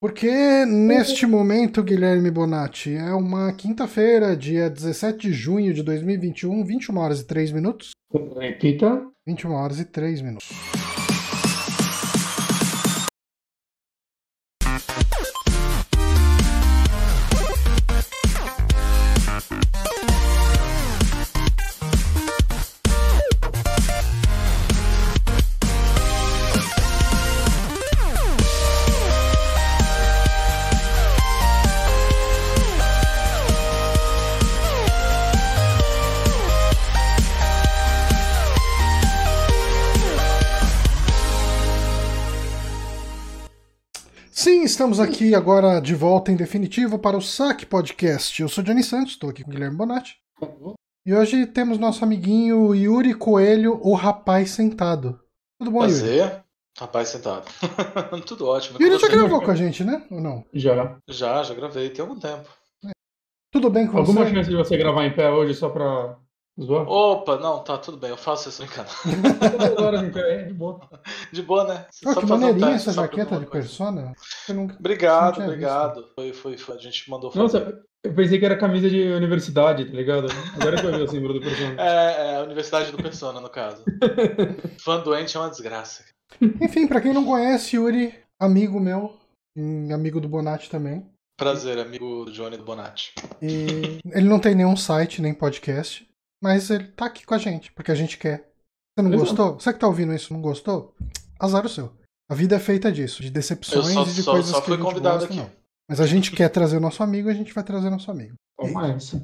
Porque neste momento, Guilherme Bonatti, é uma quinta-feira, dia 17 de junho de 2021, 21 horas e 3 minutos. Repita. 21 horas e 3 minutos. Estamos aqui agora de volta em definitivo para o Saque Podcast. Eu sou Johnny Santos, estou aqui com o Guilherme Bonatti. E hoje temos nosso amiguinho Yuri Coelho, o rapaz sentado. Tudo bom, Yuri? Prazer. Rapaz sentado. Tudo ótimo. Yuri já gravou com a gente, né? Ou não? Já. Já, já gravei, tem algum tempo. Tudo bem com Alguma você? chance de você gravar em pé hoje só pra zoar? Opa, não, tá tudo bem, eu faço isso brincando. É de boa. De boa, né? Pô, Só que um maneirinha teste, essa jaqueta de persona. Nunca... Obrigado, obrigado. Foi, foi, foi, a gente mandou fazer. Nossa, eu pensei que era camisa de universidade, tá ligado? Agora que eu vi o símbolo do personagem. É, é a Universidade do Persona, no caso. Fã doente é uma desgraça. Enfim, pra quem não conhece, Yuri, amigo meu, e amigo do Bonatti também. Prazer, amigo do Johnny do Bonatti. E ele não tem nenhum site, nem podcast, mas ele tá aqui com a gente, porque a gente quer. Você não Exato. gostou? Você que tá ouvindo isso não gostou? Azar o seu. A vida é feita disso, de decepções só, e de só, coisas só que a gente gosta, aqui. não. Mas a gente quer trazer o nosso amigo, a gente vai trazer nosso amigo. Ó, mas,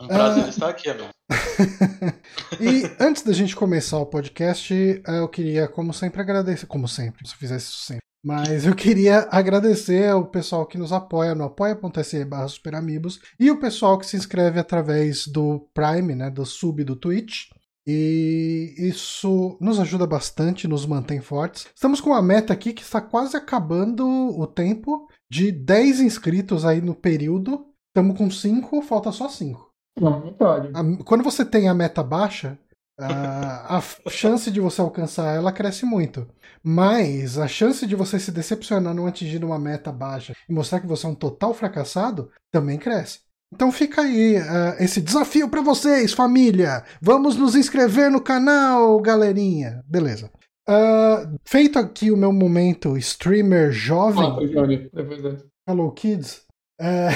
Um prazer Ah. estar aqui, amigo. E antes da gente começar o podcast, eh, eu queria, como sempre, agradecer. Como sempre, se eu fizesse isso sempre. Mas eu queria agradecer ao pessoal que nos apoia no apoia.se barra superamigos e o pessoal que se inscreve através do Prime, né, do sub do Twitch. E isso nos ajuda bastante, nos mantém fortes. Estamos com uma meta aqui que está quase acabando o tempo de 10 inscritos aí no período. Estamos com 5, falta só 5. não, quando você tem a meta baixa, a, a chance de você alcançar ela cresce muito. Mas a chance de você se decepcionar não atingir uma meta baixa e mostrar que você é um total fracassado também cresce. Então fica aí ah, esse desafio pra vocês, família! Vamos nos inscrever no canal, galerinha! Beleza. Ah, feito aqui o meu momento streamer jovem. Johnny, depois dessa. Hello Kids. É...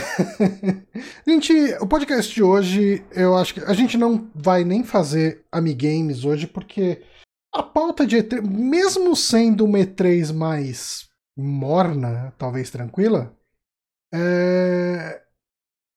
gente, o podcast de hoje, eu acho que a gente não vai nem fazer Amigames hoje, porque a pauta de E3, mesmo sendo uma E3 mais morna, talvez tranquila, é,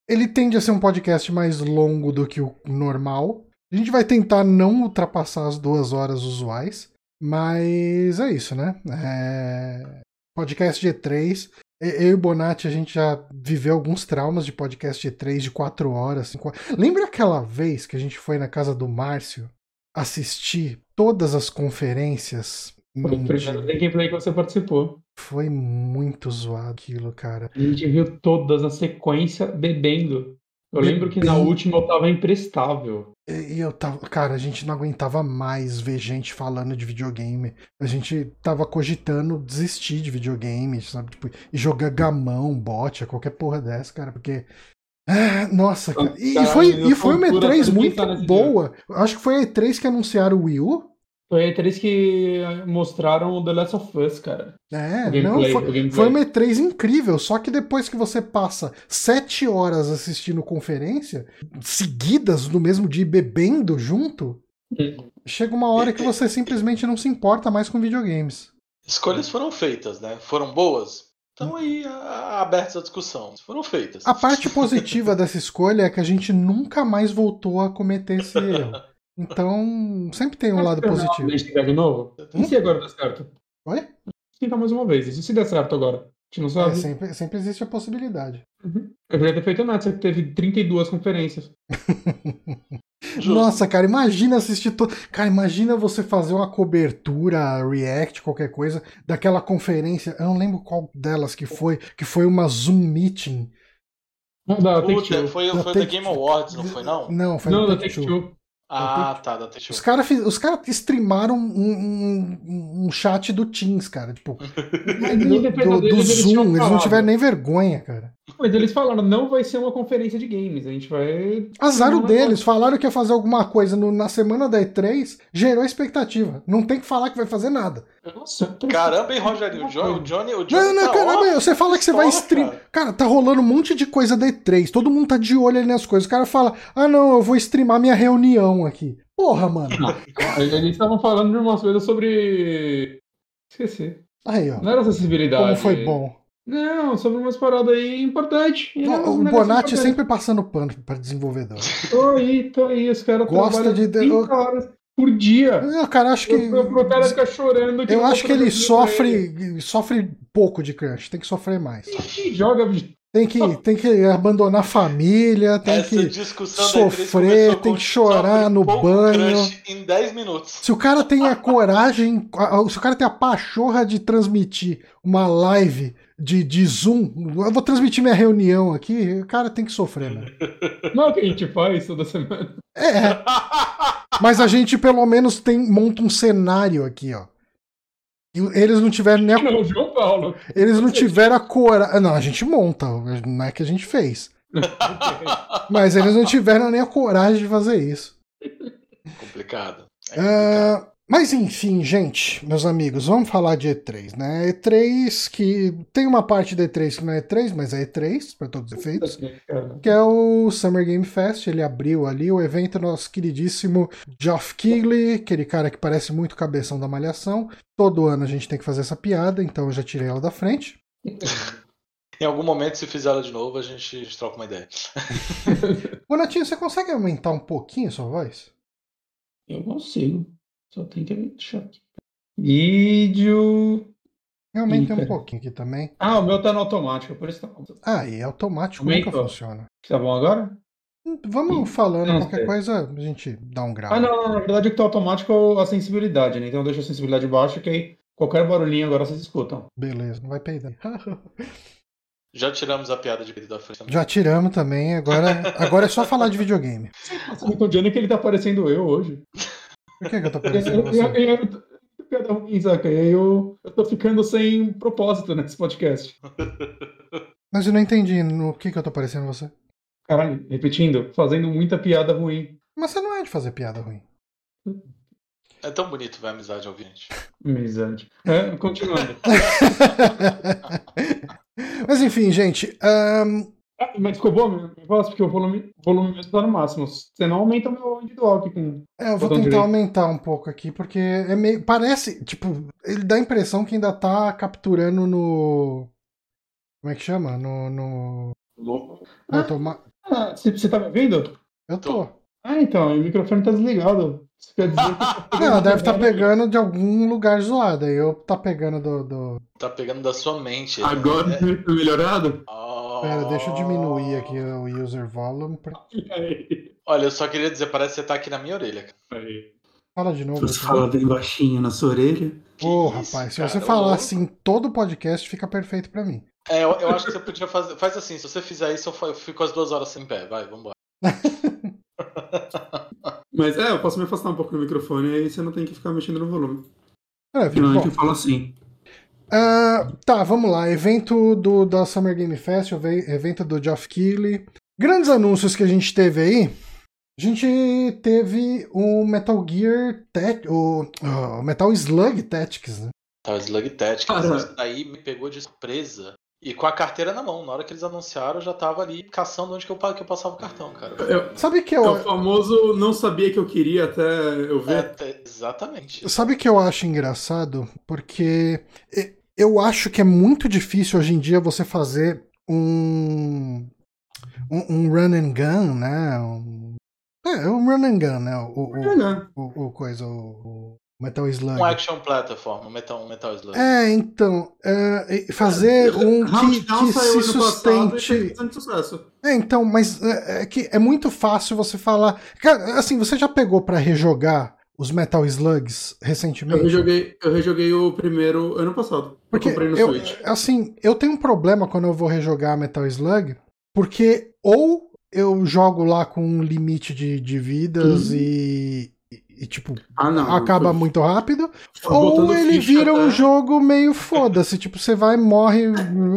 ele tende a ser um podcast mais longo do que o normal. A gente vai tentar não ultrapassar as duas horas usuais, mas é isso, né? É... Podcast de E3. E- Eu e o Bonatti, a gente já viveu alguns traumas de podcast de 3, de 4 horas. 5 horas. Lembra aquela vez que a gente foi na casa do Márcio assistir todas as conferências? Foi o primeiro gameplay que você participou. Foi muito zoado aquilo, cara. A gente viu todas na sequência bebendo. Eu lembro que na última eu tava imprestável. E eu tava. Cara, a gente não aguentava mais ver gente falando de videogame. A gente tava cogitando desistir de videogame, sabe? Tipo, e jogar gamão, bot, qualquer porra dessa, cara, porque. Ah, nossa, cara. E, e foi, e foi uma cultura E3 tá muito boa. Eu Acho que foi a E3 que anunciaram o Wii U. Foi a E3 que mostraram o The Last of Us, cara. É, gameplay, não, foi, foi uma E3 incrível. Só que depois que você passa sete horas assistindo conferência, seguidas no mesmo dia, e bebendo junto, Hum. chega uma hora que você simplesmente não se importa mais com videogames. Escolhas foram feitas, né? Foram boas? Estão aí a- abertas à discussão. Foram feitas. A parte positiva dessa escolha é que a gente nunca mais voltou a cometer esse erro. Então, sempre tem um lado positivo. A gente quer de novo? E se agora der certo? Oi? Tentar mais uma vez. E se der certo agora? A gente não É, sabe. sempre, sempre existe a possibilidade. Uhum. Eu podia ter feito nada, você teve 32 conferências. Nossa, cara, imagina assistir todo. Cara, imagina você fazer uma cobertura, react, qualquer coisa, daquela conferência. Eu não lembro qual delas que foi, que foi uma Zoom meeting. Não, da Puta, foi, Da foi da Game Awards, não foi não? Não, foi Não, da da Take. Two. Ah, tá, da. Os caras os cara streamaram um, um, um, chat do Teams, cara. Tipo, do, do, do Zoom. Eles não tiveram nem vergonha, cara. Mas eles falaram, não vai ser uma conferência de games. A gente vai. Azar o deles. Falaram que ia fazer alguma coisa no, na semana da E3, gerou expectativa. Não tem que falar que vai fazer nada. Nossa, Caramba, hein, Rogério? O Johnny, o Johnny, o Johnny Não, não, tá caramba, ó, você fala que você vai stream. Cara. cara. tá rolando um monte de coisa da E3. Todo mundo tá de olho ali nas coisas. O cara fala, ah, não, eu vou streamar minha reunião aqui. Porra, mano. Eles estavam falando de umas coisas sobre. Esqueci. Aí, ó. Não era acessibilidade. Como foi bom. Não, sobre umas paradas aí importantes. O Bonatti sempre passando pano para desenvolvedor. Tô aí, tô aí. Os caras Gosta de. 30 horas por dia. Eu, cara, acho que. O cara fica chorando. eu acho que ele sofre, sofre pouco de crunch. Tem que sofrer mais. joga tem que, tem que abandonar a família, tem Essa que sofrer, tem que chorar no banho. Em 10 minutos. Se o cara tem a coragem, se o cara tem a pachorra de transmitir uma live de, de Zoom, eu vou transmitir minha reunião aqui, o cara tem que sofrer, né? Não é o que a gente faz toda semana. É. Mas a gente pelo menos tem monta um cenário aqui, ó. Eles não tiveram nem a... Não, João Paulo. Eles não tiveram a coragem. Não, a gente monta, não é que a gente fez. Mas eles não tiveram nem a coragem de fazer isso. Complicado. É complicado. Uh, mas enfim, gente, meus amigos, vamos falar de E3, né? E3 que tem uma parte da E3 que não é E3, mas é E3, para todos os efeitos, que é o Summer Game Fest. Ele abriu ali o evento nosso queridíssimo Geoff Keighley, aquele cara que parece muito cabeção da malhação. Todo ano a gente tem que fazer essa piada, então eu já tirei ela da frente. Em algum momento, se fizer ela de novo, a gente, a gente troca uma ideia. Bonatinho, você consegue aumentar um pouquinho a sua voz? Eu consigo. Só tem que deixar aqui. Vídeo. Realmente tem um pouquinho aqui também. Ah, o meu tá no automático, por isso tá. Ah, e automático Aumentou. nunca funciona. Tá bom agora? Vamos falando, não qualquer sei. coisa a gente dá um grau. Ah, não, não, na verdade o que tá automático é a sensibilidade, né? Então deixa a sensibilidade baixa, que aí qualquer barulhinho agora vocês escutam. Beleza, não vai peidar. Já tiramos a piada de vídeo da frente. Já tiramos também, agora, agora é só falar de videogame. O Johnny que ele tá parecendo eu hoje. Por que, que eu tô parecendo? Eu, eu, eu, piada ruim, saca? E aí eu, eu tô ficando sem propósito nesse podcast. Mas eu não entendi no que, que eu tô parecendo você. Caralho, repetindo, fazendo muita piada ruim. Mas você não é de fazer piada ruim. É tão bonito ver a amizade ao gente. Amizade. É, continuando. Mas enfim, gente. Um, ah, mas ficou bom meu negócio, porque o volume, volume mesmo tá no máximo. Você não aumenta o meu end aqui com. É, eu vou tentar direito. aumentar um pouco aqui, porque é meio. Parece, tipo, ele dá a impressão que ainda tá capturando no. Como é que chama? No. no... no ah, automa... ah, você tá me ouvindo? Eu tô. Ah, então, o microfone tá desligado. Isso quer dizer que. Tá não, deve estar tá pegando de algum lugar zoado. Aí eu tá pegando do, do. Tá pegando da sua mente. Agora é... tá melhorado? Oh. Pera, deixa eu diminuir aqui o user volume. Pra... Olha, eu só queria dizer, parece que você tá aqui na minha orelha. Fala de novo. Você fala bem baixinho na sua orelha. Ô, oh, rapaz, se cara, você falar eu... assim todo podcast, fica perfeito pra mim. É, eu, eu acho que você podia fazer. Faz assim, se você fizer isso, eu fico as duas horas sem pé. Vai, vambora. Mas é, eu posso me afastar um pouco do microfone e aí você não tem que ficar mexendo no volume. É, Finalmente bom. eu falo assim. Uh, tá, vamos lá. Evento do, da Summer Game Fest, evento do Geoff Keighley. Grandes anúncios que a gente teve aí. A gente teve o Metal Gear Tactics, o, o Metal Slug Tactics, né? Metal Slug Tactics, isso daí me pegou de surpresa. E com a carteira na mão. Na hora que eles anunciaram, eu já tava ali caçando onde que eu, que eu passava o cartão, cara. Eu, Sabe que eu... É o famoso não sabia que eu queria até eu ver. É, exatamente. Sabe que eu acho engraçado? Porque eu acho que é muito difícil hoje em dia você fazer um, um, um run and gun, né? Um, é, um run and gun, né? O, o, o, o coisa, o, Metal Slug. Um action platform, Metal, Metal Slug. É, então, é, fazer um que, que se sustente. É, então, mas é, é, que é muito fácil você falar. Cara, assim, você já pegou para rejogar os Metal Slugs recentemente? Eu rejoguei, eu rejoguei o primeiro ano passado. Porque eu comprei no eu, Switch. Assim, eu tenho um problema quando eu vou rejogar Metal Slug, porque ou eu jogo lá com um limite de, de vidas uhum. e, e, tipo, ah, não, acaba muito rápido. ou ele vira até... um jogo meio foda-se. tipo, você vai, morre,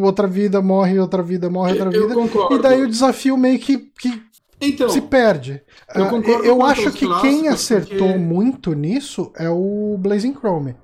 outra vida, morre, outra vida, morre, outra vida. E daí o desafio meio que, que então, se perde. Eu, uh, eu acho que quem acertou porque... muito nisso é o Blazing Chrome.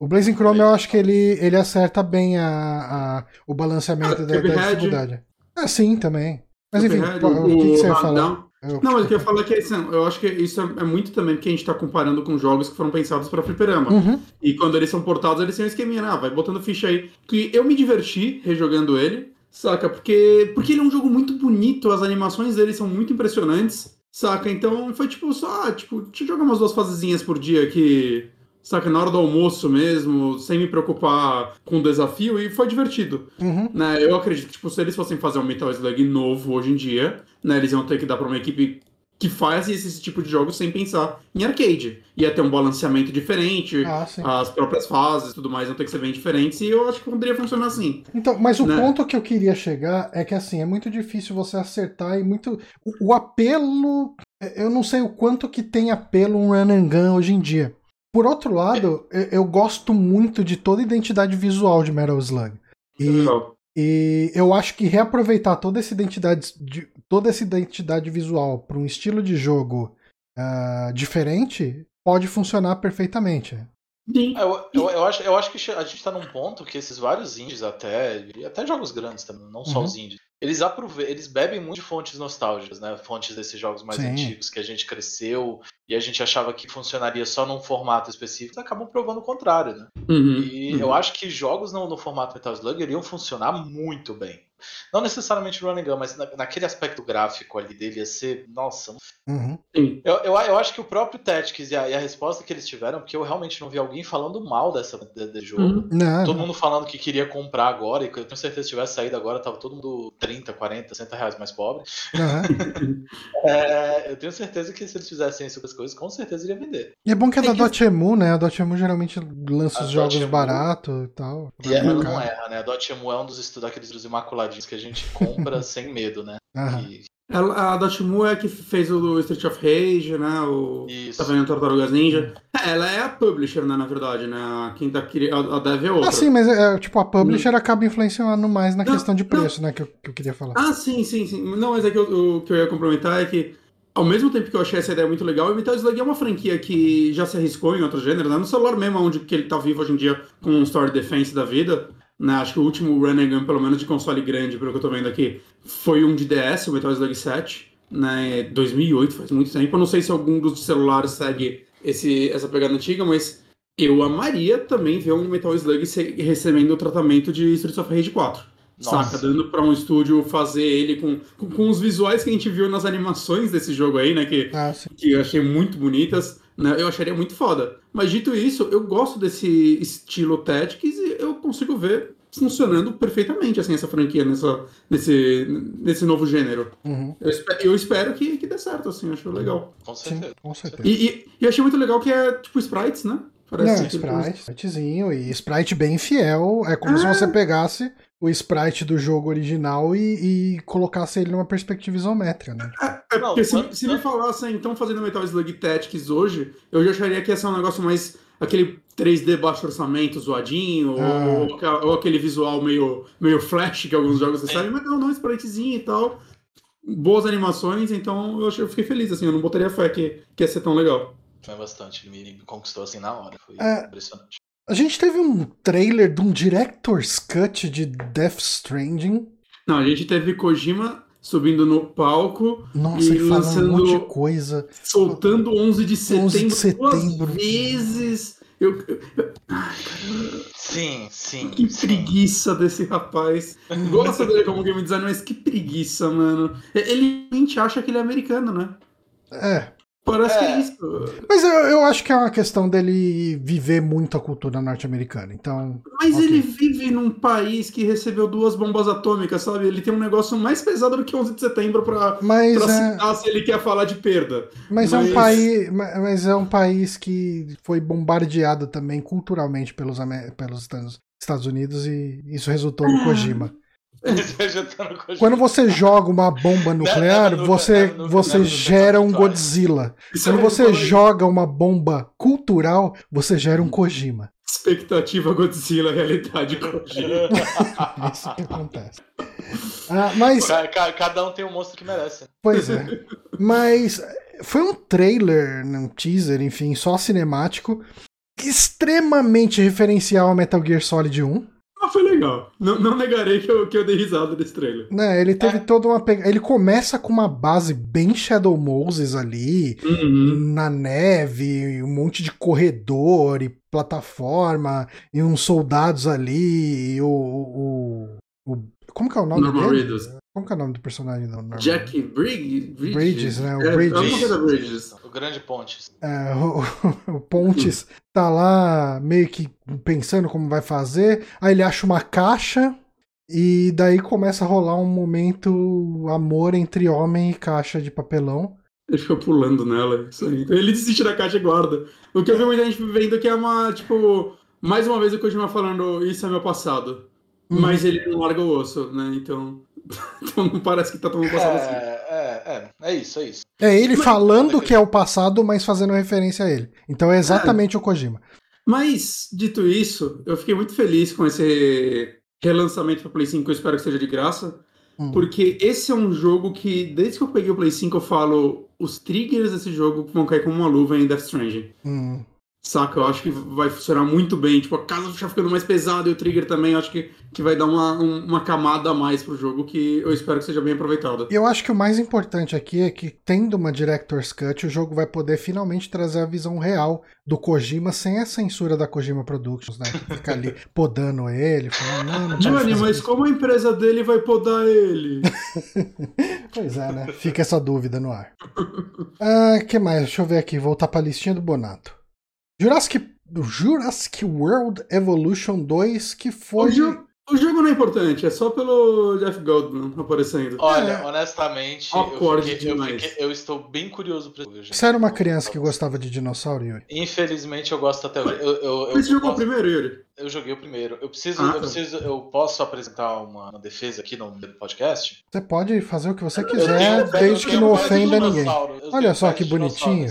O Blazing Chrome eu acho que ele, ele acerta bem a, a o balanceamento ah, da, da dificuldade. Ah, sim, também. Mas enfim, o, o, que, que, você ia falar? Eu, não, mas eu queria falar que assim, eu acho que isso é muito também porque a gente tá comparando com jogos que foram pensados para fliperama. Uhum. E quando eles são portados, eles têm um esqueminha, ah, vai botando ficha aí. Que eu me diverti rejogando ele, saca? Porque, porque ele é um jogo muito bonito, as animações dele são muito impressionantes, saca? Então foi tipo só, ah, tipo, deixa eu jogar umas duas fasezinhas por dia que saca, na hora do almoço mesmo, sem me preocupar com o desafio, e foi divertido. Uhum. Né? Eu acredito que, tipo, se eles fossem fazer um Metal Slug novo hoje em dia, né, eles iam ter que dar pra uma equipe que faz esse tipo de jogos sem pensar em arcade. Ia ter um balanceamento diferente, ah, as próprias fases tudo mais iam ter que ser bem diferentes, e eu acho que poderia funcionar assim. Então, mas o né? ponto que eu queria chegar é que assim, é muito difícil você acertar e muito. O, o apelo. Eu não sei o quanto que tem apelo um run and gun hoje em dia. Por outro lado, eu, eu gosto muito de toda a identidade visual de Metal Slug. E, e eu acho que reaproveitar toda essa identidade, toda essa identidade visual para um estilo de jogo uh, diferente pode funcionar perfeitamente. Sim. É, eu, eu, eu, acho, eu acho que a gente está num ponto que esses vários indies, até, até jogos grandes também, não só uhum. os indies, eles, aprove eles bebem muito de fontes nostálgicas, né? Fontes desses jogos mais Sim. antigos que a gente cresceu e a gente achava que funcionaria só num formato específico, acabam provando o contrário, né? Uhum, e uhum. eu acho que jogos no, no formato Metal Slug iriam funcionar muito bem. Não necessariamente running gun, mas na, naquele aspecto gráfico ali dele ia ser. Nossa. Uhum. Eu, eu, eu, acho que o próprio Tactics e a, e a, resposta que eles tiveram, porque eu realmente não vi alguém falando mal dessa de, jogo. Uhum. Não, todo não. mundo falando que queria comprar agora, e que eu tenho certeza que se tivesse saído agora, tava todo mundo 30, 40, 60 reais mais pobre. Uhum. é, eu tenho certeza que se eles fizessem isso com as coisas, com certeza iria vender. E é bom que é da que... Dotemu, né? A Dotemu geralmente lança os jogos baratos e tal. E ela não erra, né? A Dotemu é um dos estudos daqueles dos imaculados que a gente compra sem medo, né? E... a Dotemu é que fez o Street of Rage, né? O... Isso. Tá vendo Tartarugas Ninja. É, ela é a publisher, né, na verdade, né? Quem tá querendo. A Dev é outra. Ah, sim, mas é, tipo, a publisher hum. acaba influenciando mais na não, questão de preço, não. né? Que eu, que eu queria falar. Ah, sim, sim, sim. Não, mas é que eu, o que eu ia complementar é que ao mesmo tempo que eu achei essa ideia muito legal, o Metal Slug é uma franquia que já se arriscou em outro gênero, né? No celular mesmo, onde que ele tá vivo hoje em dia com um Story Defense da vida. Né? Acho que o último Run and Gun, pelo menos de console grande, pelo que eu tô vendo aqui, foi um de DS, o Metal Slug 7, né? 2008, faz muito tempo. Eu não sei se algum dos celulares segue esse, essa pegada antiga, mas eu amaria também ver um Metal Slug recebendo o tratamento de Streets of Rage 4. Nossa. Saca? Dando pra um estúdio fazer ele com, com, com, os visuais que a gente viu nas animações desse jogo aí, né? Que, ah, que eu achei muito bonitas. Né? Eu acharia muito foda. Mas dito isso, eu gosto desse estilo Tactics e eu consigo ver funcionando perfeitamente assim essa franquia nessa, nesse, nesse novo gênero. Uhum. Eu, espero, eu, espero que, que dê certo, assim, acho legal. Com certeza. Sim, com certeza. E, e, e, achei muito legal que é tipo sprites, né? Parece Não, sprite, spritezinho e sprite bem fiel. É como ah. se você pegasse o sprite do jogo original e, e colocasse ele numa perspectiva isométrica, né? É, é porque se, se me falassem, então, fazendo Metal Slug Tactics hoje, eu já acharia que ia ser um negócio mais aquele 3D baixo orçamento zoadinho, ah. ou, ou, aquele visual meio, meio flash que alguns jogos recebem, mas não, não, spritezinho e tal. Boas animações, então eu, achei, eu fiquei feliz, assim, eu não botaria fé que, que ia ser tão legal. Foi bastante, ele me conquistou assim na hora, foi é, impressionante. A gente teve um trailer de um Director's Cut de Death Stranding. Não, a gente teve Kojima subindo no palco Nossa, e lançando um monte de coisa. Soltando 11 de setembro, 11 de setembro. duas vezes. Eu, sim, sim. Que sim. preguiça desse rapaz. Gosta dele como game designer, mas que preguiça, mano. Ele realmente acha que ele é americano, né? É. Parece é. que é isso. Mas eu, eu acho que é uma questão dele viver muito a cultura norte-americana. Então. Mas okay. ele vive num país que recebeu duas bombas atômicas, sabe? Ele tem um negócio mais pesado do que 11 de setembro pra, mas, pra é... citar se ele quer falar de perda. Mas, mas, é um país, mas é um país que foi bombardeado também culturalmente pelos, pelos Estados Unidos e isso resultou no Kojima. Quando você joga uma bomba nuclear, você, você gera um Godzilla. Quando você joga uma bomba cultural, você gera um Kojima. Expectativa Godzilla, realidade Kojima. Isso que acontece. Ah, mas... Cada um tem um monstro que merece. Pois é. Mas foi um trailer, um teaser, enfim, só cinemático, extremamente referencial a Metal Gear Solid 1. Ah, foi legal. Não, não negarei que eu, que eu dei risada desse trailer. Né, ele teve é. toda uma pegada. Ele começa com uma base bem Shadow Moses ali, uhum. na neve, um monte de corredor e plataforma, e uns soldados ali, e o, o, o como que é o nome Normal dele? Reedus. Como que é o nome do personagem? Não, Jack Bridges, Bridges, né? O é, Bridges. É Bridges. O grande Pontes. É, o, o Pontes tá lá meio que pensando como vai fazer. Aí ele acha uma caixa e daí começa a rolar um momento amor entre homem e caixa de papelão. Ele fica pulando nela, isso aí. Então ele desiste da caixa e guarda. O que eu vi muita gente vendo que é uma, tipo, mais uma vez o Kojima falando, isso é meu passado. Hum. Mas ele não larga o osso, né? Então. Então não parece que tá tão passado é, assim. É, é, é isso, é isso. É ele mas, falando que é o passado, mas fazendo referência a ele. Então é exatamente é. o Kojima. Mas, dito isso, eu fiquei muito feliz com esse relançamento para Play 5, eu espero que seja de graça. Hum. Porque esse é um jogo que, desde que eu peguei o Play 5, eu falo, os triggers desse jogo vão cair como uma luva em Death Stranding. Hum. Saca? Eu acho que vai funcionar muito bem. Tipo, a casa já ficando mais pesada e o trigger também, acho que, que vai dar uma, uma camada a mais pro jogo que eu espero que seja bem aproveitado. Eu acho que o mais importante aqui é que, tendo uma Director's Cut, o jogo vai poder finalmente trazer a visão real do Kojima sem a censura da Kojima Productions, né? Que fica ali podando ele, falando, não, não Johnny, mas isso. como a empresa dele vai podar ele? pois é, né? Fica essa dúvida no ar. Ah, que mais? Deixa eu ver aqui, voltar pra listinha do Bonato. Jurassic, Jurassic World Evolution 2, que foi. O jogo, o jogo não é importante, é só pelo Jeff Goldblum aparecendo. Olha, é. honestamente, eu, fiquei, eu, fiquei, eu, estou bem curioso pra ver. Você era uma criança que gostava de dinossauro, Yuri? Infelizmente, eu gosto até hoje. Eu, eu, Você jogou o primeiro, Yuri? Eu joguei o primeiro. Eu preciso, ah, eu tá. preciso, eu posso apresentar uma, uma, defesa aqui no podcast? Você pode fazer o que você quiser, desde que não ofenda ninguém. Olha só que bonitinho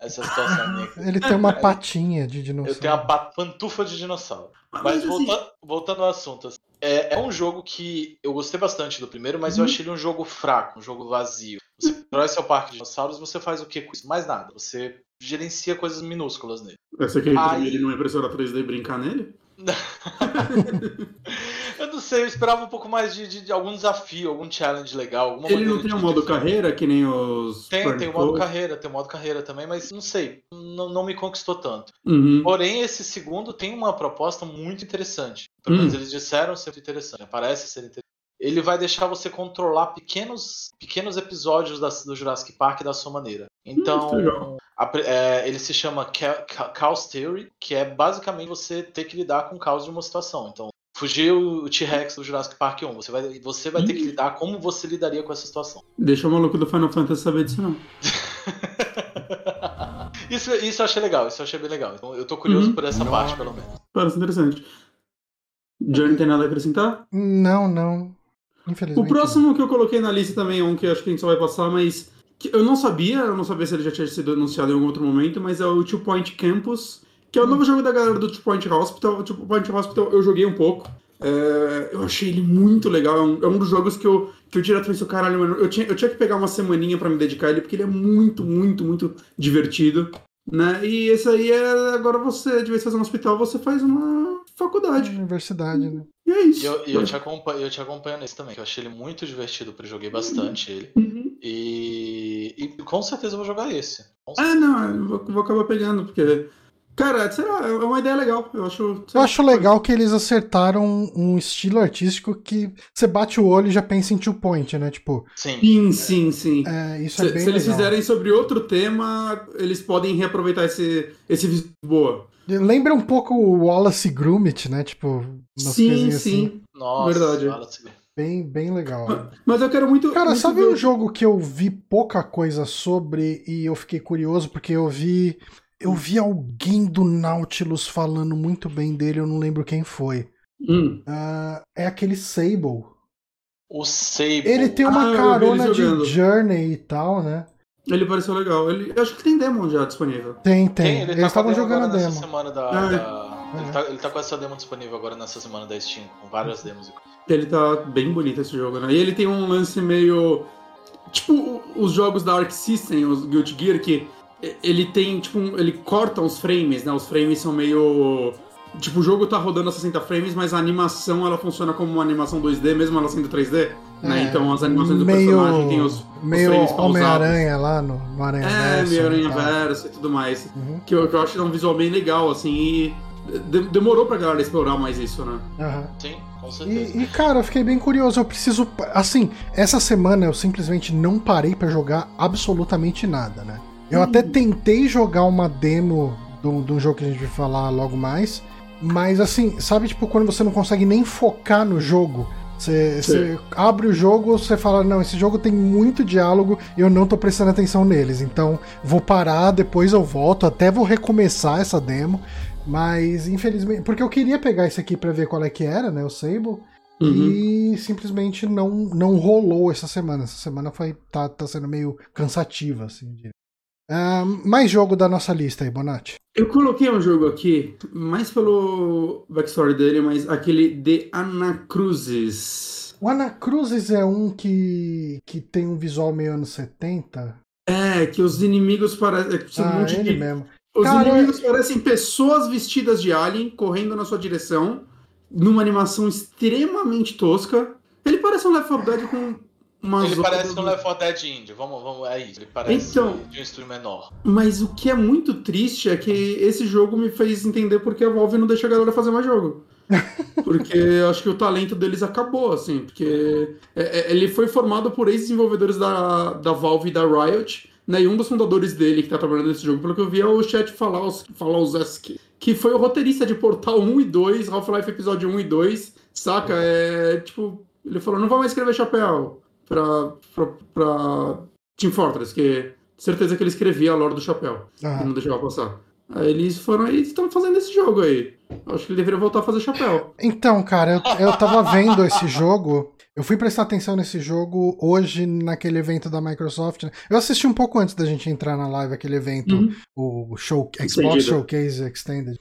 essa situação minha aqui. Ele tem uma patinha de dinossauro. Eu tenho uma pantufa de dinossauro. Mas, mas assim... voltando, voltando ao assunto, assim, é, é, um jogo que eu gostei bastante do primeiro, mas uhum. eu achei ele um jogo fraco, um jogo vazio. Você constrói seu parque de dinossauros, você faz o que com isso? Mais nada. Você gerencia coisas minúsculas nele. Você quer Aí... ele numa impressora 3D e brincar nele? eu não sei, eu esperava um pouco mais de, de, de algum desafio, algum challenge legal. Ele não tem um modo carreira que nem os. Tem, tem o modo carreira, tem o modo carreira também, mas não sei, não, não me conquistou tanto. Uhum. Porém, esse segundo tem uma proposta muito interessante. Pelo menos uhum. eles disseram ser interessante, parece ser interessante. Ele vai deixar você controlar pequenos, pequenos episódios da, do Jurassic Park da sua maneira. Então, hum, a, é, ele se chama Chaos Theory, que é basicamente você ter que lidar com o caos de uma situação. Então, fugiu o T-Rex do Jurassic Park 1. Você vai, você vai ter que lidar como você lidaria com essa situação. Deixa o maluco do Final Fantasy saber disso, não. isso, isso eu achei legal, isso eu achei bem legal. Então, eu tô curioso uhum. por essa parte, pelo menos. Parece interessante. Johnny tem nada a acrescentar? Não, não. Infelizmente. O próximo que eu coloquei na lista também é um que acho que a gente só vai passar, mas eu não sabia, eu não sabia se ele já tinha sido anunciado em algum outro momento, mas é o Two Point Campus, que é o novo jogo da galera do Two Point Hospital. O Two Point Hospital eu joguei um pouco. É, eu achei ele muito legal. É um, é um, dos jogos que eu, que eu direto pensei, caralho, mano, eu tinha, eu tinha que pegar uma semaninha para me dedicar a ele, porque ele é muito, muito, muito divertido. Né? E esse aí é agora você, de vez em fazer um hospital, você faz uma faculdade. Universidade, né? E é isso. E eu, eu, te acompanho, eu te acompanho nesse também, que eu achei ele muito divertido, porque eu joguei bastante ele. Uhum. E, e com certeza eu vou jogar esse. Ah, não, eu vou, vou acabar pegando, porque Cara, sei lá, é uma ideia legal. Eu acho. Eu acho legal que eles acertaram um estilo artístico que você bate o olho e já pensa em two point, né? Tipo. Sim, sim, sim. sim. É, isso é se, bem se eles fizerem sobre outro tema, eles podem reaproveitar esse, esse boa. Lembra um pouco o Wallace Gromit, né? Tipo, umas sim, sim. Assim. Nossa, verdade. Wallace. Bem, bem legal. Mas eu quero muito. Cara, muito sabe ver... um jogo que eu vi pouca coisa sobre e eu fiquei curioso porque eu vi eu vi alguém do Nautilus falando muito bem dele, eu não lembro quem foi. Hum. Uh, é aquele Sable. O Sable. Ele tem uma Ah, carona de. Journey e tal, né? Ele pareceu legal. Ele, eu acho que tem demo já disponível. Tem, tem. Tem, ele Eles tá estavam com a demo jogando a demo. nessa semana da. Ah, é. da- Ele, tá, ele tá com essa demo disponível agora nessa semana da Steam, com várias demos. Ele tá bem bonito esse jogo, né? E ele tem um lance meio. Tipo os jogos da Arc System, os Guilty Gear, que ele tem, tipo, um- ele corta os frames, né? Os frames são meio. Tipo, o jogo tá rodando a 60 frames, mas a animação ela funciona como uma animação 2D, mesmo ela sendo 3D. né? É, Então as animações do meio, personagem tem os, os Meio frames pausados. Homem-Aranha lá no, no Aranha É, meio e aranha verso e tudo mais. Uhum, Que eu, que eu acho que é um visual bem legal, assim, e de- demorou pra galera explorar mais isso, né? aham. Sim, com certeza. E, e, cara, eu fiquei bem curioso. Eu preciso. Assim, essa semana eu simplesmente não parei pra jogar absolutamente nada, né? Eu até tentei jogar uma demo de de um jogo que a gente vai falar logo mais. Mas assim, sabe, tipo, quando você não consegue nem focar no jogo. Você, você abre o jogo, você fala, não, esse jogo tem muito diálogo e eu não tô prestando atenção neles. Então, vou parar, depois eu volto, até vou recomeçar essa demo. Mas, infelizmente, porque eu queria pegar esse aqui pra ver qual é que era, né, o Sable. Uhum. E simplesmente não, não rolou essa semana. Essa semana foi tá, tá sendo meio cansativa, assim. De- Ah, mais jogo da nossa lista aí, Bonatti. Eu coloquei um jogo aqui, mais pelo backstory dele, mas aquele The Anacruzes. O Anacruzes é um que, que tem um visual meio anos 70. É, que os inimigos parecem. é, são um Ah, monte ele de- mesmo. Os Cara, inimigos parecem pessoas vestidas de alien correndo na sua direção, numa animação extremamente tosca. Ele parece um Left 4 Dead com umas Ele parece hordas- um Left 4 Dead Indie, vamos, vamos, é isso. Ele parece Então- de um estúdio menor. Mas o que é muito triste é que esse jogo me fez entender porque a Valve não deixa a galera fazer mais jogo. Porque eu acho que o talento deles acabou, assim. Porque é- é- ele foi formado por ex-desenvolvedores da, da Valve e da Riot, né? E um dos fundadores dele que tá trabalhando nesse jogo, pelo que eu vi, é o Chat Falaus- Falauzeski, que foi o roteirista de Portal 1 e 2, Half-Life Episódio 1 e 2, saca? É, tipo, ele falou, não vou mais escrever chapéu pra Team Fortress, que certeza que ele escrevia a lore do chapéu Ah, e não deixava passar. Aí eles foram aí e estão fazendo esse jogo aí. Acho que ele deveria voltar a fazer chapéu. Então, cara, eu, eu tava vendo esse jogo. Eu fui prestar atenção nesse jogo hoje naquele evento da Microsoft. né? Eu assisti um pouco antes da gente entrar na live, aquele evento, Uhum. o show, Xbox. Showcase Extended.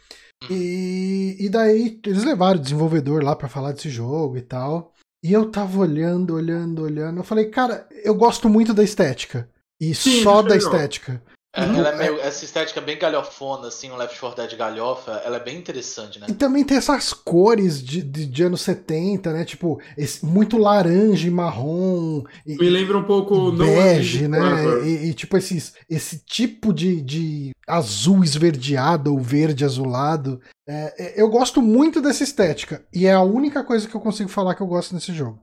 E, e daí eles levaram o desenvolvedor lá pra falar desse jogo e tal. E eu tava olhando, olhando, olhando. Eu falei, cara, eu gosto muito da estética. E Sim, só da estética. É, ela é meio, essa estética bem galhofona, assim, um Left 4 Dead galhofa, ela é bem interessante, né? E também tem essas cores de, de, de anos 70, né? Tipo, esse- muito laranja e marrom. E, Me lembra um pouco No bege, né? E, e, tipo esses, esse tipo de, de azul esverdeado ou verde azulado. É, é, eu gosto muito dessa estética. E é a única coisa que eu consigo falar que eu gosto nesse jogo.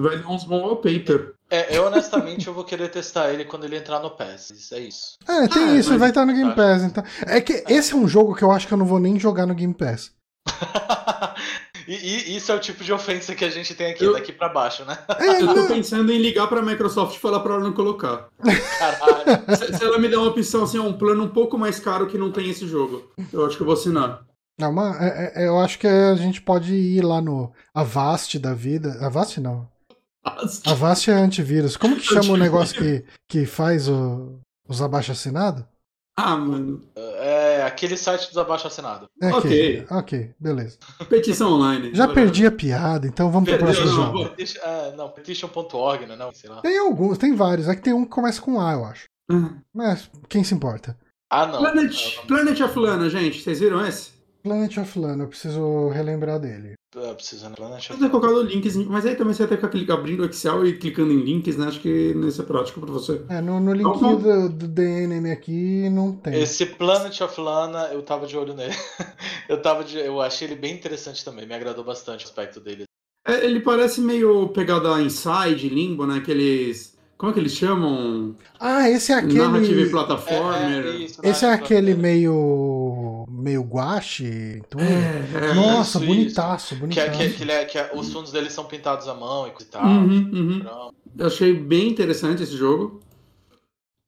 Vai dar uns bons wallpaper. É, eu honestamente eu vou querer testar ele quando ele entrar no PES, isso é isso. É, tem Ah, isso, mas- vai estar no Game Tá. Pass. Então. É que esse é um jogo que eu acho que eu não vou nem jogar no Game Pass. e, e isso é o tipo de ofensa que a gente tem aqui, Eu- daqui pra baixo, né? É, Eu tô não, pensando em ligar pra Microsoft e falar pra ela não colocar. Caralho. Se, se ela me der uma opção assim, ó, um plano um pouco mais caro que não tem esse jogo, eu acho que eu vou assinar. não, mas, é- é- eu acho que a gente pode ir lá no Avast da vida. Avast não. Avast é antivírus. Como que chama o negócio que, que faz o- os abaixo-assinados? Ah, mano. É aquele site dos abaixo assinado. É Ok. ok, beleza. Petição online. Já Whatever. perdi a piada, então vamos pro Perdeu, próximo não, jogo. Petition, é, não, petition.org, né? Não, sei lá. Tem alguns, tem vários. É que tem um que começa com A, eu acho. Ah. Mas quem se importa? Ah, não. Planet, Planet of Lana, gente, vocês viram esse? Planet of Lana, eu preciso relembrar dele. É, precisando Planet Eu ter colocado links, mas aí também você vai ter que ficar abrindo o Excel e clicando em links, né? Acho que isso é prático pra você. É, no, no linkzinho do, do DNM aqui não tem. Esse Planet of Lana, eu tava de olho nele. eu tava de, eu achei ele bem interessante também, me agradou bastante o aspecto dele. É, ele parece meio pegada Inside, Limbo, né? Aqueles. Como é que eles chamam? Ah, esse é Narrative aquele. Platformer. isso, Esse é Narrative aquele meio. meio guache. tudo. É, é. Nossa, isso, bonitaço, Que, é, bonitaço. que, que, é, que é- os fundos dele são pintados à mão e tal. Uhum, uhum. Eu achei bem interessante esse jogo.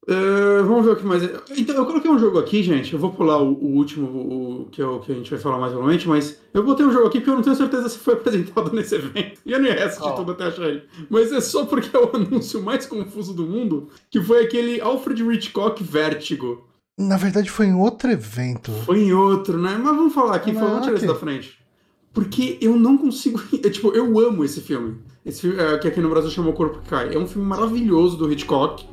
Uh, vamos ver o que mais. Então, eu coloquei um jogo aqui, gente. Eu vou pular o, o último, o, que, é o que a gente vai falar mais provavelmente, mas eu botei um jogo aqui porque eu não tenho certeza se foi apresentado nesse evento. E eu não ia assistir oh. tudo até achar ele. Mas é só porque é o anúncio mais confuso do mundo, que foi aquele Alfred Hitchcock Vertigo. Na verdade, foi em outro evento. Foi em outro, né? Mas vamos falar aqui, vamos tirar isso da frente. Porque eu não consigo. É, tipo, eu amo esse filme. Esse filme, é, que aqui no Brasil chamou Corpo que Cai. É um filme maravilhoso do Hitchcock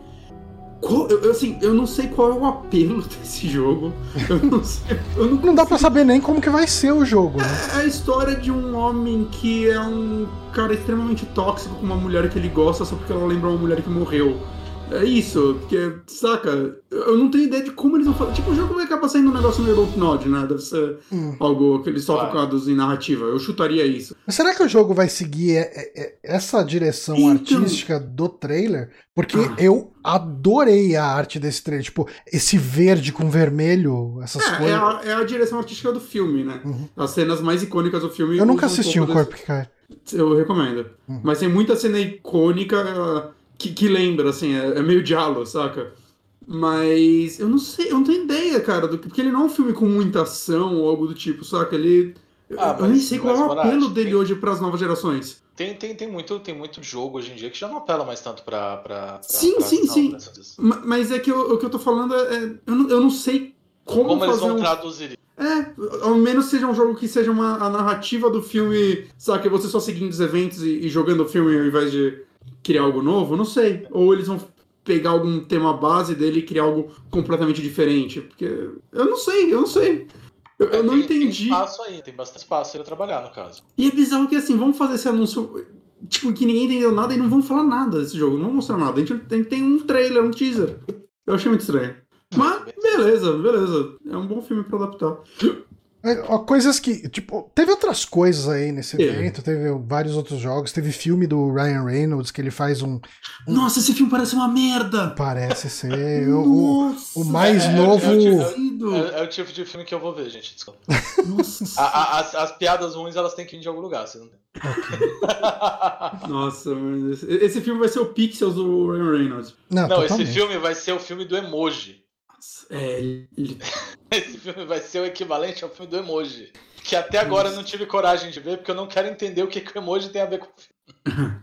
qual, eu, assim, eu não sei qual é o apelo desse jogo. Eu não sei. Eu não, não dá pra saber nem como que vai ser o jogo. Né? É, é a história de um homem que é um cara extremamente tóxico com uma mulher que ele gosta só porque ela lembra uma mulher que morreu. É isso, porque, saca, eu não tenho ideia de como eles vão fazer. Tipo, o jogo vai acabar saindo um negócio meio Node, né? Deve ser hum. algo que eles só focados em narrativa. Eu chutaria isso. Mas será que o jogo vai seguir essa direção então... artística do trailer? Porque ah. eu adorei a arte desse trailer. Tipo, esse verde com vermelho, essas é, coisas. É a, é a, direção artística do filme, né? Uhum. As cenas mais icônicas do filme. Eu nunca assisti um, um Corpo que Cai. Eu recomendo. Uhum. Mas tem muita cena icônica que, que lembra, assim, é, é, meio diálogo, saca? Mas eu não sei, eu não tenho ideia, cara, do, porque ele não é um filme com muita ação ou algo do tipo, saca? Ele. Ah, eu nem sei qual é o apelo dele tem, hoje para as novas gerações. Tem, tem, tem, muito, tem muito jogo hoje em dia que já não apela mais tanto pra. pra, pra sim, pra sim, sim. Mas é que eu, o que eu tô falando é. é eu, não, eu não sei como, como eles vão um... traduzir é, ao menos seja um jogo que seja uma, a narrativa do filme, sabe? Você só seguindo os eventos e, e jogando o filme ao invés de criar algo novo? Não sei. Ou eles vão pegar algum tema base dele e criar algo completamente diferente. Porque eu não sei, eu não sei. Eu, eu não tem, entendi. Tem espaço aí, tem bastante espaço para trabalhar, no caso. E é bizarro que assim, vamos fazer esse anúncio. Tipo, que ninguém entendeu nada e não vão falar nada desse jogo, não vão mostrar nada. A gente tem, tem um trailer, um teaser. Eu achei muito estranho. Mas, beleza, beleza. É um bom filme para adaptar. É, coisas que, tipo, teve outras coisas aí nesse evento, teve vários outros jogos, teve filme do Ryan Reynolds que ele faz um. um... Nossa, esse filme parece uma merda! Parece ser. Nossa, o, o mais é, novo. É, é, o tipo, é, é, o tipo de filme que eu vou ver, gente. Desculpa. Nossa. a, a, as, as, piadas ruins elas têm que vir de algum lugar, você não tem. Okay. Nossa, esse filme vai ser o Pixels do Ryan Reynolds. Não, não esse filme vai ser o filme do emoji. É, ele... Esse filme vai ser o equivalente ao filme do emoji. Que até agora eu não tive coragem de ver, porque eu não quero entender o que, que o emoji tem a ver com o filme.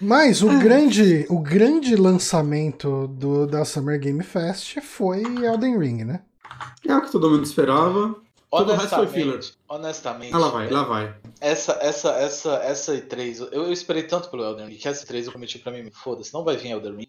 Mas o, grande, o grande lançamento do, da Summer Game Fest foi Elden Ring, né? É o que todo mundo esperava. Filler. Honestamente. Ah, lá vai, lá vai. Essa, essa, essa, essa E3, eu, eu esperei tanto pelo Elden Ring que essa E3 eu prometi pra mim, foda-se, não vai vir Elden Ring.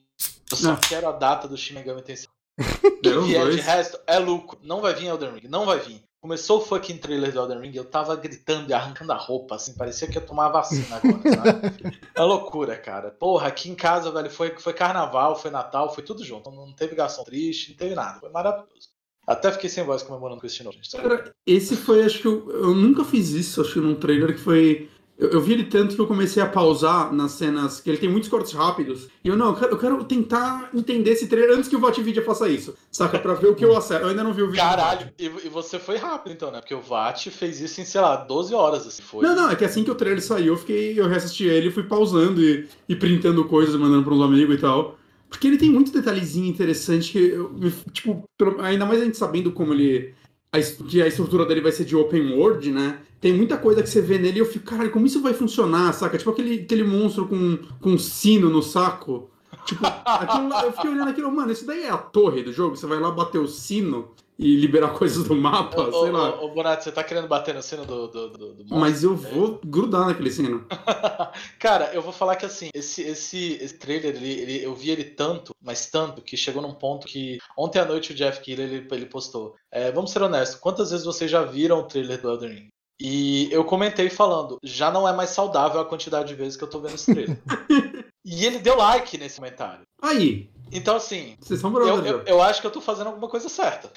Eu só não. quero a data do Shin Megami Tensei que vier de resto é lucro. Não vai vir Elden Ring, não vai vir. Começou o fucking trailer do Elden Ring, eu tava gritando e arrancando a roupa, assim, parecia que ia tomar vacina agora, sabe? é loucura, cara. Porra, aqui em casa, velho, foi, foi carnaval, foi Natal, foi tudo junto. Não teve garçom triste, não teve nada. Foi maravilhoso. Até fiquei sem voz comemorando com esse novo, gente. Cara, esse foi, acho que eu, eu nunca fiz isso, acho que num trailer que foi eu, eu, vi ele tanto que eu comecei a pausar nas cenas, que ele tem muitos cortes rápidos. E eu, não, eu quero, eu quero tentar entender esse trailer antes que o VATVideo faça isso. Saca? Pra ver o que eu acerto. Eu ainda não vi o vídeo. Caralho, e, e, você foi rápido então, né? Porque o VAT fez isso em, sei lá, 12 horas, assim, foi. Não, não, é que assim que o trailer saiu, eu fiquei, eu reassisti ele e fui pausando e, e printando coisas, mandando uns amigos e tal. Porque ele tem muito detalhezinho interessante que, eu, tipo, ainda mais a gente sabendo como ele que a estrutura dele vai ser de open world, né? Tem muita coisa que você vê nele e eu fico, caralho, como isso vai funcionar, saca? Tipo aquele, aquele monstro com, com um sino no saco. Tipo, aquilo, eu fiquei olhando aquilo, mano, isso daí é a torre do jogo, você vai lá bater o sino e liberar coisas do mapa, ô, sei ô, lá. Ô, Bonato, você tá querendo bater no sino do, do, do, do monstro? Mas eu vou grudar naquele sino. Cara, eu vou falar que assim, esse, esse, esse trailer, ele, ele, eu vi ele tanto, mas tanto, que chegou num ponto que ontem à noite o Jeff Keighley, ele, ele postou, é, vamos ser honestos, quantas vezes vocês já viram o trailer do Elden Ring? E eu comentei falando, já não é mais saudável a quantidade de vezes que eu tô vendo esse trailer. e ele deu like nesse comentário. Aí, então, assim, Vocês são eu, eu, eu, acho que eu tô fazendo alguma coisa certa.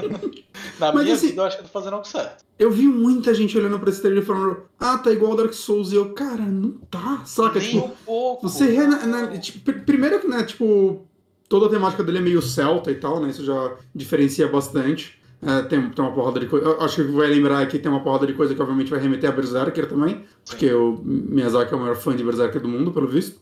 Na Mas, minha assim, vida, eu acho que eu tô fazendo algo certo. Eu vi muita gente olhando pra esse trailer e falando, ah, tá igual Dark Souls. E eu, cara, não tá, saca? Nem tipo, um pouco. Você, né, tipo, primeiro que, né, tipo, toda a temática dele é meio celta e tal, né? Isso já diferencia bastante. É, tem, tem uma porrada de coisa. Acho que vai lembrar aqui tem uma porrada de coisa que obviamente vai remeter a Berserker também, porque o Miyazaki é o maior fã de Berserker do mundo, pelo visto.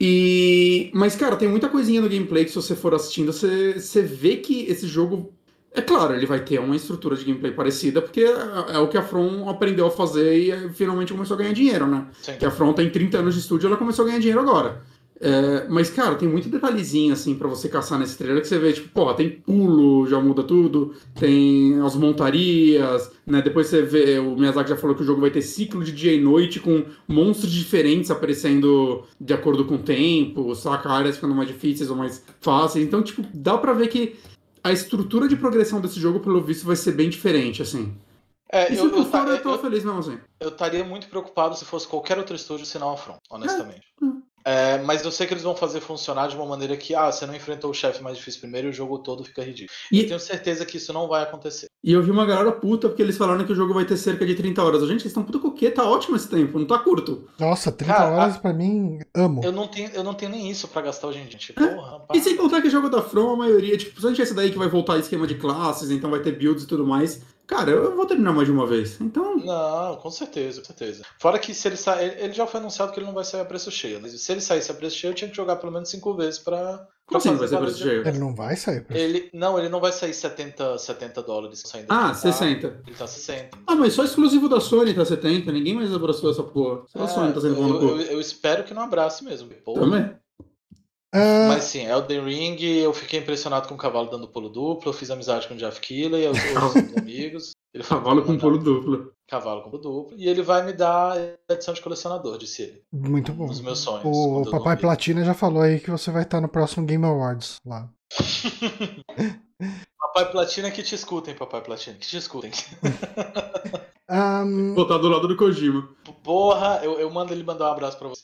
E. Mas, cara, tem muita coisinha no gameplay que se você for assistindo, você, você vê que esse jogo. É claro, ele vai ter uma estrutura de gameplay parecida, porque é, é o que a From aprendeu a fazer e finalmente começou a ganhar dinheiro, né? Sim. Que a From tem 30 anos de estúdio ela começou a ganhar dinheiro agora. É, mas, cara, tem muito detalhezinho, assim, para você caçar nesse trailer que você vê, tipo, pô, tem pulo, já muda tudo, tem as montarias, né? Depois você vê, o Miyazaki já falou que o jogo vai ter ciclo de dia e noite com monstros diferentes aparecendo de acordo com o tempo, saca? Áreas ficando mais difíceis ou mais fáceis. Então, tipo, dá pra ver que a estrutura de progressão desse jogo, pelo visto, vai ser bem diferente, assim. É, e eu, eu, fora, eu, eu tô feliz mesmo assim. Eu estaria muito preocupado se fosse qualquer outro estúdio assinar uma front, honestamente. É. É, mas eu sei que eles vão fazer funcionar de uma maneira que, ah, você não enfrentou o chefe mais difícil primeiro e o jogo todo fica ridículo. E eu tenho certeza que isso não vai acontecer. E eu vi uma galera puta porque eles falaram que o jogo vai ter cerca de 30 horas. Gente, eles estão puta com o quê? Tá ótimo esse tempo, não tá curto. Nossa, 30 Cara, horas pra mim, amo. Eu não tenho, eu não tenho nem isso pra gastar hoje em dia. Tipo, porra, e sem contar que jogo da From, a maioria, tipo, principalmente esse daí que vai voltar esquema de classes, então vai ter builds e tudo mais. Cara, eu vou terminar mais de uma vez. Então. Não, com certeza, com certeza. Fora que se ele sair. Ele já foi anunciado que ele não vai sair a preço cheio. Mas se ele saísse a preço cheio, eu tinha que jogar pelo menos cinco vezes pra. Como assim vai ser preço cheio? Ele não vai sair preço ele, Não, ele não vai sair 70, 70 dólares saindo Ah, 60. Ele tá 60. Ah, mas só exclusivo da Sony tá 70. Ninguém mais abraçou essa porra. Só é, a Sony tá sendo eu, eu, eu, espero que não abrace mesmo. Porra. Também. Uh... Mas sim, Elden Ring, eu fiquei impressionado com o cavalo dando pulo duplo, eu fiz amizade com o Jeff Keighley, eu os amigos. Ele Cavalo com pulo duplo. Cavalo com pulo duplo. E ele vai me dar edição de colecionador, disse ele. Muito bom. Os meus sonhos. O, o Papai Platina já falou aí que você vai estar no próximo Game Awards lá. Papai Platina que te escutem, Papai Platina, que te escutem. um... Botar do lado do Kojima. Porra, eu, eu mando ele mandar um abraço pra você.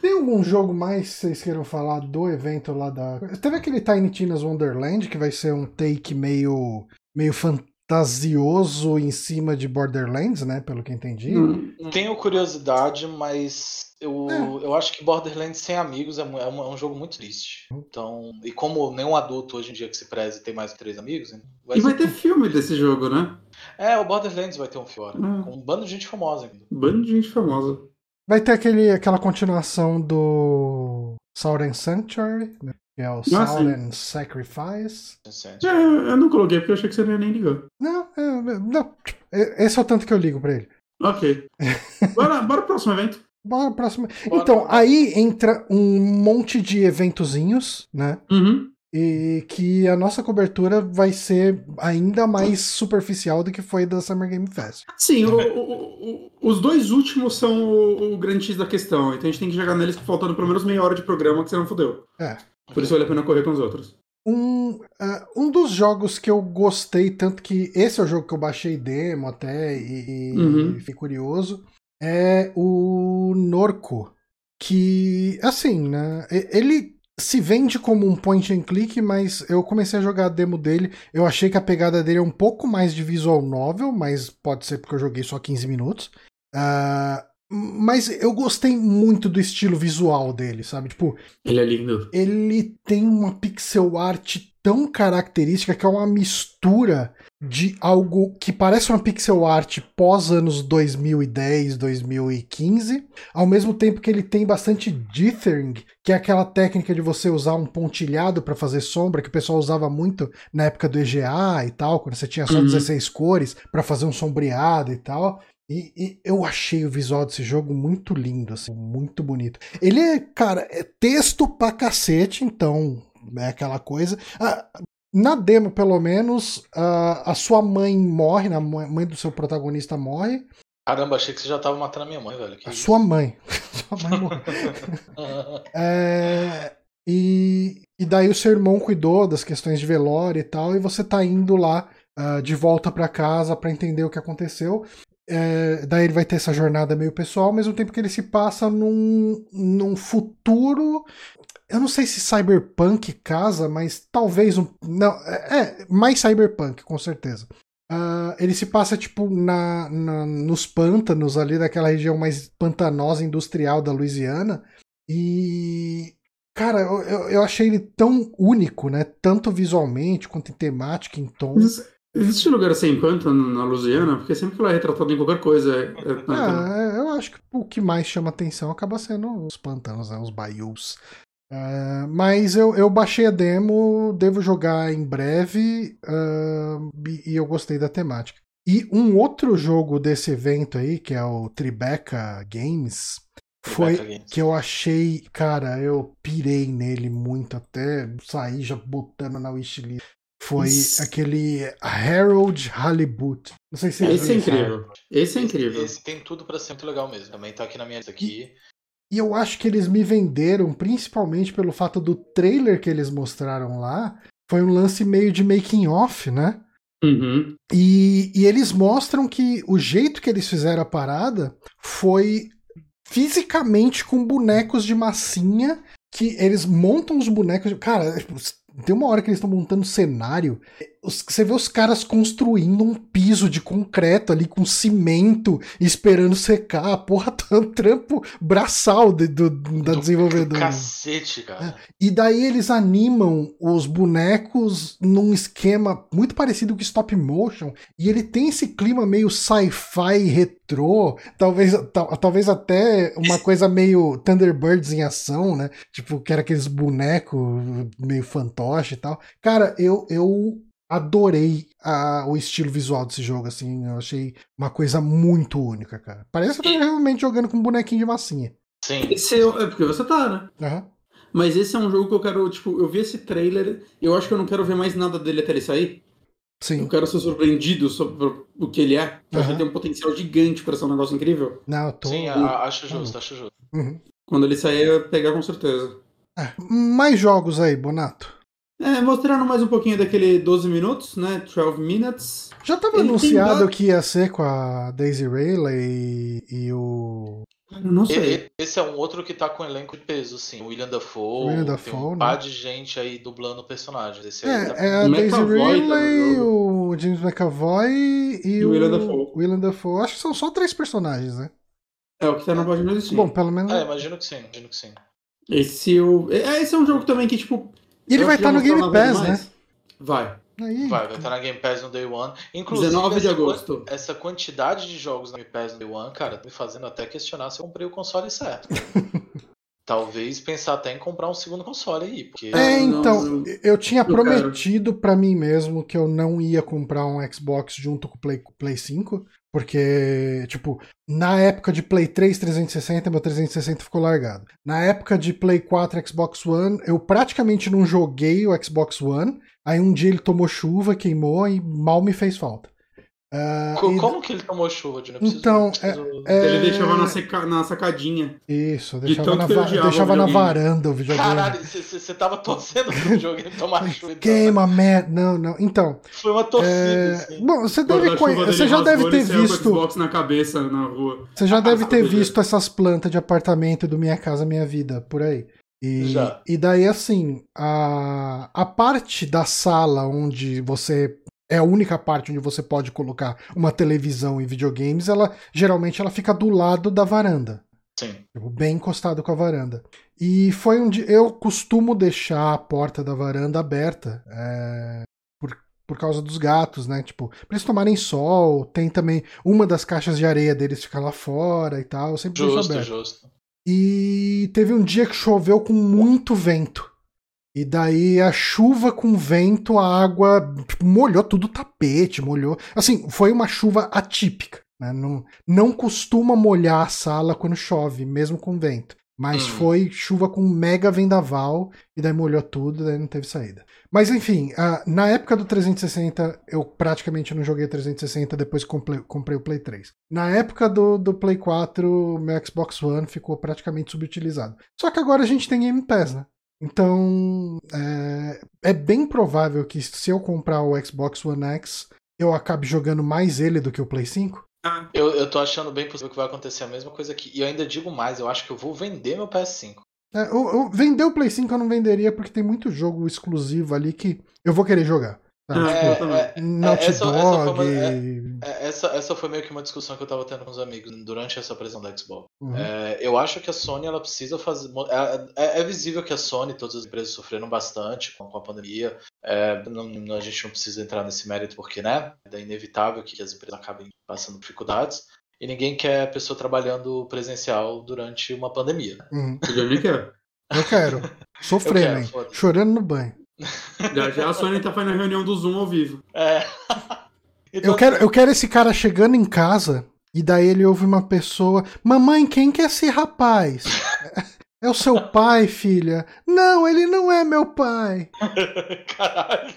Tem algum jogo mais que vocês queiram falar do evento lá da. Teve aquele Tiny Tina's Wonderland, que vai ser um take meio, meio fantasioso em cima de Borderlands, né? Pelo que entendi. Hum, tenho curiosidade, mas eu, é. eu acho que Borderlands sem amigos é, é, um, é, um, jogo muito triste. Então, e como nenhum adulto hoje em dia que se preze tem mais de três amigos. Vai e vai ter filme desse jogo, né? É, o Borderlands vai ter um filme, hum. com um bando de gente famosa ainda. Bando de gente famosa. Vai ter aquele, aquela continuação do Southern Sanctuary, né? que é o ah, Southern Sacrifice. É, eu não coloquei porque eu achei que você não ia nem ligar. Não, é, não, é, esse é o tanto que eu ligo pra ele. Ok. bora, bora pro próximo evento. Bora, próximo. Bora. Então, aí entra um monte de eventozinhos, né? Uhum e que a nossa cobertura vai ser ainda mais superficial do que foi da Summer Game Fest. Sim, o, o, o, os dois últimos são o, grande X da questão, então a gente tem que jogar neles faltando pelo menos meia hora de programa que você não fodeu. É. Por isso vale a pena correr com os outros. Um, uh, um dos jogos que eu gostei, tanto que esse é o jogo que eu baixei demo até e, uhum. e fiquei curioso, é o Norco. Que, assim, né? Ele se vende como um point and click, mas eu comecei a jogar a demo dele. Eu achei que a pegada dele é um pouco mais de visual novel, mas pode ser porque eu joguei só 15 minutos. Uh, mas eu gostei muito do estilo visual dele, sabe? Tipo. Ele é lindo. Ele tem uma pixel art tão característica que é uma mistura de algo que parece uma pixel art pós anos 2010, 2015, ao mesmo tempo que ele tem bastante dithering, que é aquela técnica de você usar um pontilhado para fazer sombra que o pessoal usava muito na época do EGA e tal, quando você tinha só uhum. 16 cores para fazer um sombreado e tal. E, e, eu achei o visual desse jogo muito lindo, assim, muito bonito. Ele é, cara, é texto pra cacete, então é aquela coisa. Ah, na demo, pelo menos, a, a sua mãe morre, a mãe do seu protagonista morre. Caramba, achei que você já tava matando a minha mãe, velho. Que a isso? sua mãe. sua mãe morre. é, e, e daí o seu irmão cuidou das questões de velório e tal, e você tá indo lá uh, de volta para casa para entender o que aconteceu. É, daí ele vai ter essa jornada meio pessoal, ao mesmo tempo que ele se passa num, num futuro eu não sei se Cyberpunk casa, mas talvez um. Não, é, é mais Cyberpunk, com certeza. Uh, ele se passa, tipo, na, na, nos pântanos ali daquela região mais pantanosa industrial da Louisiana. E. Cara, eu, eu achei ele tão único, né? Tanto visualmente quanto em temática, em tom. Existe lugar sem pântano na Louisiana? Porque sempre que ela é retratada em qualquer coisa é, é eu acho que o que mais chama atenção acaba sendo os pantanos, né, os bayous. Uh, mas eu, eu baixei a demo, devo jogar em breve uh, e, e eu gostei da temática. E um outro jogo desse evento aí, que é o Tribeca Games, foi Games. que eu achei, cara, eu pirei nele muito, até sair já botando na wishlist. Foi Isso. aquele Harold Halibut. Não sei se Esse é incrível. Esse é incrível. Esse, esse tem tudo para ser muito legal mesmo. Também tá aqui na minha lista aqui. E, eu acho que eles me venderam, principalmente pelo fato do trailer que eles mostraram lá, foi um lance meio de making off, né? Uhum. E, e eles mostram que o jeito que eles fizeram a parada foi fisicamente com bonecos de massinha que eles montam os bonecos. Cara, tem uma hora que eles estão montando cenário você vê os caras construindo um piso de concreto ali com cimento esperando secar. A porra tá um trampo braçal de, do, da do desenvolvedora. Cacete, cara. É. E daí eles animam os bonecos num esquema muito parecido com stop motion. E ele tem esse clima meio sci-fi retrô. Talvez, talvez até uma coisa meio Thunderbirds em ação, né? Tipo, que era aqueles bonecos meio fantoche e tal. Cara, eu, eu adorei a, o estilo visual desse jogo, assim. Eu achei uma coisa muito única, cara. Parece que eu tô realmente jogando com um bonequinho de massinha. Sim. Esse é, é porque você tá, né? Uhum. Mas esse é um jogo que eu quero, tipo, eu vi esse trailer, eu acho que eu não quero ver mais nada dele até ele sair. Sim. Eu quero ser surpreendido sobre o que ele é. Eu uhum. acho que ele tem um potencial gigante para ser um negócio incrível. Não, eu tô... Sim, acho justo, acho justo. Uhum. Quando ele sair, eu pegar com certeza. É. Mais jogos aí, Bonato. É, mostrando mais um pouquinho daquele 12 minutos, né? 12 minutes. Já estava anunciado que ia ser com a Daisy Rayleigh e, e o. Não sei. Esse é um outro que tá com elenco de peso, sim. O William Dafoe. William Dafoe, tem um né? par de gente aí dublando personagens. Esse é, tá... é a Daisy Rayleigh, tá o James McAvoy e, e o William Dafoe. William Dafoe. Acho que são só três personagens, né? É o que tá na página do. Bom, pelo menos. É, imagino que sim, imagino que sim. Esse, o... é, esse é um jogo também que, tipo, e ele vai estar tá no Game Pass, né? Vai. Aí, vai, vai estar tá na Game Pass no Day One. Inclusive, 19 de agosto. Essa quantidade de jogos na Game Pass no Day One, cara, tá me fazendo até questionar se eu comprei o console certo. Talvez pensar até em comprar um segundo console aí. Porque... É, então, não, eu tinha eu prometido para mim mesmo que eu não ia comprar um Xbox junto com o Play, Play 5, porque, tipo, na época de Play 3 360, meu 360 ficou largado. Na época de Play 4 Xbox One, eu praticamente não joguei o Xbox One. Aí um dia ele tomou chuva, queimou e mal me fez falta. Uh, Como e... que ele tomou chuva, Dino? Então, preciso... é, ele deixava na, seca... na sacadinha. Isso, deixava, na, va... deixava na varanda o videogame. Caralho, você tava torcendo pro videogame tomar chuva. Então, Queima, né? merda. Não, não. Então. Foi uma torcida, é... assim. Bom, você deve conhecer. Você já deve ter visto. Xbox na cabeça na rua. Você já deve ter visto essas plantas de apartamento do Minha Casa Minha Vida, por aí. E, Já. e daí, assim, a, a parte da sala onde você é a única parte onde você pode colocar uma televisão e videogames, ela geralmente ela fica do lado da varanda. Sim. Tipo, bem encostado com a varanda. E foi dia. Eu costumo deixar a porta da varanda aberta. É, por, por causa dos gatos, né? Tipo, pra eles tomarem sol. Tem também. Uma das caixas de areia deles fica lá fora e tal. Eu sempre justo, deixo aberto. Justo. E teve um dia que choveu com muito vento. E daí a chuva com vento, a água tipo, molhou tudo o tapete, molhou. Assim, foi uma chuva atípica. Né? Não, não costuma molhar a sala quando chove, mesmo com vento. Mas uhum. foi chuva com mega vendaval, e daí molhou tudo, daí não teve saída. Mas enfim, uh, na época do 360, eu praticamente não joguei 360 depois comprei, comprei, o Play 3. Na época do, do Play 4, meu Xbox One ficou praticamente subutilizado. Só que agora a gente tem Game Pass, né? Então, é, é bem provável que se eu comprar o Xbox One X, eu acabe jogando mais ele do que o Play 5. Ah. Eu, eu tô achando bem possível que vai acontecer a mesma coisa aqui. E eu ainda digo mais, eu acho que eu vou vender meu PS5. É, eu, eu, vender o Play 5 eu não venderia porque tem muito jogo exclusivo ali que eu vou querer jogar. É, é, é, Naughty essa, Dog. Essa foi, uma, é, essa, essa foi meio que uma discussão que eu tava tendo com os amigos durante essa apresentação da Xbox. Uhum. eu acho que a Sony ela precisa fazer. É, visível que a Sony, todas as empresas sofreram bastante com, com a pandemia. Não, a gente não precisa entrar nesse mérito porque, né? É inevitável que as empresas acabem passando dificuldades e ninguém quer pessoa trabalhando presencial durante uma pandemia. Uhum. Eu nem quero. Eu quero. Sofrendo, hein? Chorando no banho. Já, já a Sony tá fazendo reunião do Zoom ao vivo. É. Então... Eu, quero, eu quero esse cara chegando em casa e daí ele ouve uma pessoa: Mamãe, quem que é esse rapaz? É o seu pai, filha? Não, ele não é meu pai. Caralho.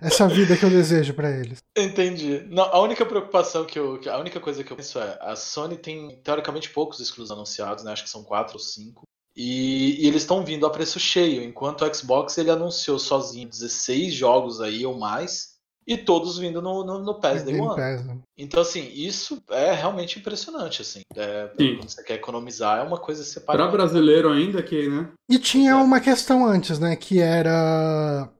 Essa vida que eu desejo para eles. Entendi. Não, a única preocupação que eu. A única coisa que eu penso é: a Sony tem teoricamente poucos exclusivos anunciados, né? Acho que são quatro ou cinco. E, e eles estão vindo a preço cheio, enquanto o Xbox ele anunciou sozinho 16 jogos aí ou mais, e todos vindo no, no, no PES Day One. PES, né? Então, assim, isso é realmente impressionante, assim. É, quando você quer economizar, é uma coisa separada. Para brasileiro ainda, que, né? E tinha é. uma questão antes, né? Que era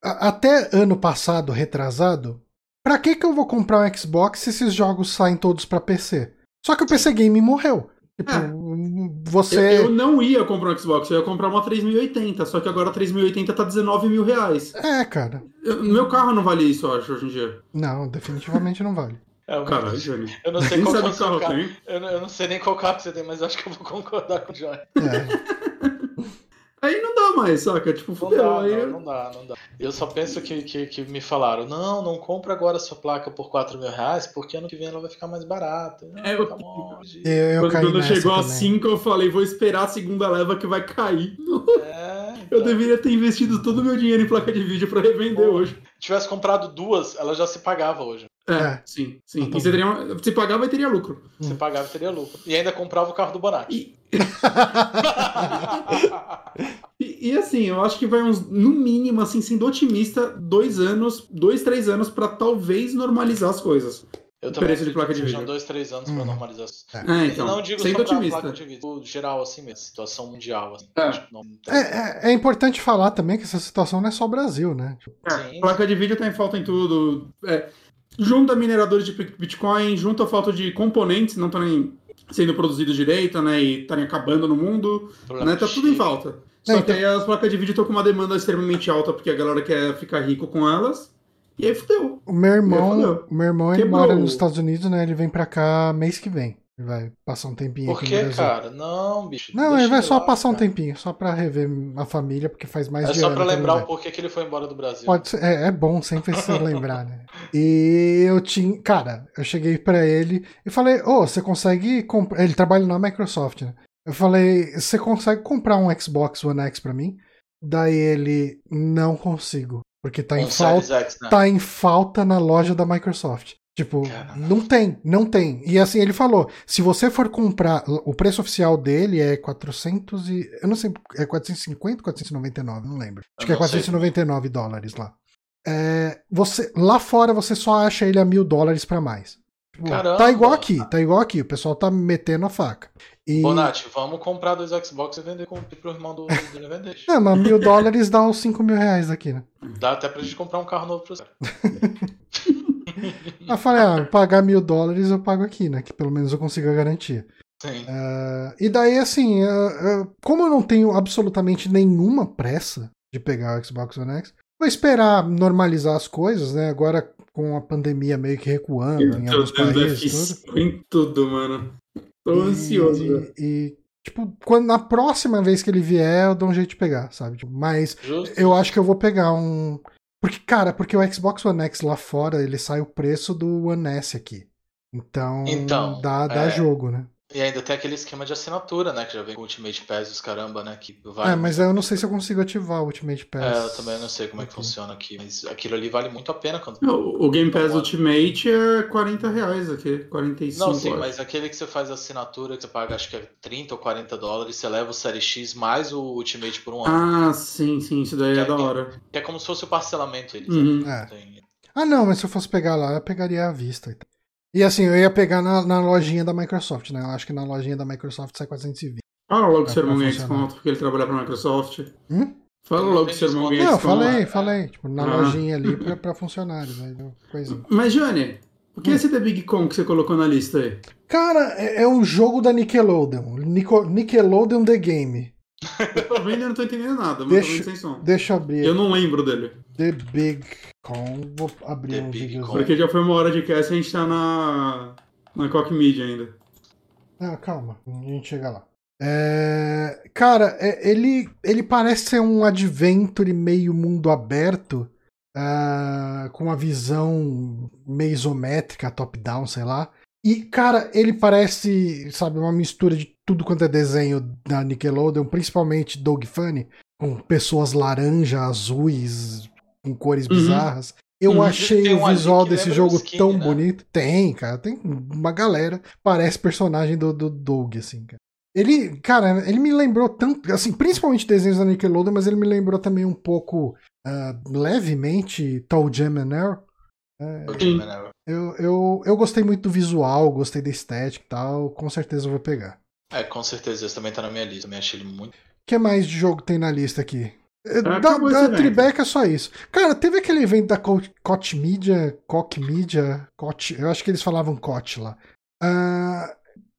até ano passado, retrasado, pra que que eu vou comprar um Xbox se esses jogos saem todos para PC? Só que o PC Game morreu. Tipo, é. Você. Eu, eu, não ia comprar um Xbox, eu ia comprar uma 3080, só que agora a 3080 tá 19 mil reais. É, cara. Eu, meu carro não vale isso, eu acho, hoje em dia. Não, definitivamente não vale. É, Caralho, Johnny. Eu não sei qual carro, carro. Eu, não, eu não sei nem qual carro você tem, mas acho que eu vou concordar com o Johnny. É. Aí não dá mais, saca? Tipo, fudeu. Não dá, aí... não, não, dá, não dá. Eu só penso que, que, que, me falaram, não, não compra agora a sua placa por 4 mil reais, porque ano que vem ela vai ficar mais barata. é, eu, tá eu, eu quando chegou a 5, eu falei, vou esperar a segunda leva que vai cair. É, então... Eu deveria ter investido todo o meu dinheiro em placa de vídeo para revender Pô, hoje. Se tivesse comprado duas, ela já se pagava hoje. É, é. sim, sim. Então, e você teria, se pagava, teria lucro. Se pagava, teria lucro. E ainda comprava o carro do Bonatti. E... e, e, assim, eu acho que vai uns, no mínimo, assim, sendo otimista, dois anos, dois, três anos para talvez normalizar as coisas. Eu também preço de placa de vídeo. dois, três anos hum. para normalizar. É, então, não digo sendo só otimista. placa de vídeo, geral assim mesmo, situação mundial. Assim, é. Não... É, é, é, importante falar também que essa situação não é só o Brasil, né? É, placa de vídeo tá em falta em tudo. É, junto a mineradores de Bitcoin, junto a falta de componentes, não estão sendo produzidos direito, né? E estarem acabando no mundo. né, tá tudo em falta. Só então... que aí as placas de vídeo estão com uma demanda extremamente alta porque a galera quer ficar rico com elas. E aí fudeu. O meu irmão, o meu irmão ele mora nos Estados Unidos, né? Ele vem pra cá mês que vem. Ele vai passar um tempinho Por aqui que, cara? Não, bicho. Não, ele vai só lá, passar cara. um tempinho, só pra rever a família, porque faz mais é de ano. É só pra lembrar o porquê que ele foi embora do Brasil. Pode ser, é, é bom sempre se lembrar, né? E eu tinha. Cara, eu cheguei pra ele e falei, ô, oh, você consegue comprar. Ele trabalha na Microsoft, né? Eu falei, você consegue comprar um Xbox One X pra mim? Daí ele, não consigo. Porque tá, um em, falta, X, né? tá em falta na loja da Microsoft. Tipo, Caramba. não tem, não tem. E assim, ele falou, se você for comprar, o preço oficial dele é 400 e... Eu não sei, é 450 499, não lembro. Acho eu que é 499 sei. dólares lá. É, você, lá fora você só acha ele a mil dólares para mais. Tipo, Caramba. Tá igual aqui, tá igual aqui. O pessoal tá metendo a faca. E... Bonatti, vamos comprar dois Xbox e vender com, pro irmão do, do Nevendejo. É, mas mil dólares dá uns 5 mil reais aqui, né? Dá até pra gente comprar um carro novo pro Zé. eu falei, ah, pagar mil dólares eu pago aqui, né? Que pelo menos eu consigo a garantia. Sim. Uh, e daí, assim, uh, uh, como eu não tenho absolutamente nenhuma pressa de pegar o Xbox One X, vou esperar normalizar as coisas, né? Agora com a pandemia meio que recuando em alguns países. Tudo. Em tudo, mano. Tô e, ansioso. E, tipo, quando, na próxima vez que ele vier, eu dou um jeito de pegar, sabe? Tipo, mas Justo. eu acho que eu vou pegar um. Porque, cara, porque o Xbox One X lá fora, ele sai o preço do One S aqui. Então, então dá, dá é... jogo, né? E ainda tem aquele esquema de assinatura, né? Que já vem com o Ultimate Pass os caramba, né? Que vale é, mas eu não sei se eu consigo ativar o Ultimate Pass. É, eu também não sei como é que funciona aqui, mas aquilo ali vale muito a pena. Quando... O, o Game Pass Ultimate é 40 reais aqui, 45 Não, sim, mas aquele que você faz assinatura, que você paga acho que é 30 ou 40 dólares, você leva o Série X mais o Ultimate por um ano. Ah, sim, sim, isso daí que é, é da hora. Que é como se fosse o parcelamento. Uhum. Né? É. Ah, não, mas se eu fosse pegar lá, eu pegaria à vista. E assim, eu ia pegar na, na lojinha da Microsoft, né? Eu acho que na lojinha da Microsoft sai 420. Ah, logo o Sermon X conta, porque ele trabalha pra Microsoft. Hum? Fala logo tem seu irmão desconto. Games. Não, falei, falei. Tipo, na Ah. lojinha ali pra, pra funcionários. Né? Coisinha. Mas, Johnny, o que é esse The Big Con que você colocou na lista aí? Cara, é, é um jogo da Nickelodeon. Nico- Nickelodeon The Game. Eu tô vendo e eu não tô entendendo nada, mas Deixa- tô vendo sem som. Deixa eu abrir Eu não lembro dele. The Big Con. Vou abrir The um Big vídeo. Porque já foi uma hora de cast e a gente tá na. na Cock Media ainda. Ah, calma, a gente chega lá. É, cara, é- ele, ele parece ser um adventure meio mundo aberto, ah, com uma visão meio isométrica, top-down, sei lá. E, cara, ele parece, sabe, uma mistura de tudo quanto é desenho da Nickelodeon, principalmente Dog Funny, com pessoas laranja, azuis, com cores Uhum. bizarras. Eu Uhum. achei o visual desse jogo o Skinny, tão né? bonito. Tem, cara, tem uma galera. Parece personagem do, do Doug, assim, cara. Ele, cara, ele me lembrou tanto, assim, principalmente desenhos da Nickelodeon, mas ele me lembrou também um pouco, ah, levemente, Tall Jam and Earl. É, eu, eu, eu gostei muito do visual, gostei da estética e tal, com certeza eu vou pegar. É, com certeza, esse também tá na minha lista. Também achei ele muito. O que mais de jogo tem na lista aqui? Da, da. Tribeca é só isso. Cara, teve aquele evento da Co- Koch Media, Koch Media, Koch, eu acho que eles falavam Koch lá. Ah,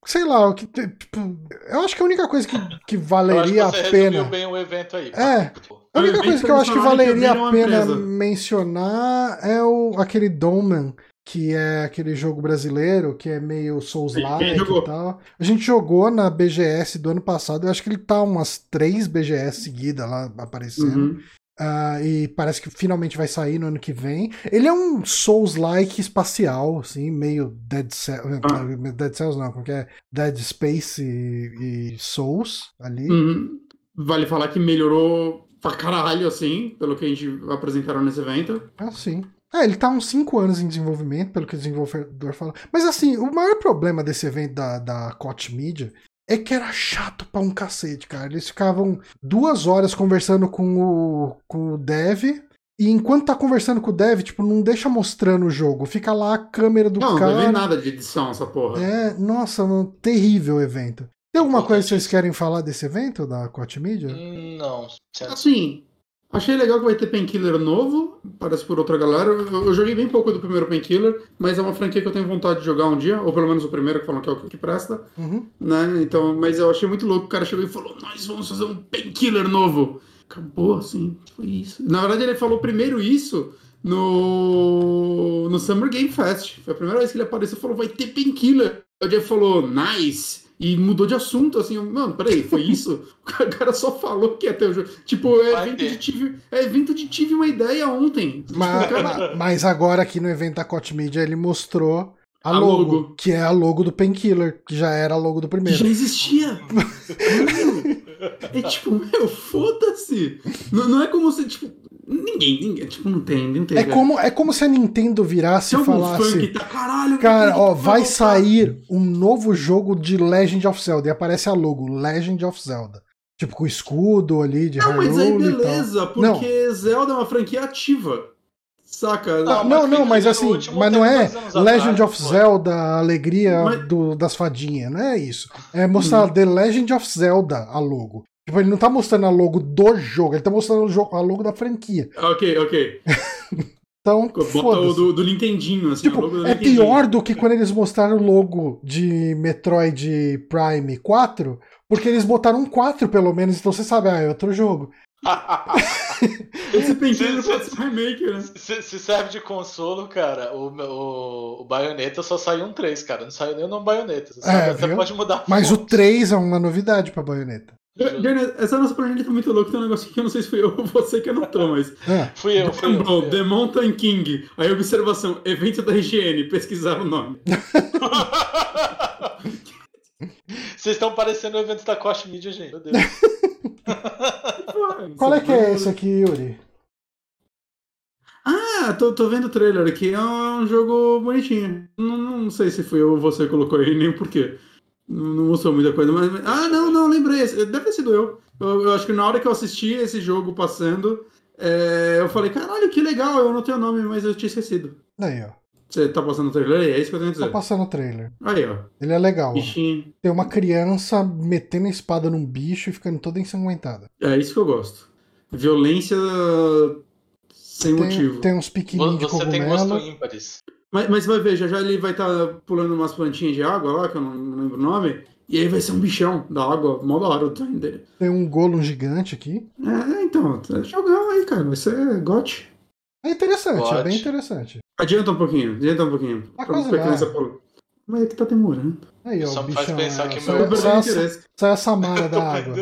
sei lá, que, tipo, eu acho que a única coisa que, que valeria que a pena. bem o evento aí. É. A única coisa que eu acho que valeria a pena mencionar é o, aquele Doman, que é aquele jogo brasileiro, que é meio Souls-like e tal. A gente jogou na BGS do ano passado, eu acho que ele tá umas três BGS seguidas lá aparecendo. Uhum. Ah, e parece que finalmente vai sair no ano que vem. Ele é um Souls-like espacial, assim, meio Dead Cells. Ah. Dead Cells não, como que é? Dead Space e, e Souls ali. Uhum. Vale falar que melhorou pra caralho, assim, pelo que a gente apresentaram nesse evento. Ah, sim. É, ele tá uns 5 anos em desenvolvimento, pelo que o desenvolvedor fala. Mas assim, o maior problema desse evento da, da Koch Media é que era chato pra um cacete, cara. Eles ficavam duas horas conversando com o, com o dev. E enquanto tá conversando com o dev, tipo, não deixa mostrando o jogo. Fica lá a câmera do Não, não cara. teve nada de edição essa porra. É, nossa, um terrível evento. Tem alguma coisa que vocês querem falar desse evento da Koch Media? Hum, Não. sendo- Assim, achei legal que vai ter Painkiller novo, parece por outra galera. Eu, eu joguei bem pouco do primeiro Painkiller, mas é uma franquia que eu tenho vontade de jogar um dia, ou pelo menos o primeiro que falam que é o que presta, Uhum. né? Então, mas eu achei muito louco, o cara chegou e falou, nós vamos fazer um Painkiller novo. Acabou, assim, foi isso. Na verdade, ele falou primeiro isso no, no Summer Game Fest. Foi a primeira vez que ele apareceu e falou, vai ter Painkiller. O Jeff falou, nice. E mudou de assunto, assim, mano, peraí, foi isso? o cara só falou que ia ter o jogo. Tipo, é evento, de tive, é evento de tive uma ideia ontem. Tipo, cara, ma- mas agora aqui no evento da Koch Media ele mostrou a, A logo, logo. que é a logo do Painkiller, que já era a logo do já primeiro. existia. Mano, é tipo, meu, foda-se. Não, não é como se, tipo, ninguém, ninguém, tipo, não tem, não tem. É cara. como, é como se a Nintendo virasse Se e falasse. tá, caralho, Cara, ó, vai voltar. sair um novo jogo de Legend of Zelda. E aparece a logo, Legend of Zelda. Tipo, com o escudo ali de Não, mas aí Hyrule e tal. beleza, porque Zelda é uma franquia ativa. Saca? Não, Não, não, mas não, mas assim, mas não teve é Legend atrás, of pô. Zelda, a alegria Mas- do- das fadinhas, não é isso. É mostrar The Legend of Zelda, a logo. Tipo, ele não tá mostrando a logo do jogo, ele tá mostrando o jogo- a logo da franquia. Ok, ok. Então, Bota o do, do Nintendinho, assim. o Tipo, logo do é Nintendinho. pior do que quando eles mostraram o logo de Metroid Prime 4, porque eles botaram um 4 pelo menos, então você sabe, ah, é outro jogo. Esse ser remake, né? Se, se serve de consolo, cara, o, o, o Bayonetta só saiu um 3, cara. Não saiu nem o nome Bayonetta. Você, sabe, você viu? pode mudar. Mas o fonte. 3 é uma novidade pra baioneta. Essa nossa planeta tá muito louca, tem um negócio aqui que eu não sei se foi eu ou você que anotou, mas. É. Fui eu, fui eu. Fui eu. The Mountain King. Aí, observação: evento da higiene. Pesquisaram o nome. Vocês estão parecendo o evento da Koch Media, gente. Meu Deus. Qual é que é esse aqui, Yuri? Ah, tô, tô vendo o trailer aqui. É um jogo bonitinho. Não, não sei se foi eu ou você que colocou aí, nem porquê. Não, não mostrou muita coisa, mas. Ah, não, não, lembrei. Deve ter sido eu. eu. eu acho que na hora que eu assisti esse jogo passando, é, eu falei, caralho, que legal, eu anotei o nome, mas eu tinha esquecido. Aí, ó. Você tá passando o trailer aí? É isso que eu tenho a Tá dizer. passando o trailer. Aí, ó. Ele é legal. Bichinho. Tem uma criança metendo a espada num bicho e ficando toda ensanguentada. É isso que eu gosto. violência sem tem, motivo. Tem uns pequenininhos de Você tem gosto ímpares. Mas, mas vai ver, já já ele vai estar pulando umas plantinhas de água lá, que eu não, não lembro o nome, e aí vai ser um bichão da água, mó da hora o design dele. Tem um Golem gigante aqui. É, então, é jogão aí, cara, vai ser gote. É interessante, é bem interessante. Adianta um pouquinho, adianta um pouquinho. Tá Pra quase lá. porra. Mas é que tá demorando. Aí, ó, Só me faz pensar é, que meu- só, perdendo essa, interesse. só essa mara Tô da água.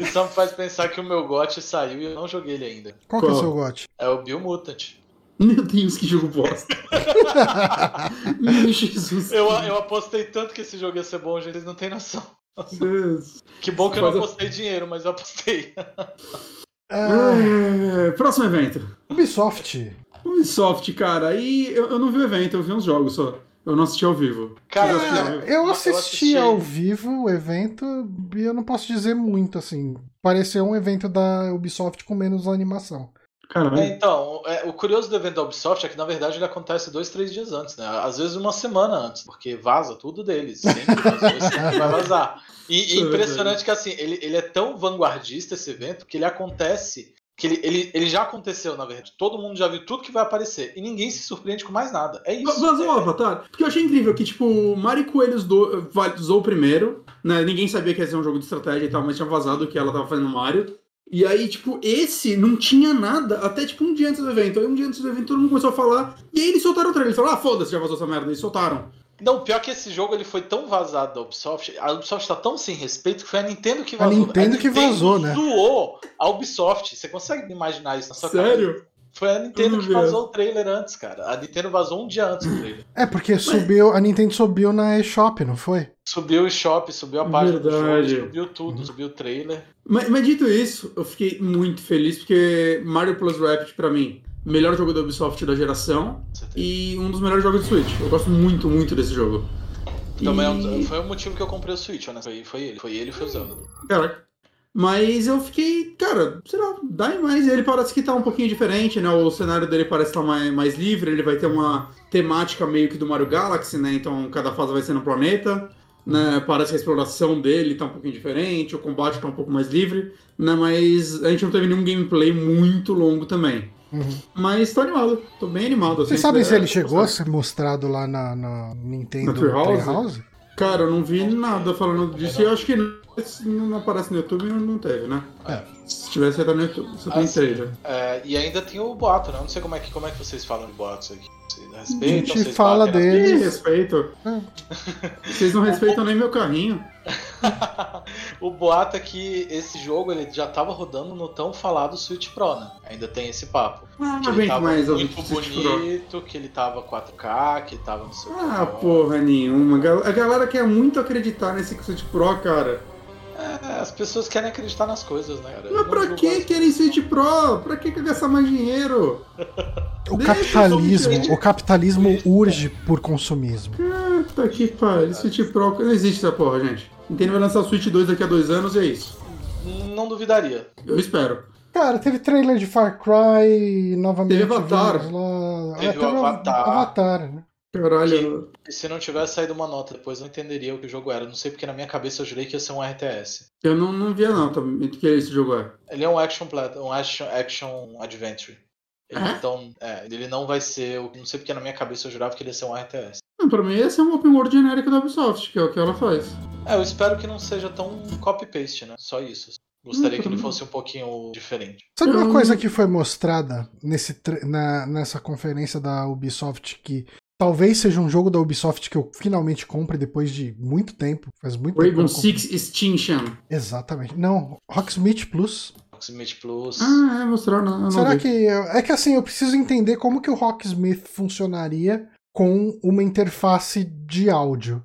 Isso só me faz pensar que o meu GOT saiu e eu não joguei ele ainda. Qual que é o Qual? seu gote? É o Biomutant. Meu Deus, que jogo bosta. Meu Jesus. Eu, eu apostei tanto que esse jogo ia ser bom, gente, vocês não tem noção. Deus. Que bom que eu não eu- apostei dinheiro, mas eu apostei. É, É, próximo evento. Ubisoft. Ubisoft, cara, aí eu, eu não vi o evento, eu vi uns jogos só. Eu não assisti ao vivo. Cara, eu assisti, assisti. ao vivo o evento e eu não posso dizer muito, assim. Pareceu um evento da Ubisoft com menos animação. Caralho. É, então, é, o curioso do evento da Ubisoft é que na verdade ele acontece dois, três dias antes, né? Às vezes uma semana antes, porque vaza tudo deles. Sempre, vazou, sempre vai vazar. E, e é impressionante que assim, ele, ele é tão vanguardista esse evento que ele acontece. Que ele, ele, ele já aconteceu, na verdade. Todo mundo já viu tudo que vai aparecer. E ninguém se surpreende com mais nada. É isso. Vazou o É- Avatar? Porque eu achei incrível que, tipo, Mari Coelhos do, vazou primeiro, né? Ninguém sabia que ia ser um jogo de estratégia e tal, mas tinha vazado que ela tava fazendo Mario. E aí, tipo, esse não tinha nada até, tipo, um dia antes do evento. Aí, um dia antes do evento, todo mundo começou a falar. E aí, eles soltaram o trailer. Eles falaram, ah, foda-se, já vazou essa merda. Eles soltaram. Não, pior que esse jogo ele foi tão vazado da Ubisoft, a Ubisoft tá tão sem respeito que foi a Nintendo que A vazou. Nintendo que vazou, né? zoou a Ubisoft. Você consegue imaginar isso na sua cabeça? Sério? Foi a Nintendo Eu que vazou o trailer antes, cara. A Nintendo vazou um dia antes do trailer. É, porque subiu, a Nintendo subiu na eShop, não foi? Subiu o shop, subiu a página Verdade. do jogo, subiu tudo, subiu o trailer. Mas, mas dito isso, eu fiquei muito feliz porque Mario Plus Rapid, pra mim, melhor jogo da Ubisoft da geração e um dos melhores jogos de Switch. Eu gosto muito, muito desse jogo. Também é E- foi o motivo que eu comprei o Switch, né? Foi, foi ele, foi ele e foi o Zelda. Caraca. Mas eu fiquei, cara, sei lá, dá mais. Ele parece que tá um pouquinho diferente, né? O cenário dele parece estar mais, mais livre, ele vai ter uma temática meio que do Mario Galaxy, né? Então cada fase vai ser no planeta. Né? Parece que a exploração dele tá um pouquinho diferente, o combate tá um pouco mais livre, né? Mas a gente não teve nenhum gameplay muito longo também. Uhum. Mas tô animado, tô bem animado. Assim, Vocês sabem é, se ele chegou a ser mostrado lá na, na Nintendo Na Treehouse? Treehouse? Cara, eu não vi nada falando disso e eu acho que não, não aparece no YouTube não, não teve, né? É. Se tivesse, estar no YouTube. Só tem Ah, sim. trailer. É, e ainda tem o boato, né? Eu não sei como é que, como é que vocês falam de boatos aqui. Vocês respeitam? A gente vocês fala batem dele. Ih, Eles- respeito. É. Vocês não respeitam nem meu carrinho. o boato é que esse jogo ele já tava rodando no tão falado Switch Pro, né? Ainda tem esse papo. Ah, Que ele tava mais muito bonito, que ele tava 4K, que tava não sei o que. Ah, porra nenhuma. A galera quer muito acreditar nesse Switch Pro, cara. É, as pessoas querem acreditar nas coisas, né, cara? Mas não pra que querem Switch Pro? Pra que gastar mais dinheiro? O Deixa capitalismo, o capitalismo urge por consumismo. Puta que pariu. Switch Pro não existe essa porra, gente. Nintendo vai lançar o Switch 2 daqui a dois anos e é isso. Não duvidaria. Eu espero. Cara, teve trailer de Far Cry, novamente. Teve Avatar. Lá... Teve Ah, o Avatar. Avatar, né? Caralho. E se não tivesse saído uma nota depois, eu entenderia o que o jogo era. Não sei porque na minha cabeça eu jurei que ia ser um RTS. Eu não, não via não, também, do que esse jogo é. Ele é um action um action, action adventure. Ele, É? Então, é, ele não vai ser. o- Não sei porque na minha cabeça eu jurava que ele ia ser um RTS. Não, pra mim esse é um open world genérico da Ubisoft, que é o que ela faz. É, eu espero que não seja tão copy-paste, né? Só isso. Gostaria que ele fosse um pouquinho diferente. Sabe uma coisa que foi mostrada nesse, na, nessa conferência da Ubisoft que talvez seja um jogo da Ubisoft que eu finalmente compre depois de muito tempo? Faz muito tempo. que Rainbow compro. Six Extinction. Exatamente. Não, Rocksmith Plus. Proximity Plus. Ah, é, mostraram. Não, não Será vi. que. eu- É que assim, eu preciso entender como que o Rocksmith funcionaria com uma interface de áudio.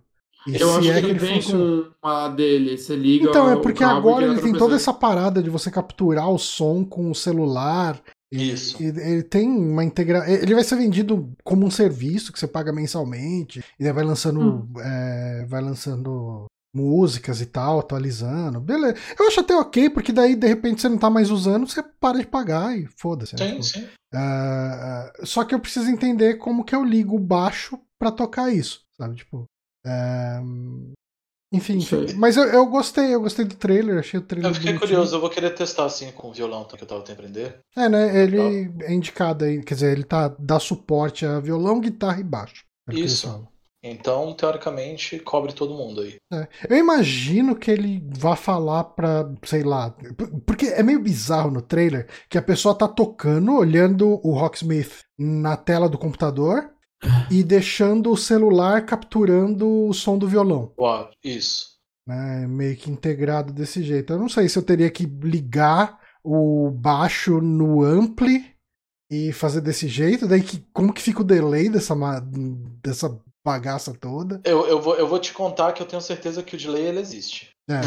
E Eu acho se é que ele vem funciona. com a dele, você liga Então, é porque agora ele tem toda essa parada de você capturar o som com o celular. Isso. e- Ele tem uma integra... Ele vai ser vendido como um serviço que você paga mensalmente. E daí vai lançando. Hum. é, vai lançando músicas e tal, atualizando. Beleza. Eu acho até ok, porque daí, de repente, você não tá mais usando, você para de pagar e foda-se. né? Sim, sim. Ah, só que eu preciso entender como que eu ligo o baixo pra tocar isso, sabe? Tipo, ah, Enfim. Mas eu, eu gostei, eu gostei do trailer, achei o trailer Eu fiquei bonitinho. curioso, eu vou querer testar assim com o violão que eu tava tentando aprender. É, né? Ele é indicado aí, quer dizer, ele tá, dá suporte a violão, guitarra e baixo. É Isso. Então, teoricamente, cobre todo mundo aí. É. Eu imagino que ele vá falar pra, sei lá, porque é meio bizarro no trailer que a pessoa tá tocando, olhando o Rocksmith na tela do computador e deixando o celular capturando o som do violão. Uau, isso. né, meio que integrado desse jeito. Eu não sei se eu teria que ligar o baixo no ampli e fazer desse jeito, daí que, como que fica o delay dessa, dessa bagaça toda? Eu, eu, vou, eu vou te contar que eu tenho certeza que o delay ele existe. É,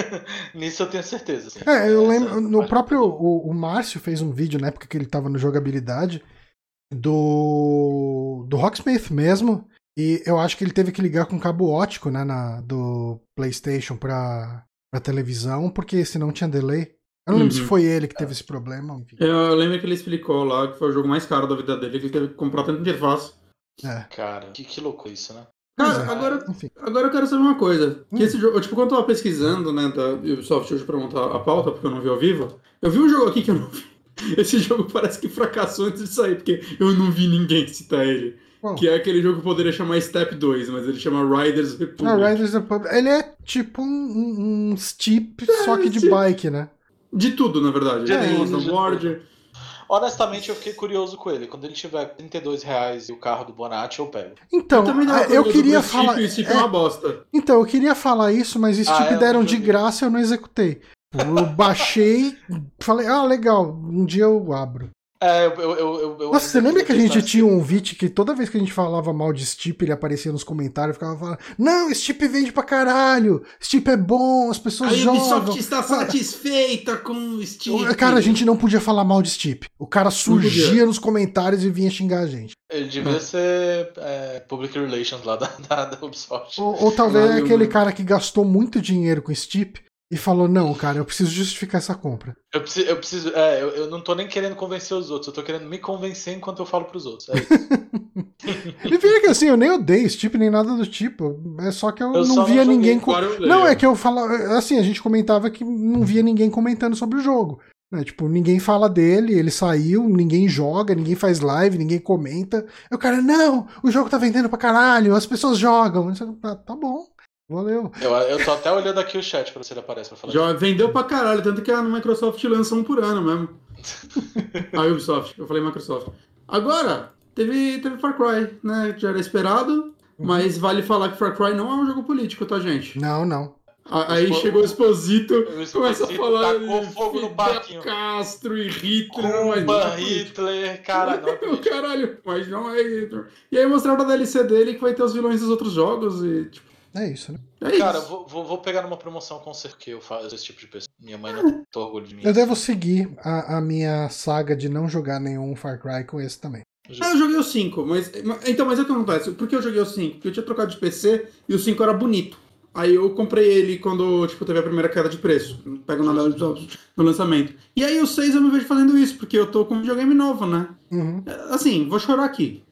Nisso eu tenho certeza. assim. É, eu Essa- lembro, no próprio, o, o Márcio fez um vídeo na época que ele tava no jogabilidade do, do Rocksmith mesmo, e eu acho que ele teve que ligar com cabo ótico, né, na, do Playstation pra, pra televisão, porque senão tinha delay. Eu não lembro Uhum. se foi ele que teve esse problema. enfim. Eu lembro que ele explicou lá que foi o jogo mais caro da vida dele, que ele teve que comprar tanta interface. É, Cara, que, que louco isso, né? Cara, é. agora, enfim. agora eu quero saber uma coisa. Que Hum. esse jogo, tipo, quando eu tava pesquisando, né, da Ubisoft hoje pra montar a pauta, porque eu não vi ao vivo, eu vi um jogo aqui que eu não vi. Esse jogo parece que fracassou antes de sair, porque eu não vi ninguém citar ele. Qual? Que é aquele jogo que poderia chamar Step 2, mas ele chama Riders Republic. Ah, Riders Republic. Ele é tipo um, um, um steep, só que de steep. bike, né? De tudo, na verdade. De Ele tem de snowboard. Honestamente, eu fiquei curioso com ele. Quando ele tiver 32 reais e o carro do Bonatti, eu pego. Então, Eu tava eu queria Steep, falar. o Steep é é, uma bosta. Então, eu queria falar isso, mas Steep Ah, é, deram de graça e eu não executei. Eu baixei, falei, ah, legal, um dia eu abro. É, eu. eu, eu, eu Nossa, você lembra que a gente tinha um Vit que toda vez que a gente falava mal de Steep, ele aparecia nos comentários e ficava falando: Não, Steep vende pra caralho, Steep é bom, as pessoas A jogam. Ubisoft está satisfeita com o Steep. Cara, a gente não podia falar mal de Steep. O cara surgia nos comentários e vinha xingar a gente. Ele devia ser é, Public Relations lá da, da, da Ubisoft. Ou, ou talvez Caralho, aquele cara que gastou muito dinheiro com Steep e falou: Não, cara, eu preciso justificar essa compra. Eu preciso. Eu, preciso é, eu, eu não tô nem querendo convencer os outros, eu tô querendo me convencer enquanto eu falo pros outros. É isso. E pior que assim, eu nem odeio Steep nem nada do tipo. É só que eu, Eu não via não ninguém. com- eu. Não, é que eu falava. Assim, a gente comentava que não via ninguém comentando sobre o jogo. né? Tipo, ninguém fala dele, ele saiu, ninguém joga, ninguém faz live, ninguém comenta. O cara, não, o jogo tá vendendo pra caralho, as pessoas jogam. "Ah, tá bom, valeu. Eu, eu tô até olhando aqui o chat pra ver se ele aparece pra falar. Já vendeu pra caralho, tanto que a Microsoft lança um por ano mesmo. a Ubisoft, eu falei Microsoft. Agora, teve, teve Far Cry, né? Já era esperado, mas vale falar que Far Cry não é um jogo político, tá, gente? Não, não. A- Aí chegou o Exposito, começa a falar tacou fogo no Fidel parquinho. Castro e Hitler, mas não Cuba, é político. Hitler, cara, não é político. Caralho, mas não é Hitler. E aí mostraram a DLC dele que vai ter os vilões dos outros jogos e, tipo, É isso, né? é Cara, isso. vou, vou, vou pegar numa promoção com certeza que eu faço esse tipo de pessoa. Minha mãe não tem orgulho de mim. Eu devo seguir a, a minha saga de não jogar nenhum Far Cry com esse também. Ah, eu joguei o 5, mas. Então, mas é o que acontece? Por que eu joguei o 5? Porque eu tinha trocado de PC e o 5 era bonito. Aí eu comprei ele quando, tipo, teve a primeira queda de preço. Pego na no lançamento. E aí o 6 eu me vejo fazendo isso, porque eu tô com um videogame novo, né? Uhum. Assim, vou chorar aqui.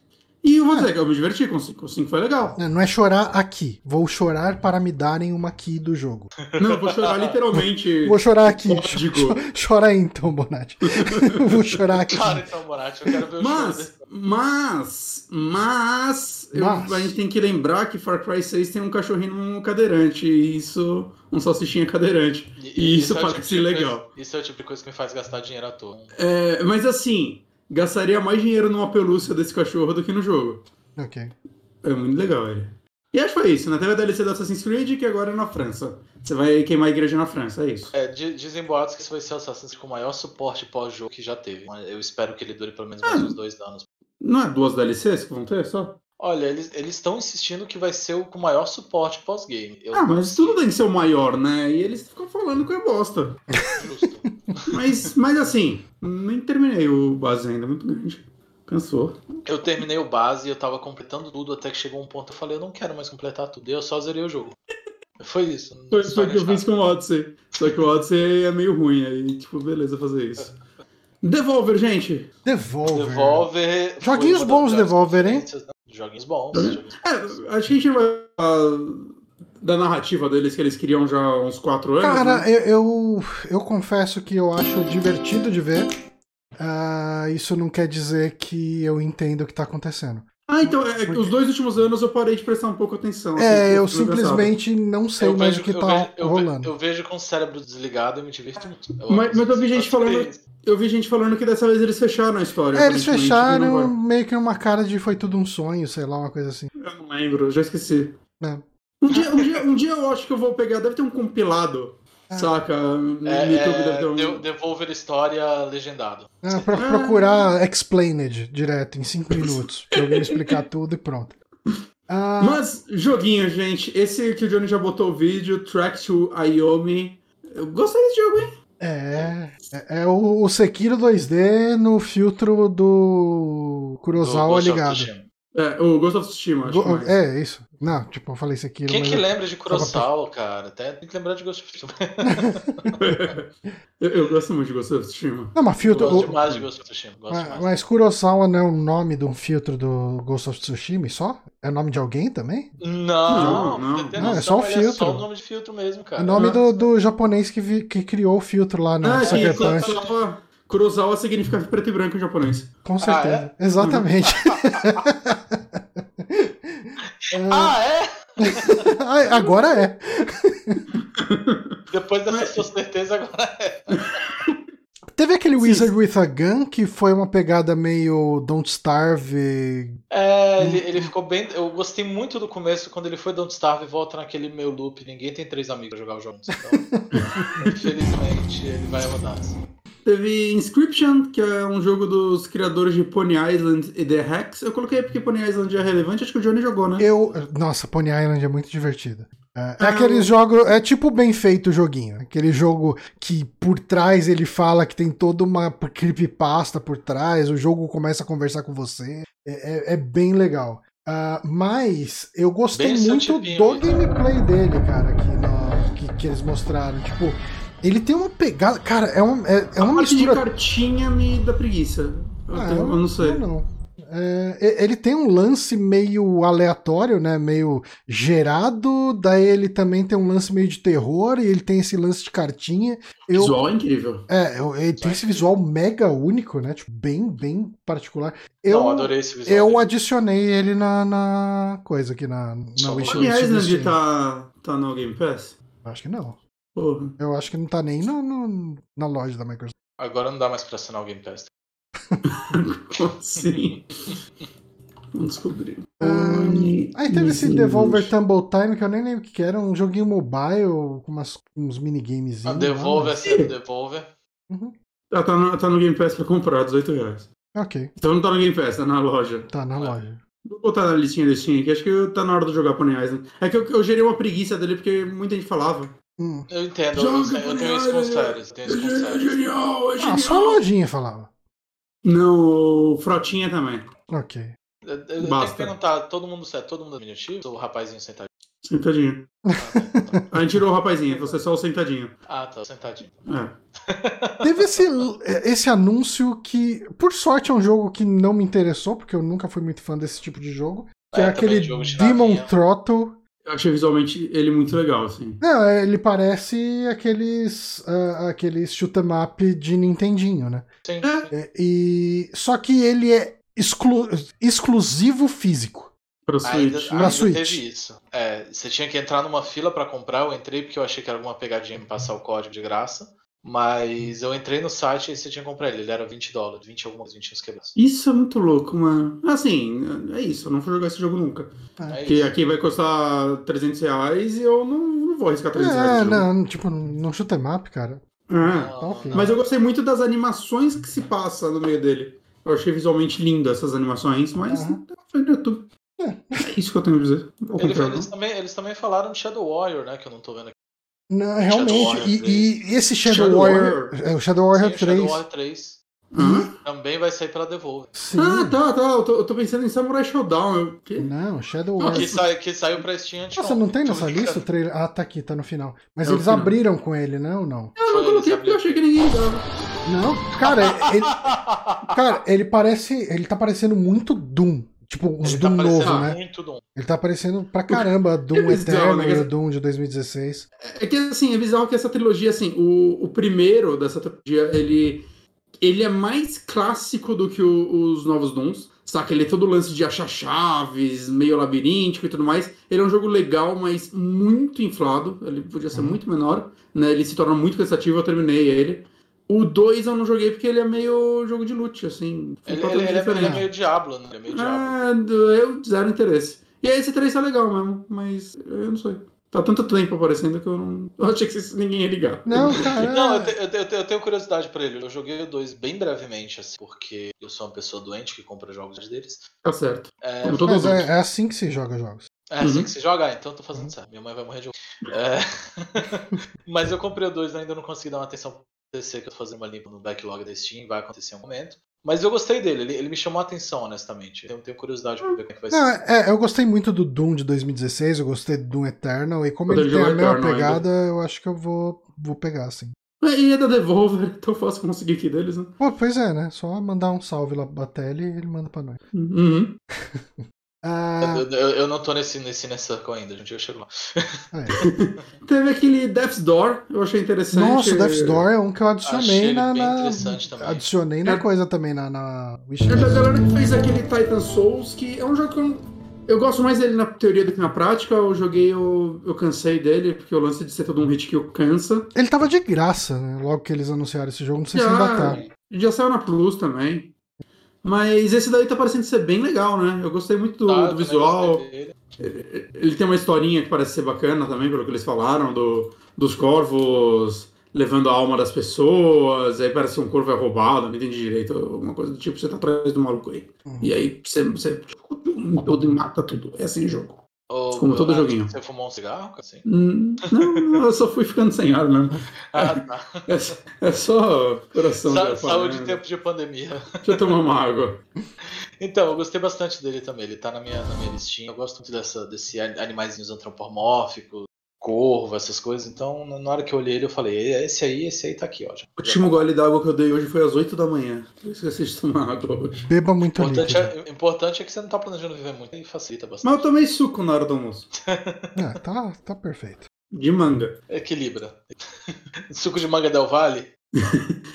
E eu vou dizer que eu me diverti com o 5. O 5 foi legal. Não é chorar aqui, vou chorar para me darem uma key do jogo. Não, eu vou chorar literalmente. Vou chorar aqui. Código. Cho- Chora aí então, Bonatti. vou chorar aqui. Cara, então, Bonatti, eu quero ver o Mas, dele. mas, mas, eu- Mas. a gente tem que lembrar que Far Cry 6 tem um cachorrinho um cadeirante, e isso, um salsichinha cadeirante. E, isso, é o parece tipo legal. coisa- isso é o tipo de coisa que me faz gastar dinheiro à toa. É, mas assim, gastaria mais dinheiro numa pelúcia desse cachorro do que no jogo. Ok. É muito legal ele. E acho que foi isso, né? Teve a DLC do Assassin's Creed que agora é na França. Você vai queimar a igreja na França, é isso. É, di- dizem boatos que esse vai ser o Assassin's Creed com o maior suporte pós-jogo que já teve. Eu espero que ele dure pelo menos mais Ah. uns dois anos. Não é duas DLCs que vão ter só? Olha, eles estão insistindo que vai ser o com maior suporte pós-game. Eu Ah, mas sei. tudo tem que ser o maior, né? E eles ficam falando que é bosta. Justo. Mas, mas assim, nem terminei o base ainda, muito grande. Cansou. Eu terminei o base e eu tava completando tudo até que chegou um ponto eu falei, eu não quero mais completar tudo. E eu só zerei o jogo. Foi isso. Foi, o que eu fiz com o Odyssey. Só que o Odyssey é meio ruim, aí, tipo, beleza fazer isso. Devolver, gente. Devolver. Devolver. Joguinhos bons Devolver, hein? Joguinhos bons. Uhum. joguinhos É, acho que a gente vai falar da narrativa deles que eles queriam já há uns quatro anos? Cara, né? eu, eu, eu confesso que eu acho divertido de ver. Uh, isso não quer dizer que eu entendo o que tá acontecendo. Ah, então, é, os dois últimos anos eu parei de prestar um pouco atenção. É, assim, eu simplesmente não sei eu mais o que eu tá vejo, rolando. Eu vejo com o cérebro desligado e me divirto muito. Eu mas, mas eu vi gente falando. Eu vi gente falando que dessa vez eles fecharam a história. É, eles fecharam meio que uma cara de foi tudo um sonho, sei lá, uma coisa assim. Eu não lembro, já esqueci. É. Um, dia, um, dia, um dia eu acho que eu vou pegar, deve ter um compilado. Saca? No é, YouTube é, deve ter um... Devolver História legendado. É, pra procurar Explained direto, em 5 minutos. pra alguém explicar tudo e pronto. Ah. Mas, joguinho, gente. Esse que o Johnny já botou o vídeo, Track to Ayomi. Eu gostei desse jogo, hein? É, é, é o, o Sekiro 2D no filtro do Kurosawa ligado. É, o Ghost of Tsushima, acho Go É, isso. Não, tipo, eu falei Sekiro. Quem que lembra de Kurosawa, cara? Até tem que lembrar de Ghost of Tsushima. eu, eu, gosto muito de Ghost of Tsushima. Não, mas filtro. Eu gosto demais de Ghost of Tsushima. Mas, mas, Kurosawa não é o nome de um filtro do Ghost of Tsushima só? É nome de alguém também? Não, não. não. não é só o filtro. É só o nome de filtro mesmo, cara. É o nome do, do japonês que, vi, que criou o filtro lá na ah, Sucker Punch. Kurosawa significa preto e branco em japonês. Com certeza. Ah, é? Exatamente. ah, é? agora é. Depois dessa sua certeza, agora é. Teve aquele Sim. Wizard with a Gun que foi uma pegada meio Don't Starve. É, ele, ele ficou bem. Eu gostei muito do começo quando ele foi Don't Starve e volta naquele meu loop. Ninguém tem três amigos pra jogar o jogo. Então, infelizmente, ele vai rodar. Assim. Teve Inscription, que é um jogo dos criadores de Pony Island e The Hex. Eu coloquei porque Pony Island é relevante, acho que o Johnny jogou, né? Eu. Nossa, Pony Island é muito divertido. É, é ah, aquele jogo, é tipo bem feito o joguinho. Aquele jogo que por trás ele fala que tem toda uma creepypasta por trás, o jogo começa a conversar com você. É, é, é bem legal. Uh, mas eu gostei bem muito do gameplay dele, cara, aqui no, que, que eles mostraram. Tipo, ele tem uma pegada. Cara, é, um, é, é uma mistura. de cartinha me dá preguiça. Eu, ah, tenho, eu não sei. Não, não. É, ele tem um lance meio aleatório, né? Meio gerado. Daí ele também tem um lance meio de terror e ele tem esse lance de cartinha. Eu, visual é incrível. É, ele tem esse visual mega único, né? Tipo, bem, bem particular. Eu, Não, adorei esse visual. Eu adicionei ele na, na coisa aqui na, na wishlist. Aliás, tá, tá no Game Pass? Acho que não. Porra. Eu acho que não tá nem no, no, na loja da Microsoft. Agora não dá mais pra assinar o Game Pass. Sim. Vamos descobrir. Um, aí teve esse Devolver Tumble Time, que eu nem lembro o que era, um joguinho mobile com umas, uns minigames. A Devolver, é Devolver. Uhum. Ah, tá, no, tá no Game Pass pra comprar, 18 reais. Ok. Então não tá no Game Pass, tá na loja. Tá na loja. Vou botar na listinha desse Steam aqui, acho que tá na hora de jogar Pony Island. É que eu, eu gerei uma preguiça dele porque muita gente falava. Hum. Eu entendo, eu, eu, tenho. Eu isso com séries. É genial, é genial. Ah, só a lojinha falava. Não, o Frotinha também. Ok. Eu, eu tenho que perguntar, todo mundo certo, todo mundo é diminutivo ou o rapazinho sentadinho? Sentadinho. Ah, tá, tá. A gente tirou o rapazinho, você é só o sentadinho. Ah, tá, sentadinho. É. Teve esse, esse anúncio que, por sorte, é um jogo que não me interessou, porque eu nunca fui muito fã desse tipo de jogo. Que é, é aquele Demon Throttle eu achei visualmente ele muito legal, assim. Não, ele parece aqueles uh, aqueles shoot 'em up de Nintendinho, né? Sim. É, e só que ele é exclu exclusivo físico. Pra Switch. Ainda, ainda Switch. teve isso. É, você tinha que entrar numa fila para comprar, eu entrei porque eu achei que era alguma pegadinha me passar o código de graça. Mas eu entrei no site e você tinha que comprar ele. Ele era 20 dólares, 20 algumas, 20 uns quebrados. Isso é muito louco, mano. Assim, é isso. Eu não vou jogar esse jogo nunca. É Porque isso. aqui vai custar 300 reais e eu não, não vou arriscar 300 é, reais. Não, tipo, não chuta map, cara. É. Não, tá Mas eu gostei muito das animações que se passa no meio dele. Eu achei visualmente lindo essas animações, mas uhum. foi no YouTube. É. é isso que eu tenho a dizer. Ele, eles, também, eles também falaram de Shadow Warrior, né? Que eu não tô vendo aqui. Não, realmente. E, e, esse Shadow, Shadow Warrior, Warrior, É o Shadow Warrior Sim, 3. Shadow Warrior 3. Hum? Também vai sair pela Devolver. Sim. Ah, tá, tá. Eu tô, eu tô, pensando em Samurai Showdown. Que? Não, Shadow Warrior. Que, sai, que saiu pra Steam antes. Nossa, não tem nessa lista o trailer? Ah, tá aqui, tá no final. Mas é eles abriram com ele? Né, não. Eu não coloquei porque eu achei que ninguém dava. Não, cara, ele. cara, ele parece. Ele tá parecendo muito Doom. Tipo, os Doom tá novo, né? Muito Doom. Ele tá aparecendo pra caramba, Doom é Eterno né? e Doom de 2016. É que assim, é bizarro que essa trilogia, assim, o, o primeiro dessa trilogia, ele, ele é mais clássico do que o, os novos Dooms. Saca? Ele é todo lance de achar chaves, meio labiríntico e tudo mais. Ele é um jogo legal, mas muito inflado. Ele podia ser uhum. muito menor. Né? Ele se torna muito cansativo, eu terminei ele. O 2 eu não joguei porque ele é meio jogo de loot, assim. Ele, ele, ele, é, ele, é, meio Diablo, né? Ele é meio Diablo. É, eu zero interesse. E aí esse 3 tá legal mesmo, mas eu não sei. Tá tanto tempo aparecendo que eu não. Eu achei que ninguém ia ligar. Não, cara. não, eu, te, eu, te, eu, tenho curiosidade pra ele. Eu joguei o 2 bem brevemente, assim, porque eu sou uma pessoa doente que compra jogos deles. Tá certo. É, Mas é, é, assim que se joga jogos. É assim uhum. que se joga? Ah, então eu tô fazendo uhum. certo. Minha mãe vai morrer de é... Mas eu comprei o 2 e ainda não consegui dar uma atenção acontecer que eu tô fazendo uma limpa no backlog da Steam, vai acontecer um momento. Mas eu gostei dele, ele, ele me chamou a atenção, honestamente. Eu tenho curiosidade pra ver como é que vai Não, ser. É, eu gostei muito do Doom de 2016, eu gostei do Doom Eternal, e como eu ele tem a mesma pegada, ainda. eu acho que eu vou, vou pegar, assim. E é da Devolver, então fácil conseguir aqui deles, né? Pô, pois é, né? Só mandar um salve lá pra tela e ele manda pra nós. Uhum. Ah... Eu, eu, eu, não tô nesse, nesse Inner Circle ainda, a gente já chegou lá. Ah, é. Teve aquele Death's Door, eu achei interessante. Nossa, Death's Door é um que eu adicionei na. na... Adicionei na é... coisa também na, na É da galera que fez aquele Titan Souls, que é um jogo que eu, eu gosto mais dele na teoria do que na prática. Eu joguei, eu, eu cansei dele, porque o lance de ser todo um hit que cansa. Ele tava de graça, né? Logo que eles anunciaram esse jogo, não sei já, se ainda tá. Já saiu na Plus também. Mas esse daí tá parecendo ser bem legal, né? Eu gostei muito do, ah, do visual. Ele tem uma historinha que parece ser bacana também, pelo que eles falaram, do, dos corvos levando a alma das pessoas, aí parece que um corvo é roubado, não entendi direito, alguma coisa do tipo, você tá atrás do maluco aí. Uhum. E aí você, você tipo, tudo mata tudo. É assim o jogo. Oh, Como todo ah, joguinho. Você fumou um cigarro? Assim? Hum, não, eu só fui ficando sem ar mesmo. ah, tá. É, é só coração. Sa saúde em tempo de pandemia. Deixa eu tomar uma água. Então, eu gostei bastante dele também. Ele tá na minha, na minha listinha. Eu gosto muito dessa, desse animaizinhos antropomórficos, corvo, essas coisas. Então, na hora que eu olhei ele, eu falei: esse aí, esse aí tá aqui, ó. Já. O último gole d'água que eu dei hoje foi às 8 da manhã. Eu esqueci de tomar água hoje. Beba muito importante é, importante é que você não tá planejando viver muito e facilita bastante. Mas eu tomei suco na hora do almoço. é, tá, tá perfeito. De manga. Equilibra. suco de manga Del Vale?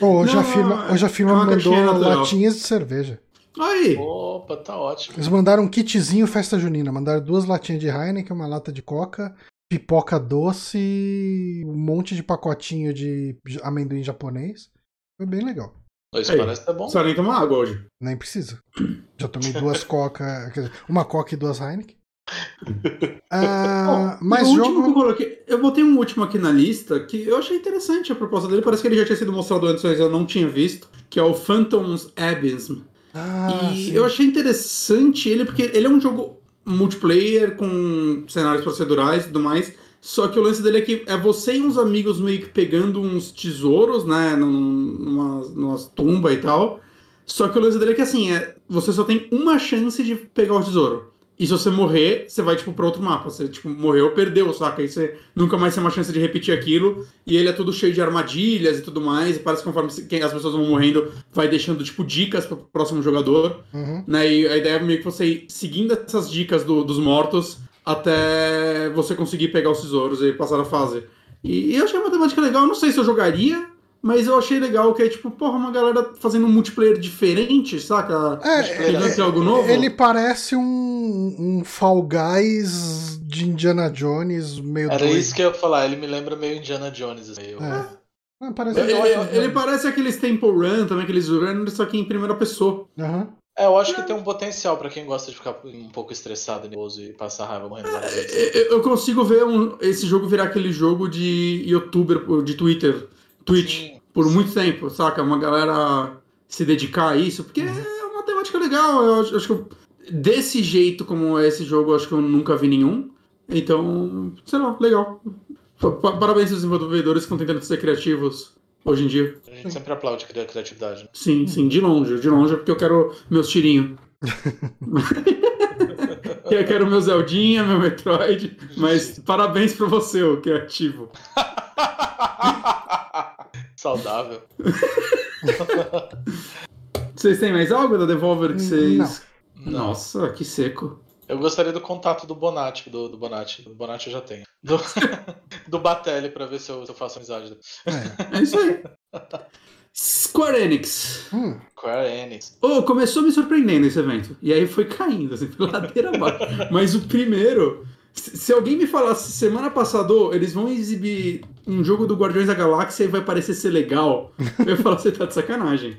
Oh, hoje, não, a firma, hoje a firma é mandou latinhas de cerveja. Aí. Opa, tá ótimo. Eles mandaram um kitzinho festa junina. Mandaram duas latinhas de Heineken, uma lata de Coca pipoca doce, um monte de pacotinho de amendoim japonês. Foi bem legal. Isso Ei, parece que tá bom. Só nem tomar água hoje. Nem precisa. Já tomei duas coca, uma coca e duas Heineken. ah, mas jogo... eu, coloquei, eu botei um último aqui na lista que eu achei interessante a proposta dele. Parece que ele já tinha sido mostrado antes, mas eu não tinha visto. Que é o Phantom's Abyss. Ah, e sim. eu achei interessante ele porque ele é um jogo multiplayer com cenários procedurais e tudo mais. Só que o lance dele é que é você e uns amigos meio que pegando uns tesouros, né? Numa, numa tumba e tal. Só que o lance dele é que assim, é, você só tem uma chance de pegar o tesouro. E se você morrer, você vai, tipo, pra outro mapa. Você, tipo, morreu, perdeu, saca? Aí você nunca mais tem uma chance de repetir aquilo. E ele é todo cheio de armadilhas e tudo mais. E parece que conforme as pessoas vão morrendo, vai deixando, tipo, dicas pro próximo jogador. Uhum. Né? E a ideia é meio que você ir seguindo essas dicas do, dos mortos até você conseguir pegar os tesouros e passar a fase. E, e eu achei uma temática legal. Eu não sei se eu jogaria, mas eu achei legal que é tipo, porra, uma galera fazendo um multiplayer diferente, saca? É, ele, algo novo. Ele parece um, um Fall Guys de Indiana Jones meio Era doido. isso que eu ia falar, ele me lembra meio Indiana Jones. Meio... É. Ah, parece ele, ele, ele, parece aqueles Temple Run, também aqueles run, só que em primeira pessoa. Uhum. É, eu acho que tem um potencial para quem gosta de ficar um pouco estressado, nervoso e passar raiva morrendo. É, eu consigo ver um, esse jogo virar aquele jogo de youtuber, de Twitter Twitch sim, por sim. muito tempo, saca? Uma galera se dedicar a isso, porque uhum. é uma temática legal. Eu acho, acho que desse jeito como é esse jogo, acho que eu nunca vi nenhum. Então, sei lá, legal. Parabéns aos desenvolvedores que estão tentando ser criativos hoje em dia. A gente sempre aplaude a criatividade. Né? Sim, sim, de longe, de longe, porque eu quero meus tirinhos. eu quero meu Zeldinha, meu Metroid, mas parabéns pra você, o criativo. Saudável. vocês têm mais algo da Devolver que vocês. Não. Nossa, que seco. Eu gostaria do contato do Bonatti, do, do Bonatti. Do Bonatti eu já tenho. Do, do Batelli pra ver se eu, se eu faço amizade. É. é isso aí. Square Enix. Hum. Square Enix. Oh, começou me surpreendendo esse evento. E aí foi caindo, assim, pela ladeira abaixo. Mas o primeiro. Se alguém me falasse semana passada, oh, eles vão exibir um jogo do Guardiões da Galáxia e vai parecer ser legal, eu ia falar, você tá de sacanagem.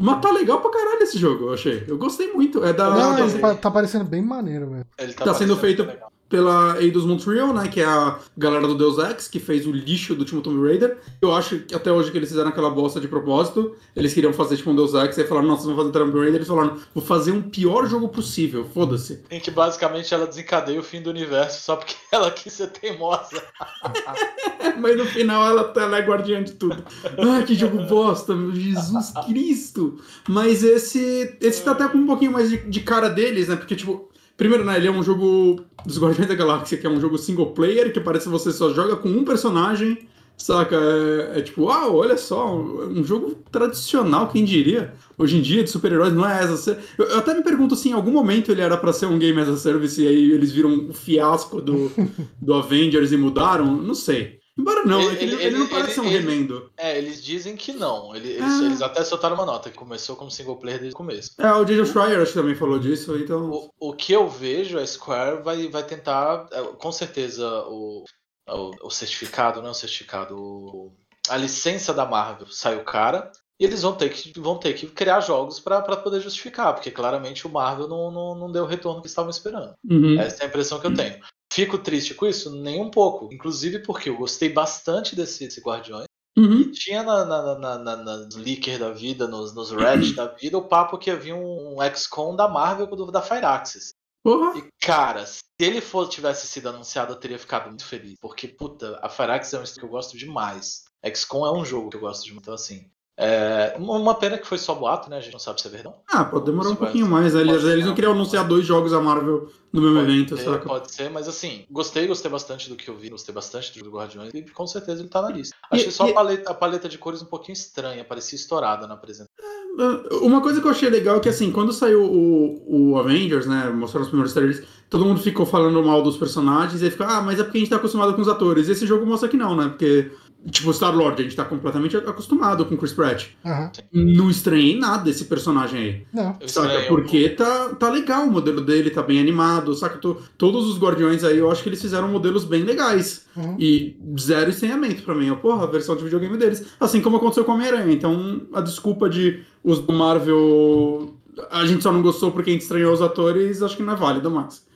Mas tá legal pra caralho esse jogo, eu achei. Eu gostei muito. É da. Não, da- ele tá, tá parecendo bem maneiro, velho. Ele Tá sendo feito- legal. Pela Eidos Montreal, né? Que é a galera do Deus Ex, que fez o lixo do último Tomb Raider. Eu acho que até hoje que eles fizeram aquela bosta de propósito. Eles queriam fazer tipo um Deus Ex, aí falaram, nossa, vamos fazer Tomb Raider. Eles falaram, vou fazer um pior jogo possível, foda-se. Em que basicamente ela desencadeia o fim do universo só porque ela quis ser teimosa. Mas no final ela, tá- ela é guardiã de tudo. Ah, que jogo bosta, meu Jesus Cristo. Mas esse, esse tá até com um pouquinho mais de, de cara deles, né? Porque, tipo, primeiro, né, ele é um jogo dos Guardiões da Galáxia, que é um jogo single player, que parece que você só joga com um personagem. Saca? É, é tipo, uau, olha só, um jogo tradicional, quem diria? Hoje em dia, de super-heróis, não é essa. Eu, eu até me pergunto se em algum momento ele era pra ser um game as a service e aí eles viram o fiasco do, do Avengers e mudaram. Não sei. Embora não, Ele- é ele, ele- ele não parece um remendo. É, eles dizem que não. Ele- Eles, Ah. eles até soltaram uma nota que começou como single player desde o começo. É, o J.J. Schreier acho que também falou disso, então. O, o que eu vejo, a Square vai, vai tentar, é, com certeza, o, o, o certificado, não é o certificado, o- a licença da Marvel saiu cara. E eles vão ter que, vão ter que criar jogos para poder justificar, porque claramente o Marvel não, não, não deu o retorno que estavam esperando. Uhum. Essa é a impressão que eu tenho. Fico triste com isso? Nem um pouco. Inclusive porque eu gostei bastante desse, desse Guardiões. Uhum. E tinha na, na, na, na, na- nos leaker da vida, nos, nos Reddit da vida, o papo que havia um, um XCOM da Marvel do, da Firaxis. Porra. E, cara, se ele fosse, tivesse sido anunciado, eu teria ficado muito feliz. Porque, puta, a Firaxis é um estilo que eu gosto demais. XCOM é um jogo que eu gosto de muito, então assim. É, uma pena que foi só boato, né? A gente não sabe se é verdade. Ah, pode demorar um Isso vai- pouquinho mais. né? Eles, não queriam anunciar dois jogos da Marvel no mesmo Pode evento, ser, saca? Pode ser, mas assim, gostei, gostei bastante do que eu vi, gostei bastante do Guardiões e com certeza ele tá na lista. Achei E- só e- a, paleta, a paleta de cores um pouquinho estranha, parecia estourada na apresentação. Uma coisa que eu achei legal é que, assim, quando saiu o, o Avengers, né, mostraram os primeiros trailers, todo mundo ficou falando mal dos personagens, e aí fica, ah, mas é porque a gente tá acostumado com os atores. E esse jogo mostra que não, né, porque, tipo, Star-Lord, a gente tá completamente acostumado com Chris Pratt. Aham. Não estranhei nada desse personagem aí. Não. Eu Saca? estranhei Porque tá, tá legal o modelo dele, tá bem animado, saca? To- todos os Guardiões aí, eu acho que eles fizeram modelos bem legais. Uhum. E zero estranhamento pra mim. Eu, porra, a versão de videogame deles. Assim como aconteceu com a Homem-Aranha. Então, a desculpa de os do Marvel. A gente só não gostou porque a gente estranhou os atores, acho que não é válido mais.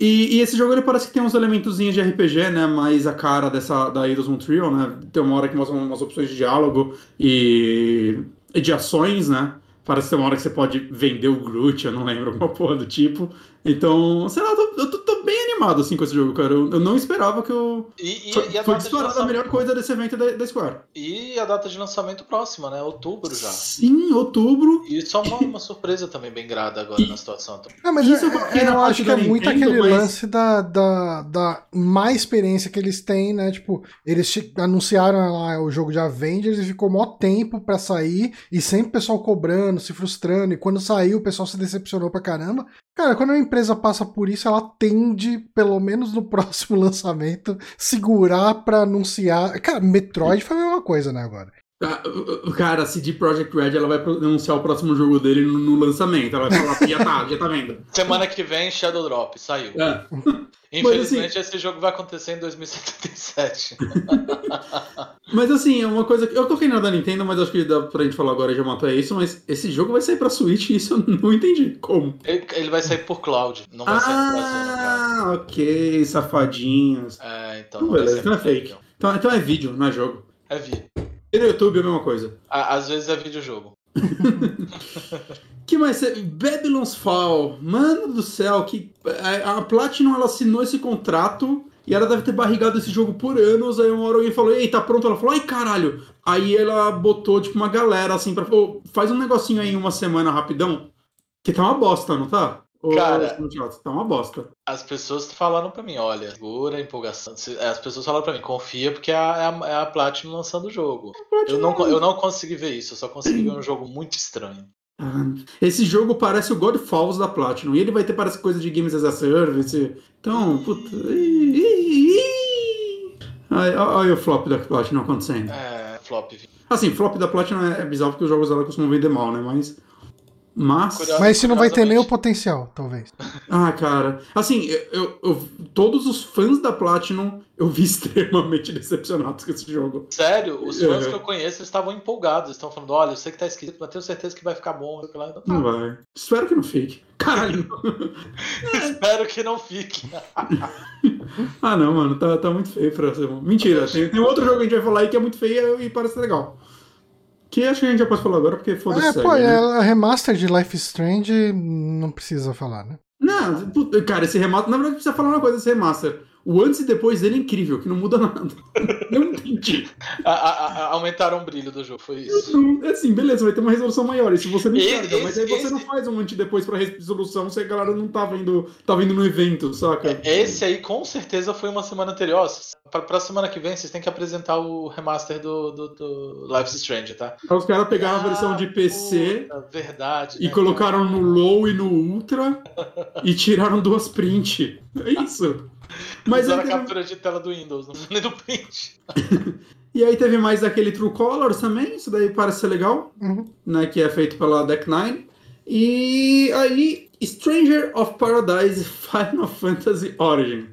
E, e esse jogo ele parece que tem uns elementozinhos de RPG, né? Mais a cara dessa da Eidos Montreal, né? Tem uma hora que mostra umas opções de diálogo e, e de ações, né? Parece ter uma hora que você pode vender o Groot, eu não lembro alguma porra do tipo. Então, sei lá, eu tô, eu tô- tô bem animado assim com esse jogo, cara. Eu, eu não esperava que eu. E, e, Foi, e a foi data de disparada a lançamento- melhor coisa desse evento da, da Square. E a data de lançamento próxima, né? Outubro já. Sim, outubro. E só uma, uma surpresa também bem grada agora na situação. É, mas Isso é- eu é, eu acho que é muito Nintendo, aquele mas- lance da, da, da má experiência que eles têm, né? Tipo, eles anunciaram lá o jogo de Avengers e ficou mó tempo pra sair, e sempre o pessoal cobrando, se frustrando, e quando saiu o pessoal se decepcionou pra caramba. Cara, quando uma empresa passa por isso, ela tende, pelo menos no próximo lançamento, segurar pra anunciar. Cara, Metroid foi a mesma coisa, né, agora. Ah, o- Cara, a CD Projekt Red ela vai anunciar o próximo jogo dele no, no lançamento. Ela vai falar que já tá, já tá vendo. Semana que vem, Shadow Drop, saiu. É. Infelizmente, esse jogo vai acontecer em 2077. Mas assim, é uma coisa que. Eu toquei na da Nintendo, mas acho que dá pra gente falar agora já matou é isso. Mas esse jogo vai sair pra Switch e isso eu não entendi. Como? ele, ele vai sair por cloud, não vai sair por. Ah, ok, safadinhos. É, então. Não, vai beleza, então é fake. Então, então é vídeo, não é jogo. É vídeo. E no YouTube é a mesma coisa. À- Às vezes é videojogo. que mais? Babylon's Fall. Mano do céu, que a, Platinum ela assinou esse contrato e ela deve ter barrigado esse jogo por anos. Aí uma hora alguém falou: Ei, tá pronto? Ela falou: Ai caralho. Aí ela botou tipo uma galera assim pra. "Ô, faz um negocinho aí em uma semana rapidão. Que tá uma bosta, não tá? Cara. Tá uma bosta. As pessoas falaram pra mim, olha, segura a empolgação. As pessoas falaram pra mim, confia porque é a, é a, é a Platinum lançando o jogo. Eu não, eu não consegui ver isso, eu só consegui ver um jogo muito estranho. Ah, esse jogo parece o Godfalls da Platinum. E ele vai ter parece coisa de Games as a Service. Então, puta. Olha o flop da Platinum acontecendo. É, flop. Assim, flop da Platinum é bizarro porque os jogos dela costumam vender mal, né? Mas. Mas. Mas esse não vai ter nem o potencial, talvez. Ah, cara. Assim, eu, eu, todos os fãs da Platinum eu vi extremamente decepcionados com esse jogo. Sério? Os fãs uhum. que eu conheço estavam empolgados. Estão falando: olha, eu sei que tá esquisito, mas tenho certeza que vai ficar bom. Não, não vai. Espero que não fique. Caralho. Espero que não fique. ah, não, mano. Tá, tá muito feio pra ser bom. Mentira. Tem, tem outro jogo que a gente vai falar aí que é muito feio e parece legal. Que acho que a gente já pode falar agora, porque foda-se. É, pô, né? é a remaster de Life is Strange não precisa falar, né? Não, cara, esse remaster. Na verdade, precisa falar uma coisa desse remaster. O antes e depois dele é incrível, que não muda nada. Não entendi. a, a, a, aumentaram o brilho do jogo, foi isso. É assim, beleza, vai ter uma resolução maior. Se você não enxerga, mas aí você esse... não faz um antes e depois pra resolução se a galera não tá vendo, tá vendo no evento, saca? Esse aí com certeza foi uma semana anterior. Pra, pra semana que vem, vocês têm que apresentar o remaster do, do, do Life is Strange, tá? Os caras pegaram ah, a versão de PC. Puta, verdade. E né, colocaram cara? no Low e no Ultra e tiraram duas print. É isso. Mas Usaram a captura de tela do Windows, não do print. e aí teve mais aquele True Colors também, isso daí parece ser legal, uhum. né, que é feito pela Deck Nine. E aí, Stranger of Paradise Final Fantasy Origin.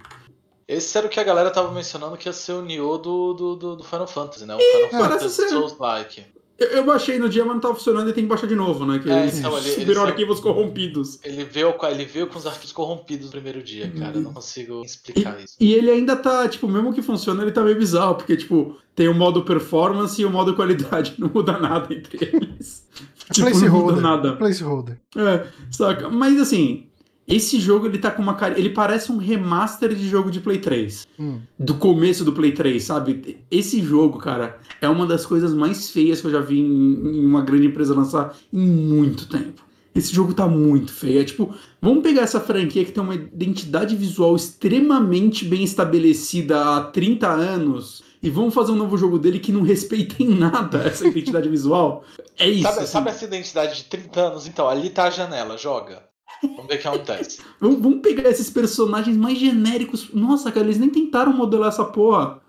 Esse era o que a galera tava mencionando que ia ser o Nioh do, do, do, do Final Fantasy, né? O Final Fantasy Souls-like. Eu, eu, baixei no dia, mas não tava funcionando e tem que baixar de novo, né? Que é, eles então, ele, subiram ele arquivos corrompidos. Ele veio, ele veio com os arquivos corrompidos no primeiro dia, cara. Eu não consigo explicar e, isso. E ele ainda tá, tipo, mesmo que funciona, ele tá meio bizarro, porque, tipo, tem o modo performance e o modo qualidade. Não muda nada entre eles. Tipo, não muda nada. Placeholder. É, saca? Mas assim, esse jogo ele tá com uma cara. Ele parece um remaster de jogo de Play 3. Hum. Do começo do Play 3, sabe? Esse jogo, cara, é uma das coisas mais feias que eu já vi em, em uma grande empresa lançar em muito tempo. Esse jogo tá muito feio. É tipo, vamos pegar essa franquia que tem uma identidade visual extremamente bem estabelecida há 30 anos e vamos fazer um novo jogo dele que não respeita em nada essa identidade visual. É isso. Sabe, assim. sabe essa identidade de 30 anos? Então, ali tá a janela, joga. Vamos ver o que acontece. Vamos pegar esses personagens mais genéricos. Nossa, cara, eles nem tentaram modelar essa porra.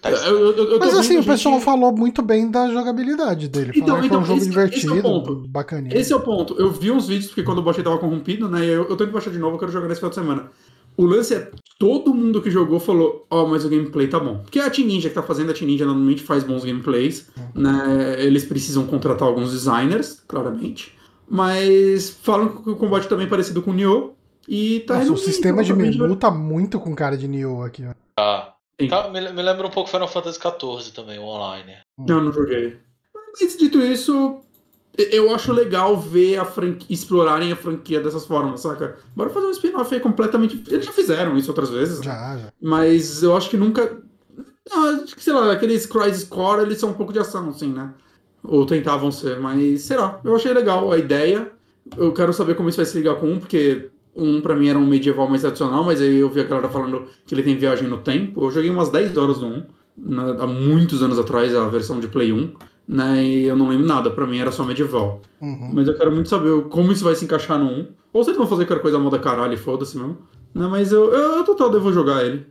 Tá eu, eu, eu Mas assim, o pessoal falou muito bem da jogabilidade dele. Então, então, é um jogo esse, divertido, esse é o bacaninho. Esse é o ponto. Eu vi uns vídeos, porque quando o baixei tava corrompido, né? Eu, eu tenho que baixar de novo, eu quero jogar nesse final de semana. O lance é, todo mundo que jogou falou, ó, oh, mas o gameplay tá bom. Porque é a Team Ninja que tá fazendo, a Team Ninja normalmente faz bons gameplays, uhum. né? Eles precisam contratar alguns designers, claramente. Mas falam que o combate também é parecido com o Nioh. E tá Nossa, o sistema de menu tá muito com cara de Nioh aqui, ó. Ah. Tá, me, me, lembra um pouco Final Fantasy XIV também, o online. Não, não joguei. Mas dito isso, eu acho legal ver a franquia, explorarem a franquia dessas formas, saca? Bora fazer um spin-off aí completamente. Eles já fizeram isso outras vezes. Né? Já, já. Mas eu acho que nunca. Não, sei lá, aqueles Crisis Core, eles são um pouco de ação, assim, né? Ou tentavam ser, mas será? Eu achei legal a ideia. Eu quero saber como isso vai se ligar com um, porque um pra mim era um medieval mais tradicional, mas aí eu vi a galera falando que ele tem viagem no tempo. Eu joguei umas 10 horas no 1, né, há muitos anos atrás, a versão de Play 1, né? E eu não lembro nada, pra mim era só medieval. Uhum. Mas eu quero muito saber como isso vai se encaixar no 1. Ou se eles vão fazer qualquer coisa moda caralho e foda-se mesmo. Não, mas eu, eu, eu total devo jogar ele.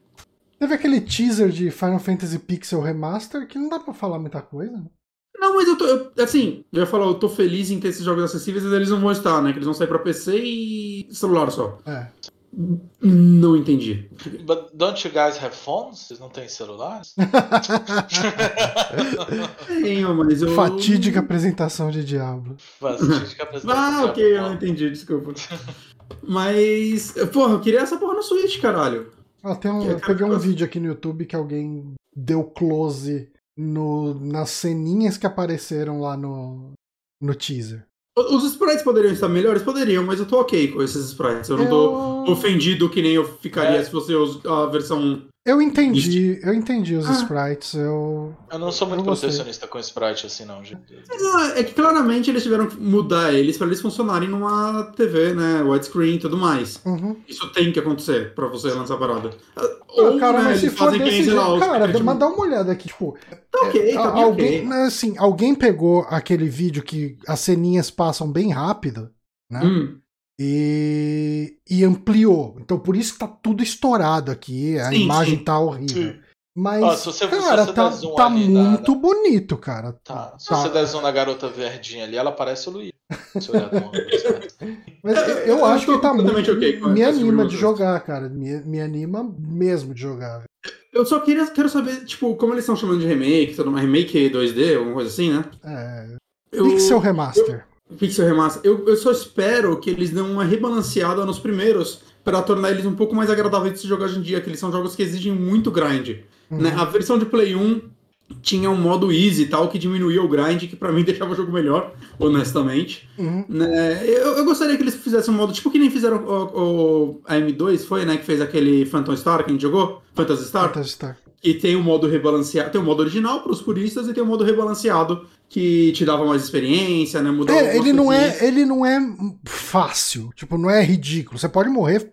Teve aquele teaser de Final Fantasy Pixel Remaster que não dá pra falar muita coisa, né? Não, mas eu tô. Eu, assim, eu ia falar, eu tô feliz em ter esses jogos acessíveis, mas eles não vão estar, né? Que eles vão sair pra PC e celular só. É. Não entendi. But don't you guys have phones? Vocês não têm celulares? Tenho, mas eu... Fatídica apresentação de Diablo. Fatídica apresentação Ah, ok, eu não entendi, desculpa. Mas, porra, eu queria essa porra no Switch, caralho. Ah, tem um, eu peguei um vídeo aqui no YouTube que alguém deu close no, nas ceninhas que apareceram lá no, no teaser. Os sprites poderiam estar melhores? Poderiam, mas eu tô ok com esses sprites. Eu não tô ofendido que nem eu ficaria é. se fosse a versão Eu entendi, eu entendi os ah. sprites. Eu, eu não sou muito protecionista com sprite assim, não, gente. É que claramente eles tiveram que mudar eles para eles funcionarem numa TV, né? Widescreen e tudo mais. Uhum. Isso tem que acontecer para você lançar a parada. Ou, cara, né, mas se for desse jeito, cara, tipo... mas dá uma olhada aqui, tipo. Tá ok, é, tá alguém, okay. assim, alguém pegou aquele vídeo que as ceninhas passam bem rápido, né? Hum. E, e, ampliou. Então por isso que tá tudo estourado aqui. A sim, imagem sim. tá horrível. Sim. Mas, ah, você, cara, tá, tá muito na... bonito, cara. Tá. Se tá. você der zoom na garota verdinha ali, ela parece o Luiz. Mas eu, eu acho que tá muito. Okay me anima de jogar, cara. Me, me anima mesmo de jogar. Eu só queria, quero saber, tipo, como eles estão chamando de remake, uma remake 2D, alguma coisa assim, né? É. Eu, Pixel Remaster. Eu, Pixel Remaster. Eu, eu só espero que eles dêem uma rebalanceada nos primeiros para tornar eles um pouco mais agradáveis de se jogar hoje em dia, que eles são jogos que exigem muito grind. Uhum. Né? A versão de Play 1 tinha um modo easy e tal, que diminuía o grind, que para mim deixava o jogo melhor, honestamente. Uhum. Né? Eu, eu, gostaria que eles fizessem um modo, tipo que nem fizeram o, o, a M2, foi, né, que fez aquele Phantom Star que a gente jogou? Phantasy Star? Phantasy Star. E tem o um modo rebalanceado, tem o um modo original para os puristas e tem o um modo rebalanceado que te dava mais experiência, né? Mudava é, ele não é, ele não é fácil, tipo, não é ridículo. Você pode morrer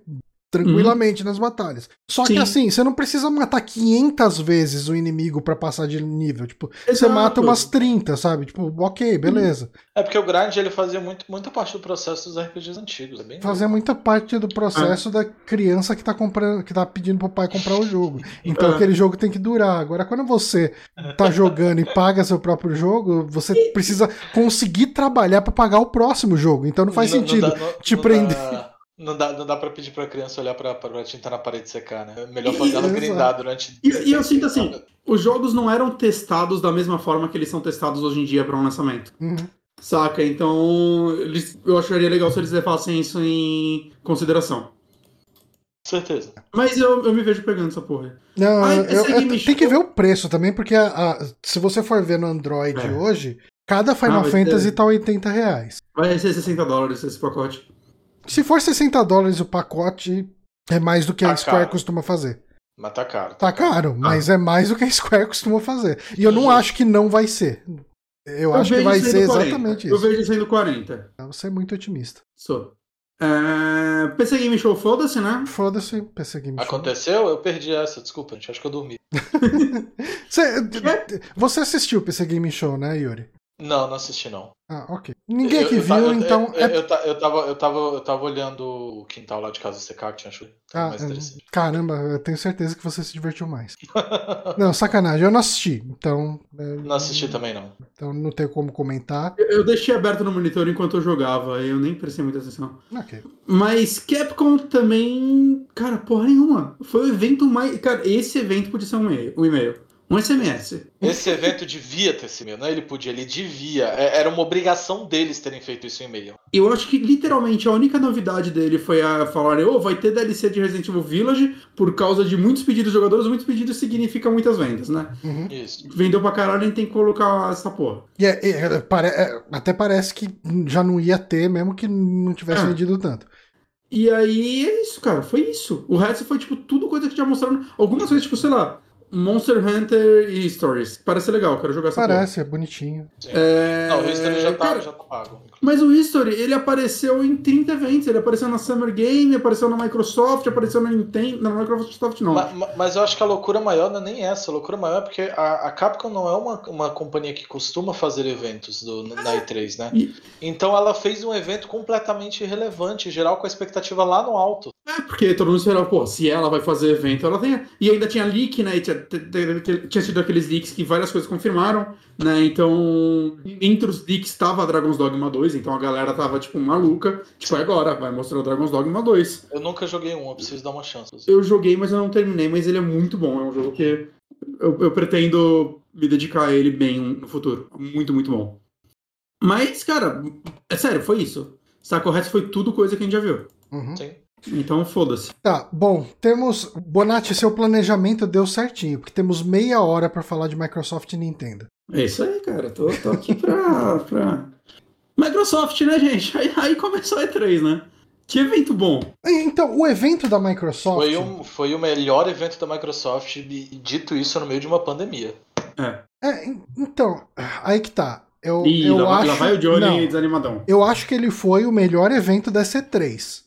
tranquilamente uhum. nas batalhas. Só Sim. que assim, você não precisa matar 500 vezes o inimigo para passar de nível. Tipo, Exato. você mata umas 30, sabe? Tipo, ok, beleza. É porque o grind ele fazia muito, muita parte do processo dos RPGs antigos. É bem fazia muita parte do processo é. da criança que tá comprando, que tá pedindo pro pai comprar o jogo. Então é. aquele jogo tem que durar. Agora, quando você tá jogando e paga seu próprio jogo, você precisa conseguir trabalhar para pagar o próximo jogo. Então não faz não, sentido não dá, não, te prender. Dá não dá, não dá pra pedir pra criança olhar pra, pra tinta na parede secar, né? É melhor fazer ela grindar durante. E, e eu sinto assim: os jogos não eram testados da mesma forma que eles são testados hoje em dia para um lançamento. Uhum. Saca? Então, eles, eu acharia legal se eles levassem isso em consideração. Certeza. Mas eu, eu me vejo pegando essa porra. Não, Ai, eu, eu, tem que ver o preço também, porque a, a, se você for ver no Android é. hoje, cada Final ah, Fantasy ser... tá 80 reais. Vai ser 60 dólares esse pacote. Se for 60 dólares o pacote, é mais do que tá a Square caro. costuma fazer. Mas tá caro. Tá, tá caro, mas ah. é mais do que a Square costuma fazer. E eu não acho que não vai ser. Eu, eu acho que vai ser 40. exatamente isso. Eu vejo sendo 40. Você é muito otimista. Sou. É... PC Game Show, foda-se, né? Foda-se, PC Game Show. Aconteceu? Eu perdi essa, desculpa, gente. Acho que eu dormi. você, você assistiu o PC Game Show, né, Yuri? Não, não assisti não. Ah, ok. Ninguém aqui viu, eu, então. Eu, é... eu, eu, tava, eu, tava, eu tava olhando o quintal lá de casa secar, que tinha achado ah, mais interessante. Caramba, eu tenho certeza que você se divertiu mais. não, sacanagem, eu não assisti, então. É, não assisti também não. Então não tenho como comentar. Eu, deixei aberto no monitor enquanto eu jogava, eu nem prestei muita atenção. Ok. Mas Capcom também. Cara, porra nenhuma. Foi o evento mais. Cara, esse evento podia ser um e-mail. Um e-mail um SMS. Esse evento devia ter sido e-mail, não é ele podia, ele devia. É, era uma obrigação deles terem feito isso em e-mail. Eu acho que literalmente a única novidade dele foi a falar, oh, vai ter DLC de Resident Evil Village por causa de muitos pedidos de jogadores, muitos pedidos significa muitas vendas, né? Uhum. Isso. Vendeu pra caralho, a gente tem que colocar essa porra. E é, é, pare, é, até parece que já não ia ter, mesmo que não tivesse ah. vendido tanto. E aí é isso, cara, foi isso. O resto foi, tipo, tudo coisa que já mostraram. Algumas coisas, tipo, sei lá, Monster Hunter e Stories. Parece legal, quero jogar essa Parece, porra. é bonitinho. É... Não, o History já tá, Cara, já tá pago. Mas o History, ele apareceu em 30 eventos. Ele apareceu na Summer Game, apareceu na Microsoft, apareceu na Nintendo. Na Microsoft não. Mas, mas, eu acho que a loucura maior não é nem essa. A loucura maior é porque a, a Capcom não é uma, uma companhia que costuma fazer eventos do, na E3, né? E... Então ela fez um evento completamente irrelevante, geral com a expectativa lá no alto. É, porque todo mundo esperava, pô, se ela vai fazer evento, ela tem. E ainda tinha leak, né? E tinha, tinha sido aqueles leaks que várias coisas confirmaram, né? Então, entre os leaks estava Dragon's Dogma 2, então a galera tava, tipo, maluca. Tipo, é agora, vai mostrar o Dragon's Dogma 2. Eu nunca joguei um, eu preciso dar uma chance. Eu joguei, mas eu não terminei, mas ele é muito bom. É um jogo que eu, eu pretendo me dedicar a ele bem no futuro. Muito, muito bom. Mas, cara, é sério, foi isso. Está correto, foi tudo coisa que a gente já viu. Uhum. Sim. Então foda-se. Tá, bom, temos. Bonatti, seu planejamento deu certinho, porque temos meia hora para falar de Microsoft e Nintendo. É isso aí, cara. Tô, tô aqui pra, pra. Microsoft, né, gente? Aí, aí começou a E3, né? Que evento bom! Então, o evento da Microsoft. Foi, um, foi o melhor evento da Microsoft, dito isso no meio de uma pandemia. É. É, então, aí que tá. Eu, Ih, eu lá, acho, lá vai o Johnny não, desanimadão. eu acho que ele foi o melhor evento da C3.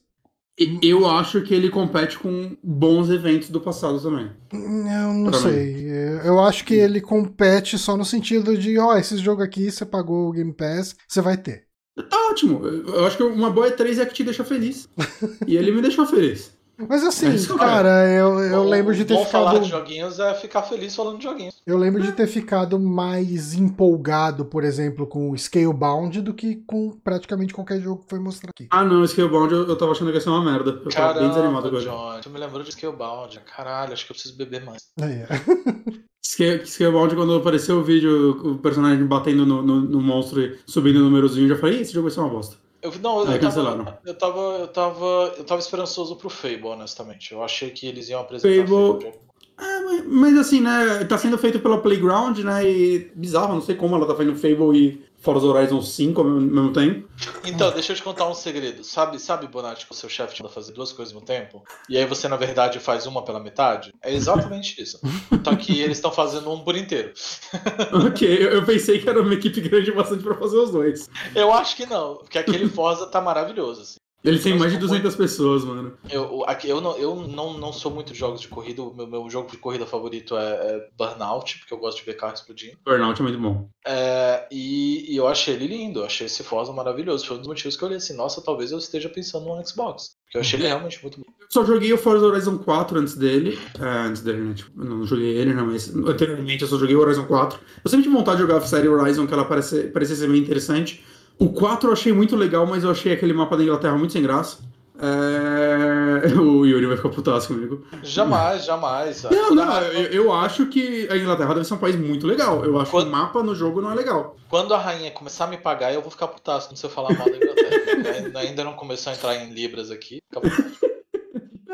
Eu acho que ele compete com bons eventos do passado também. Eu não Pra mim. sei. Eu acho que ele compete só no sentido de, ó, esse jogo aqui você pagou o Game Pass, você vai ter. Tá ótimo. Eu acho que uma boa E3 é que te deixa feliz. e ele me deixou feliz. Mas assim, É isso, cara, eu, eu Bom- lembro de ter bom falar ficado. de joguinhos é ficar feliz falando de joguinhos. Eu lembro de ter ficado mais empolgado, por exemplo, com o Scalebound do que com praticamente qualquer jogo que foi mostrado aqui. Ah, não, Scalebound eu, eu tava achando que ia ser uma merda. Eu tava bem desanimado Caramba, agora. John, tu me lembrou de Scalebound. Caralho, acho que eu preciso beber mais. Aí, é. Scale- Scalebound, quando apareceu o vídeo, o personagem batendo no, no, no monstro e subindo o númerozinho, eu já falei, "Ih, esse jogo vai ser uma bosta. Eu, não, eu, Aí tava, eu tava. Eu tava. Eu tava esperançoso pro Fable, honestamente. Eu achei que eles iam apresentar Fable- Fable. É, mas, mas assim, né, tá sendo feito pela Playground, né, e bizarro, não sei como ela tá fazendo Fable e Forza Horizon 5 ao mesmo, tempo. Então, deixa eu te contar um segredo. Sabe, sabe, Bonatti, que o seu chefe te manda fazer duas coisas ao mesmo tempo? E aí você, na verdade, faz uma pela metade? É exatamente isso. Só que eles estão fazendo um por inteiro. ok, eu, eu pensei que era uma equipe grande bastante pra fazer os dois. Eu acho que não, porque aquele Forza tá maravilhoso, assim. Eles têm Mas mais de como 200 pessoas, mano. Eu, eu, não, eu não, não sou muito de jogos de corrida. O meu, meu jogo de corrida favorito é, é Burnout, porque eu gosto de ver carro explodindo. Burnout é muito bom. É, e, e eu achei ele lindo, eu achei esse Forza maravilhoso. Foi um dos motivos que eu olhei assim, nossa, talvez eu esteja pensando no Xbox. Porque eu achei ele realmente muito bom. Eu só joguei o Forza Horizon 4 antes dele. É, antes dele, né? Tipo, não joguei ele, não, mas anteriormente eu só joguei o Horizon 4. Eu sempre tive vontade de jogar a série Horizon, que ela parece, parecia ser bem interessante. O 4 eu achei muito legal, mas eu achei aquele mapa da Inglaterra muito sem graça. É... O Yuri vai ficar putaço comigo. Jamais, jamais. Não, não, eu, eu acho que a Inglaterra deve ser um país muito legal. Eu acho Quando- que o mapa no jogo não é legal. Quando a rainha começar a me pagar, eu vou ficar putaço quando você falar mal da Inglaterra. Ainda- não começou a entrar em libras aqui.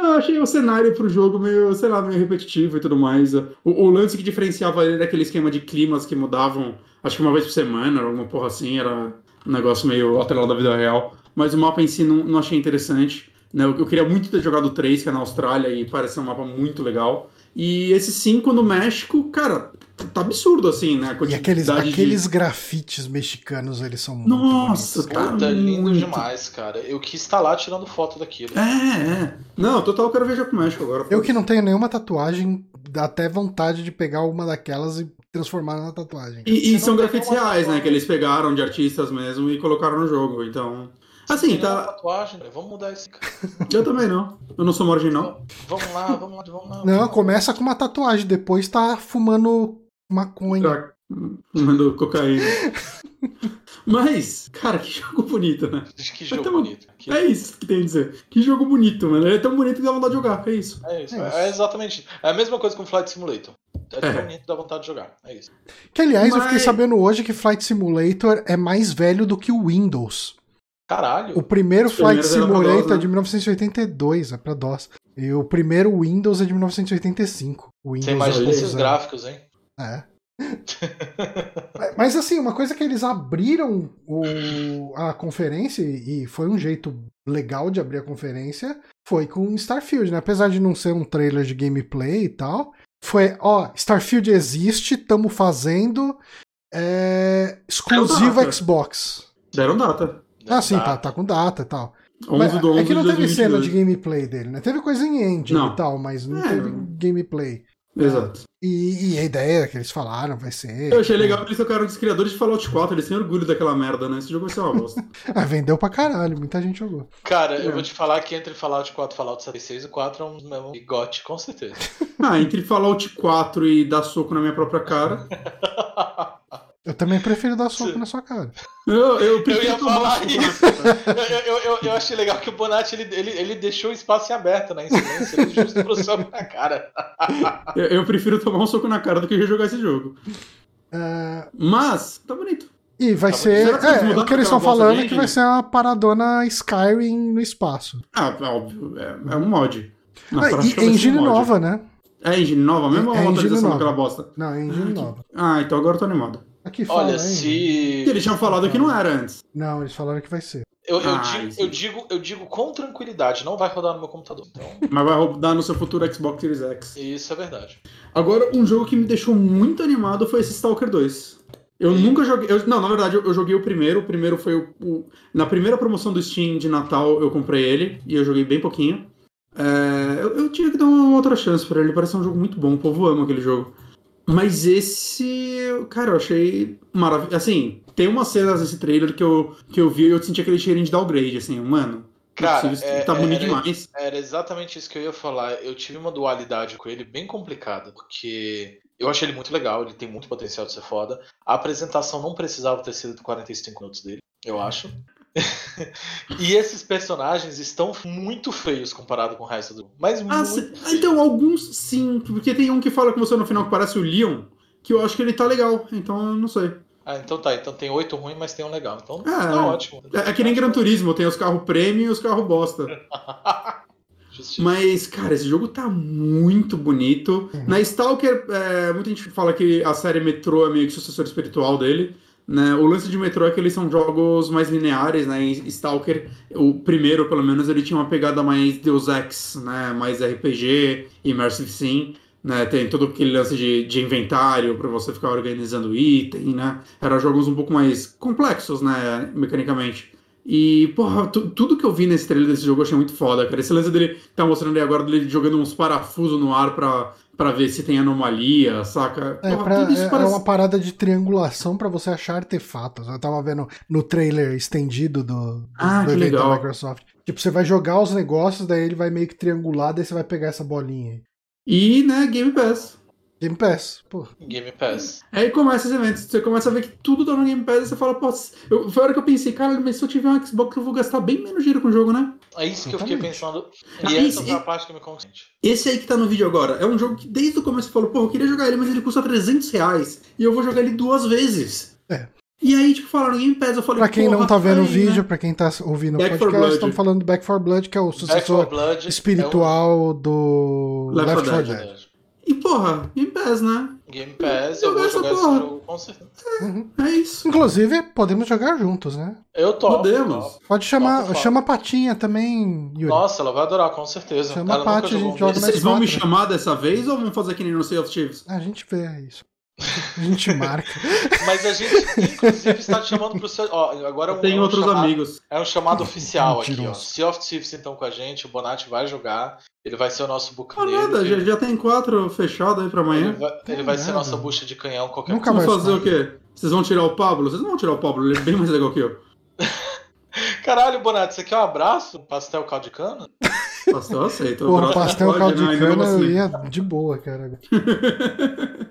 Eu achei o cenário pro jogo meio, sei lá, meio repetitivo e tudo mais. O, o lance que diferenciava ele era aquele esquema de climas que mudavam, acho que uma vez por semana, alguma porra assim, era um negócio meio atrelado da vida real. Mas o mapa em si não, não achei interessante. Né? Eu, eu queria muito ter jogado o 3, que é na Austrália, e parece ser um mapa muito legal. E esse 5 no México, cara, tá absurdo assim, né? E aqueles, quantidade de- aqueles grafites mexicanos, eles são muito Nossa, bonitos. cara. Puta, lindo muito. demais, cara. Eu quis estar lá tirando foto daquilo. É, é. Não, total, eu quero viajar pro México agora. Eu que não tenho nenhuma tatuagem, dá até vontade de pegar uma daquelas e transformar na tatuagem. E, e são grafites reais, né? Que eles pegaram de artistas mesmo e colocaram no jogo. Então. Assim, Tem tá. tatuagem, né? Vamos mudar isso. cara. Eu também não. Eu não sou marginal. Vamos lá, vamos lá, vamos lá. Não, começa com uma tatuagem, depois tá fumando maconha. Tá Fumando cocaína. Mas, cara, que jogo bonito, né? Que jogo Então, bonito. Que- É isso que tem a dizer. Que jogo bonito, mano. Ele é tão bonito que dá vontade de jogar. É isso. É isso, É é, isso. é exatamente. É a mesma coisa com Flight Simulator. É É. dá vontade de jogar. É isso. Que aliás, eu fiquei Mas- sabendo hoje que Flight Simulator é mais velho do que o Windows. Caralho. O primeiro Flight Simulator DOS, é né? de 1982, é pra DOS. E o primeiro Windows é de 1985. O Windows Você imagina é esses zero. gráficos, hein? É. Mas assim, uma coisa que eles abriram o- a conferência, e foi um jeito legal de abrir a conferência, foi com Starfield, né? Apesar de não ser um trailer de gameplay e tal. Foi, ó, Starfield existe, tamo fazendo. É, exclusivo. Xbox. Deram data. Ah, sim, Tá. tá, tá com data e tal. 11 Mas do 11 é que não teve cena 2022. de gameplay dele, né? Teve coisa em engine Não. e tal, mas não É. teve gameplay. Exato. E, e a ideia que eles falaram vai ser. Eu achei legal que eles tocaram dos criadores de Fallout 4. Eles têm orgulho daquela merda, né? Esse jogo vai ser uma bosta. Ah, vendeu pra caralho, muita gente jogou. Cara, É. eu vou te falar que entre Fallout 4 e Fallout 76, o 4 é um mesmo bigote, com certeza. ah, entre Fallout 4 e dar soco na minha própria cara. Eu também prefiro dar soco Sim. na sua cara. Eu, eu Eu prefiro ia tomar falar soco isso. Eu, eu, eu, eu achei legal que o Bonatti ele, ele, ele deixou o espaço em aberto na incidência, ele justo pro seu na cara. Eu, eu prefiro tomar um soco na cara do que jogar esse jogo. Ah, Mas, tá bonito. e vai Tá, ser. que É, o que eles estão falando é que vai ser uma paradona Skyrim no espaço. Ah, óbvio. É, é um mod. Na Ah, prática e um engine mod. nova, né? É engine nova mesmo É ou é engine atualização nova. daquela bosta? Não, é engine nova. Ah, então agora eu tô animado. Aqui fala, Olha, hein? se. Eles tinham falado que não era antes. Não, eles falaram que vai ser. Eu, eu, ah, digo, eu, digo, eu digo com tranquilidade, não vai rodar no meu computador. Então... Mas vai rodar no seu futuro Xbox Series X. Isso é verdade. Agora, um jogo que me deixou muito animado foi esse Stalker 2. Eu e... nunca joguei. Eu, não, na verdade, eu, eu, joguei o primeiro. O primeiro foi o, o, Na primeira promoção do Steam de Natal, eu comprei ele e eu joguei bem pouquinho. É, eu, eu, tinha que dar uma outra chance para ele. Parece um jogo muito bom. O povo ama aquele jogo. Mas esse, cara, eu achei maravilhoso. Assim, tem umas cenas nesse trailer que eu, que eu vi e eu senti aquele cheirinho de downgrade, assim, mano. Cara, é, tá bonito era, demais. Era exatamente isso que eu ia falar. Eu tive uma dualidade com ele bem complicada, porque eu achei ele muito legal, ele tem muito potencial de ser foda. A apresentação não precisava ter sido de 45 minutos dele, eu acho. e esses personagens estão muito feios comparado com o resto do. Mas ah, muito Então, alguns sim, porque tem um que fala com você no final que parece o Leon, que eu acho que ele tá legal, então eu não sei. Ah, então tá. Então tem oito ruins, mas tem um legal. Então é, tá ótimo. É, é que nem Gran Turismo, tem os carros prêmio e os carros bosta. Mas, cara, esse jogo tá muito bonito. Uhum. Na Stalker, é, muita gente fala que a série Metro é meio que sucessor espiritual dele. Né? O lance de Metro é que eles são jogos mais lineares, né? Stalker, o primeiro, pelo menos, ele tinha uma pegada mais Deus Ex, né? Mais RPG, Immersive Sim. Né, tem todo aquele lance de, de inventário para você ficar organizando item, né? Eram jogos um pouco mais complexos, né, mecanicamente. E, porra, tudo que eu vi nesse trailer desse jogo eu achei muito foda, cara. Esse lance dele tá mostrando aí agora dele jogando uns parafusos no ar pra, pra ver se tem anomalia, saca? É, porra, pra, é, parece... é, uma parada de triangulação para você achar artefatos. Eu tava vendo no trailer estendido do, do, ah, do evento legal. da Microsoft. Tipo, você vai jogar os negócios, daí ele vai meio que triangular, daí você vai pegar essa bolinha aí. E, né, Game Pass. Game Pass, pô. Game Pass. Aí começa esses eventos, você começa a ver que tudo tá no Game Pass e você fala, pô, eu, foi a hora que eu pensei, cara, mas se eu tiver um Xbox eu vou gastar bem menos dinheiro com o jogo, né? É isso que eu fiquei pensando. E ah, essa é a parte que me consente. Esse aí que tá no vídeo agora, é um jogo que desde o começo falou, pô, eu queria jogar ele, mas ele custa 300 reais. E eu vou jogar ele duas vezes. É. E aí, tipo, falaram Game Pass, eu falei, Pra quem não tá vendo o né? vídeo, né? pra quem tá ouvindo o podcast, estamos falando do Back 4 Blood, que é o sucessor espiritual é o... do Left 4 Dead. Dead. E porra, Game Pass, né? Game Pass, eu, eu vou jogar porra. esse jogo com certeza. Uhum. É isso. Inclusive, podemos jogar juntos, né? Eu topo. Podemos. Pode chamar, chama a Patinha também, Yuri. Nossa, ela vai adorar, com certeza. Chama a Paty, a gente joga Vocês vão me chamar dessa vez ou vão fazer que nem no Sea of Chiefs? A gente vê isso. A gente marca. Mas a gente, inclusive, está te chamando pro seu. Ó, agora Tem é um outros chamado, amigos. É um chamado oficial aqui, ó. Sea of Thieves então com a gente, o Bonatti vai jogar. Ele vai ser o nosso bucaneiro. Ah, nada, já, já tem quatro fechados aí pra amanhã. Ele vai, ele vai ser nossa bucha de canhão qualquer Nunca coisa. Vamos fazer o quê? Vocês vão tirar o Pablo? Vocês não vão tirar o Pablo, ele é bem mais legal que eu. Caralho, Bonatti, você quer um abraço? Um pastel caldo de cana? Pastel aceito. Porra, pastel caldo de cana eu ia de boa, cara.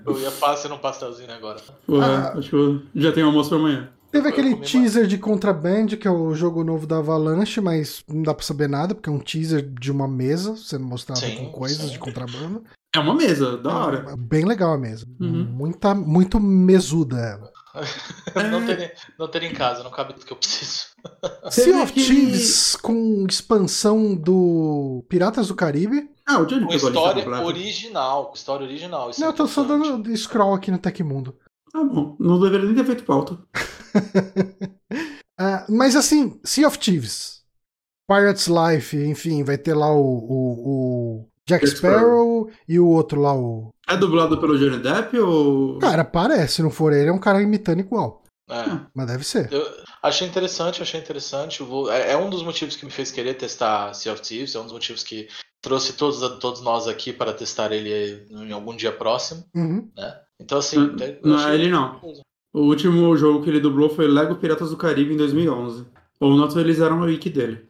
eu ia fácil num pastelzinho agora. ah, acho que já tem almoço pra amanhã. Teve aquele teaser mais. de Contraband, que é o jogo novo da Avalanche, mas não dá pra saber nada, porque é um teaser de uma mesa, sendo mostrado sim, com coisas sim. de contrabando. É uma mesa, da hora. É, bem legal a mesa. Uhum. Muita, muito mesuda ela. não, ter, não ter em casa, não cabe tudo que eu preciso. Sea of Thieves com expansão do Piratas do Caribe. Ah, o Johnny com história original, história original. não, é eu tô só dando scroll aqui no Tecmundo. Ah, bom. Não deveria nem ter feito pauta. uh, mas assim, Sea of Thieves, Pirates Life, enfim, vai ter lá o, o, o Jack Sparrow e o outro lá, o. É dublado pelo Johnny Depp ou. Cara, parece, se não for ele, é um cara imitando igual. É. Mas deve ser. Eu achei interessante, achei interessante. Vou... É, é, um dos motivos que me fez querer testar Sea of Thieves, é um dos motivos que trouxe todos, todos nós aqui para testar ele em algum dia próximo. Uhum. Né? Então, assim. Não, não é ele não. O último jogo que ele dublou foi Lego Piratas do Caribe em 2011. Ou não atualizaram a wiki dele.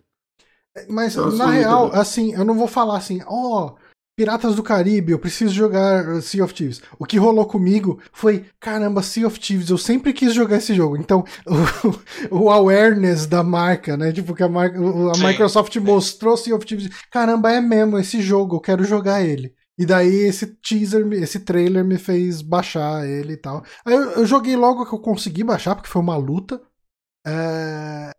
Mas, eu na real, assim, eu não vou falar assim, ó, oh, Piratas do Caribe, eu preciso jogar Sea of Thieves. O que rolou comigo foi, caramba, Sea of Thieves, eu sempre quis jogar esse jogo. Então, o, o awareness da marca, né? Tipo, que a, marca, a sim, Microsoft mostrou Sea of Thieves. Caramba, é mesmo esse jogo, eu quero jogar ele. E daí esse teaser, esse trailer me fez baixar ele e tal. Aí eu, eu joguei logo que eu consegui baixar, porque foi uma luta. É,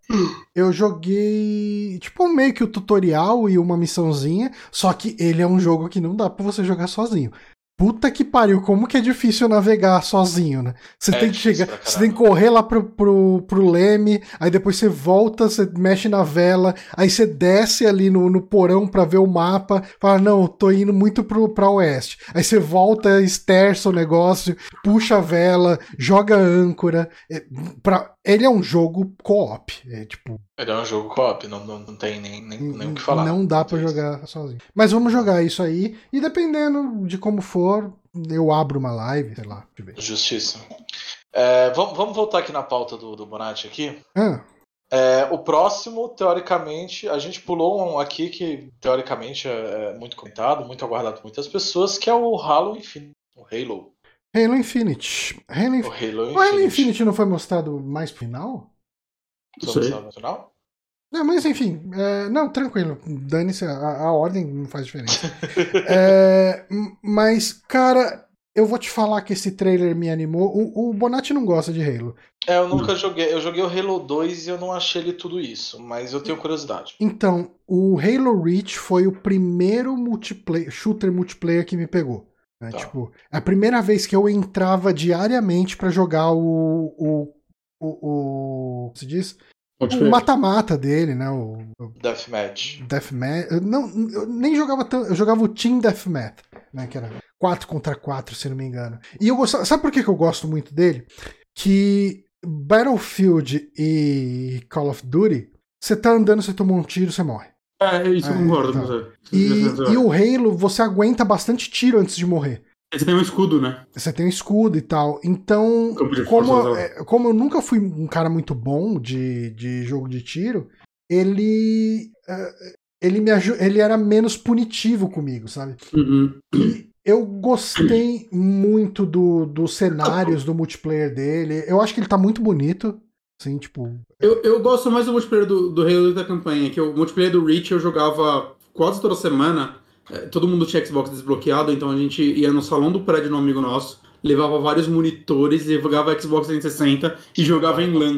eu joguei tipo meio que o tutorial e uma missãozinha, só que ele é um jogo que não dá para você jogar sozinho. Puta que pariu, como que é difícil navegar sozinho, né? Você É tem que chegar, você tem que correr lá pro, pro, pro leme, aí depois você volta, você mexe na vela, aí você desce ali no, no porão pra ver o mapa, fala, não, tô indo muito pro, pra oeste. Aí você volta, esterça o negócio, puxa a vela, joga a âncora. É, pra, ele é um jogo co-op, é tipo, Ele é um jogo co-op, não, não, não tem nem, nem, nem o que falar. não dá pra Isso. jogar sozinho. Mas vamos jogar isso aí, e dependendo de como for, eu abro uma live, sei lá. Justiça. É, vamos, vamos voltar aqui na pauta do, do Bonatti aqui. Ah, É, o próximo, teoricamente, a gente pulou um aqui que, teoricamente, é, é muito comentado, muito aguardado por muitas pessoas, que é o Halo Infinite. O Halo. Halo Infinite. Halo O Infinite. Halo O Halo Infinite. Infinite não foi mostrado mais pro final? Vamos Sei. no final? Não, mas enfim, é, não, tranquilo. Dane-se, a, a ordem não faz diferença. É, mas, cara, eu vou te falar que esse trailer me animou. O, o Bonatti não gosta de Halo. É, eu nunca joguei. Eu joguei o Halo 2 e eu não achei ele tudo isso, mas eu tenho curiosidade. Então, o Halo Reach foi o primeiro multiplayer, shooter multiplayer que me pegou. né? Tá. Tipo, é a primeira vez que eu entrava diariamente pra jogar o. o, o, o como se diz? O mata-mata dele, né? O, o Deathmatch. Deathmatch. Eu, não, eu nem jogava tanto. Eu jogava o Team Deathmatch, né? Que era 4 contra 4, se não me engano. E eu gostava. Sabe por que que eu gosto muito dele? Que Battlefield e Call of Duty, você tá andando, você toma um tiro, você morre. É, isso eu É, concordo tá. com você. E, e o Halo, você aguenta bastante tiro antes de morrer. Você tem um escudo, né? Você tem um escudo e tal. Então, como, força, é, como eu nunca fui um cara muito bom de, de jogo de tiro, ele. é, ele me ele era menos punitivo comigo, sabe? Uhum. Eu gostei muito do, dos cenários do multiplayer dele. Eu acho que ele tá muito bonito. Assim, tipo. Eu, eu gosto mais do multiplayer do, do Halo da campanha, que o multiplayer do Reach eu jogava quase toda semana. É, Todo mundo tinha Xbox desbloqueado, então a gente ia no salão do prédio de um amigo nosso, levava vários monitores, e jogava Xbox 360 e jogava em LAN.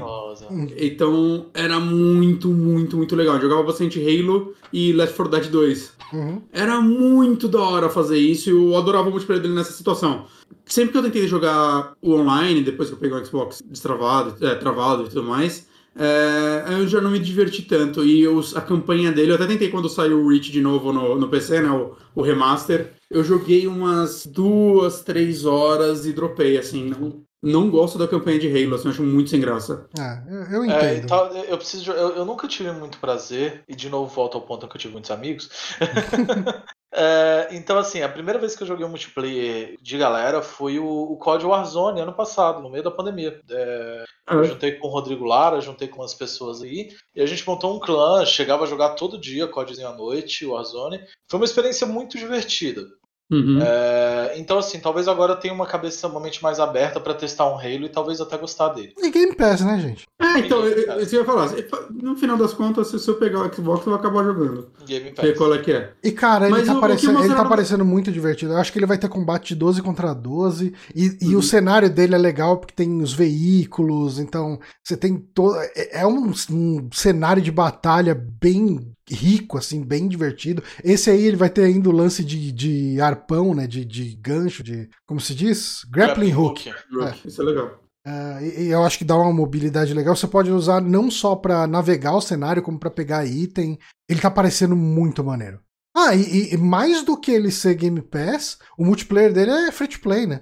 Então era muito, muito, muito legal. Eu jogava bastante Halo e Left 4 Dead 2. uhum. Era muito da hora fazer isso e eu adorava o multiplayer dele nessa situação. Sempre que eu tentei jogar o online, depois que eu peguei o Xbox destravado, é, travado e tudo mais, é, eu já não me diverti tanto. E os- a campanha dele, eu até tentei quando saiu o Reach de novo no, no PC, né, o, o remaster. Eu joguei umas duas, três horas e dropei, assim. Não, não gosto da campanha de Halo, assim, eu acho muito sem graça. Ah, eu, eu É, entendo. então, eu preciso. Eu, eu nunca tive muito prazer, e de novo volto ao ponto que eu tive muitos amigos. É, então, assim, a primeira vez que eu joguei um multiplayer de galera foi o, o COD Warzone ano passado, no meio da pandemia. É, eu juntei com o Rodrigo Lara, juntei com as pessoas aí, e a gente montou um clã, chegava a jogar todo dia CODzinho à noite, Warzone. Foi uma experiência muito divertida. Uhum. É, então, assim, talvez agora eu tenha uma cabeça uma mente mais aberta pra testar um Halo e talvez até gostar dele. E Game Pass, né, gente? É, então, eu, eu, isso eu ia falar. No final das contas, se eu pegar o Xbox, eu vou acabar jogando. Game Ver Pass. qual é que é. E, cara, ele Mas tá, o- o que parecendo, ele tá parecendo muito divertido. Eu acho que ele vai ter combate de 12 contra 12. E, e Uhum. o cenário dele é legal porque tem os veículos. Então, você tem todo. É é um, um cenário de batalha bem rico, assim, bem divertido. Esse aí ele vai ter ainda o lance de, de arpão, né? De, de gancho, de. Como se diz? Grappling, hook. Rook, Isso é legal. Ah, e, e eu acho que dá uma mobilidade legal. Você pode usar não só pra navegar o cenário, como pra pegar item. Ele tá parecendo muito maneiro. Ah, e, e mais do que ele ser Game Pass, o multiplayer dele é free to play, né?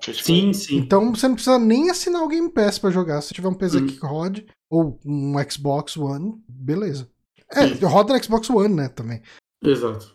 Sim, sim. Então você não precisa nem assinar o Game Pass pra jogar. Se tiver um PC Hum. que rode, ou um Xbox One, beleza. É, roda no Xbox One, né, também. Exato.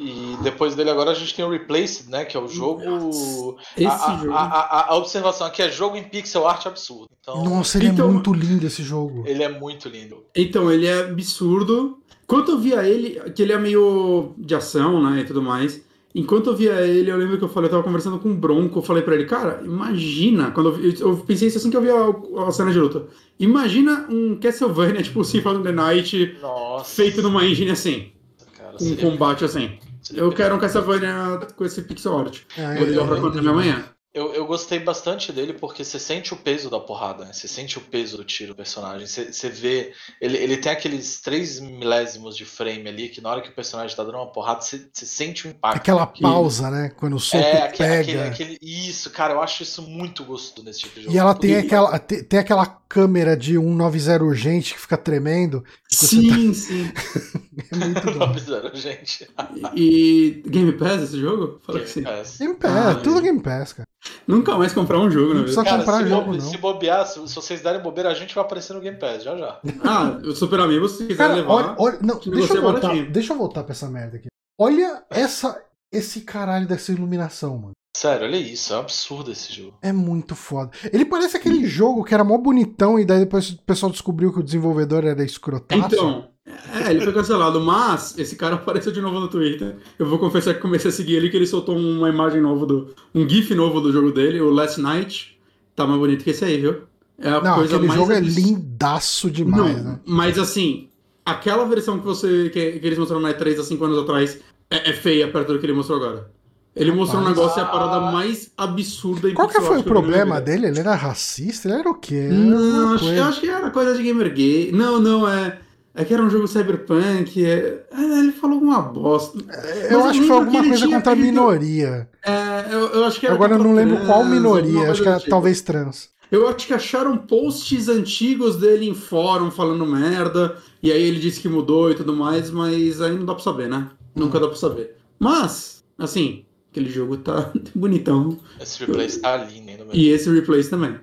E depois dele agora a gente tem o Replaced, né? Que é o jogo. Esse a, a- jogo. A, a- a observação aqui é jogo em pixel art absurdo. Então, Nossa, ele então- é muito lindo esse jogo. ele é muito lindo. Então, ele é absurdo. Quando eu via ele, que ele é meio de ação, né, e tudo mais. Enquanto eu via ele, eu lembro que eu falei, eu tava conversando com o Bronco, eu falei pra ele, cara, imagina, quando eu, vi- eu pensei isso assim que eu vi a, a cena de luta. Imagina um Castlevania, tipo Symphony of the Night, Nossa. feito numa engine assim, Cara, com um combate assim. Eu quero um Castlevania com esse pixel art. É, Vou ligar é pra lindo conta de amanhã. Eu, eu gostei bastante dele porque você sente o peso da porrada, né? Você sente o peso do tiro do personagem. Você, você vê. Ele, ele tem aqueles 3 milésimos de frame ali que na hora que o personagem tá dando uma porrada, você, você sente o impacto. Aquela pausa, né? Quando o soco é, aquele, pega. Aquele, aquele, isso, cara, eu acho isso muito gostoso nesse tipo de jogo. E ela tem aquela, tem, tem aquela câmera de 190 urgente que fica tremendo. Sim, tá... sim. é muito bom. 190 urgente. e Game Pass esse jogo? Fala Game que sim. Pass. Game Pass, ah, tudo Game Pass, cara. Nunca mais comprar um jogo, não precisa cara, comprar se jogo, bobe, não. Se bobear, se, se, vocês derem bobeira, a gente vai aparecer no Game Pass, já já. Ah, o Super Amigo, se quiser cara, levar. Olha, olha, não, deixa eu, voltar, deixa eu voltar pra essa merda aqui. Olha essa, esse caralho dessa iluminação, mano. Sério, olha isso, é um absurdo esse jogo. É muito foda. Ele parece aquele jogo que era mó bonitão e daí depois o pessoal descobriu que o desenvolvedor era escrotaço. Então, é, ele foi cancelado, mas esse cara apareceu de novo no Twitter. Eu vou confessar que comecei a seguir ele, que ele soltou uma imagem nova do. um GIF novo do jogo dele, o Last Night. Tá mais bonito que esse aí, viu? É a Não, coisa aquele mais jogo é lindaço demais, Não, né? Mas assim, aquela versão que você. que, que eles mostraram na E3 há 5 anos atrás é, é feia perto do que ele mostrou agora. Ele Rapaz. mostrou um negócio e a parada mais absurda e Qual que foi o problema dele? Ele era racista? Ele era o quê? Não, acho, eu acho que era coisa de gamer gay. Não, não, é. É que era um jogo cyberpunk. É... é ele falou alguma bosta. É, eu acho que foi alguma que coisa contra a minoria. É, eu, eu, acho que era Agora eu não lembro trans, qual minoria. Acho que era tipo. talvez trans. Eu acho que acharam posts antigos dele em fórum falando merda. E aí ele disse que mudou e tudo mais, mas aí não dá pra saber, né? Hum. Nunca dá pra saber. Mas, assim, aquele jogo tá bonitão. Esse replace tá lindo ainda E esse replace também.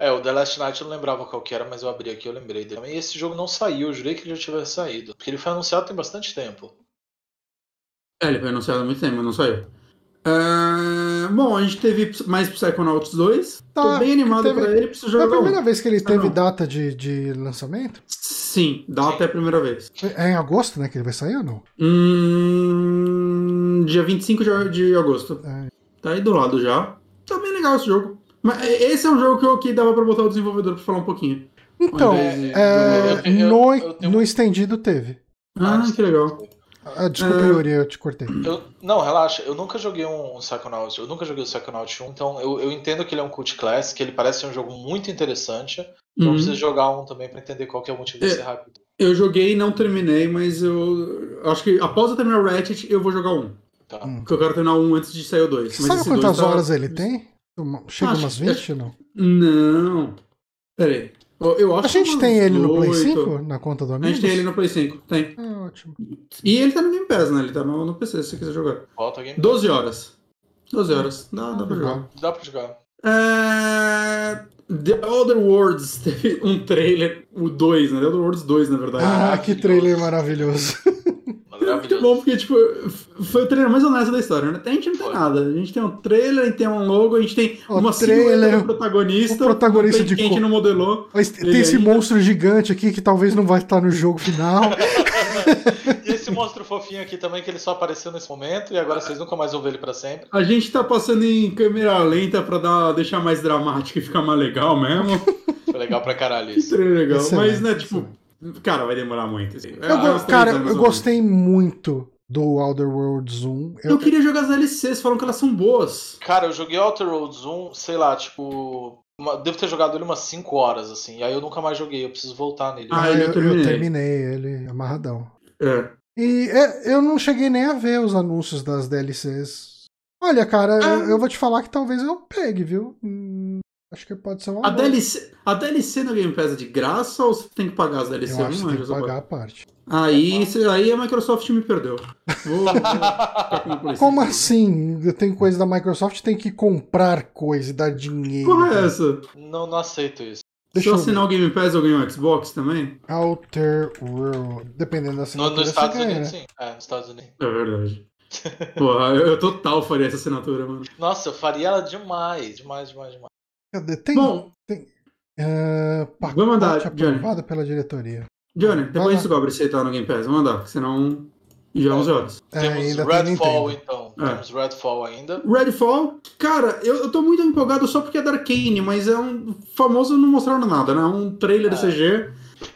É, o The Last Night eu não lembrava qual que era, mas eu abri aqui eu lembrei dele. E esse jogo não saiu, eu jurei que ele já tivesse saído. Porque ele foi anunciado tem bastante tempo. É, ele foi anunciado há muito tempo, mas não saiu. Uh, bom, a gente teve mais Psychonauts 2. Tá, Tô bem animado teve... pra ele, preciso jogar. É a primeira vez que ele teve ah, data de, de lançamento? Sim, data Sim. é a primeira vez. É em agosto, né, que ele vai sair ou não? Hum, dia 25 de, de agosto. É. Tá aí do lado já. Tá bem legal esse jogo. Mas esse é um jogo que, eu, que dava pra botar o desenvolvedor pra falar um pouquinho. Então, é, eu, no, eu tenho... no estendido teve. Ah, que legal. Ah, desculpa, é... Yuri, eu te cortei. Eu, não, relaxa, eu nunca joguei um Psychonauts, eu nunca joguei o Psychonauts 1, então eu, eu entendo que ele é um cult class, que ele parece ser um jogo muito interessante. Então uhum. preciso jogar um também para entender qual que é o motivo desse é, rápido. Eu joguei e não terminei, mas eu acho que após eu terminar o Ratchet, eu vou jogar um. Tá. Porque eu quero terminar um antes de sair o 2. Sabe quantas tá... horas ele tem? Chega acho, umas 20 ou não? Não. Pera aí. Eu acho a gente tem ele no Play 5? Na conta do amigo? A gente tem ele no Play 5, tem. É ótimo. E ele tá no Game Pass, né? Ele tá no, no PC, se você quiser jogar. Volta Game 12 horas. 12 horas. Dá, dá pra jogar. Dá pra jogar. É... The Other Worlds teve um trailer, o 2, né? The Other Worlds 2, na verdade. Ah, que trailer maravilhoso. Muito bom, porque, tipo, foi o trailer mais honesto da história, né? A gente não tem nada. A gente tem um trailer, a gente tem um logo, a gente tem o uma trailer, do protagonista. O protagonista de que a gente não modelou. Tem esse ainda. monstro gigante aqui que talvez não vai estar no jogo final. e esse monstro fofinho aqui também, que ele só apareceu nesse momento e agora vocês nunca mais vão ver ele pra sempre. A gente tá passando em câmera lenta pra dar, deixar mais dramático e ficar mais legal mesmo. Foi legal pra caralho isso. Que legal. Excelente, Mas, né, tipo, Cara, vai demorar muito. Assim. Eu, cara, eu gostei muito do Outer Worlds 1. Eu, eu queria jogar as DLCs, falam que elas são boas. Cara, eu joguei Outer Worlds 1, sei lá, tipo. Uma, devo ter jogado ele umas 5 horas, assim. E aí eu nunca mais joguei, eu preciso voltar nele. Ah, eu, eu, terminei. eu terminei ele amarradão. É. E é, eu não cheguei nem a ver os anúncios das DLCs. Olha, cara, ah. eu, eu, vou te falar que talvez eu pegue, viu? Acho que pode ser uma. A DLC, a DLC no Game Pass é de graça ou você tem que pagar as DLC? Eu acho que tem que pagar a parte. Aí, aí a Microsoft me perdeu. Vou, vou Como assim? Tem coisa da Microsoft, tem que comprar coisa e dar dinheiro. Porra é essa? Não, não aceito isso. Deixa Se eu assinar o Game Pass, eu ganho o Xbox também? Outer World. Dependendo da assinatura. No, nos Estados Unidos, ganha. sim. É, nos Estados Unidos. É verdade. Porra, eu, eu total faria essa assinatura, mano. Nossa, eu faria ela demais, demais, demais, demais. Cadê? Tem. Bom, tem uh, vou mandar, aprovado Johnny. pela diretoria. Johnny, depois gente descobre se ele tá no Game Pass. Vou mandar, senão já é 11 horas. É, Temos Redfall, então. É. Temos Redfall ainda. Redfall, cara, eu, eu tô muito empolgado só porque é da Arkane, mas é um famoso não mostraram nada, né? Um trailer é. de CG.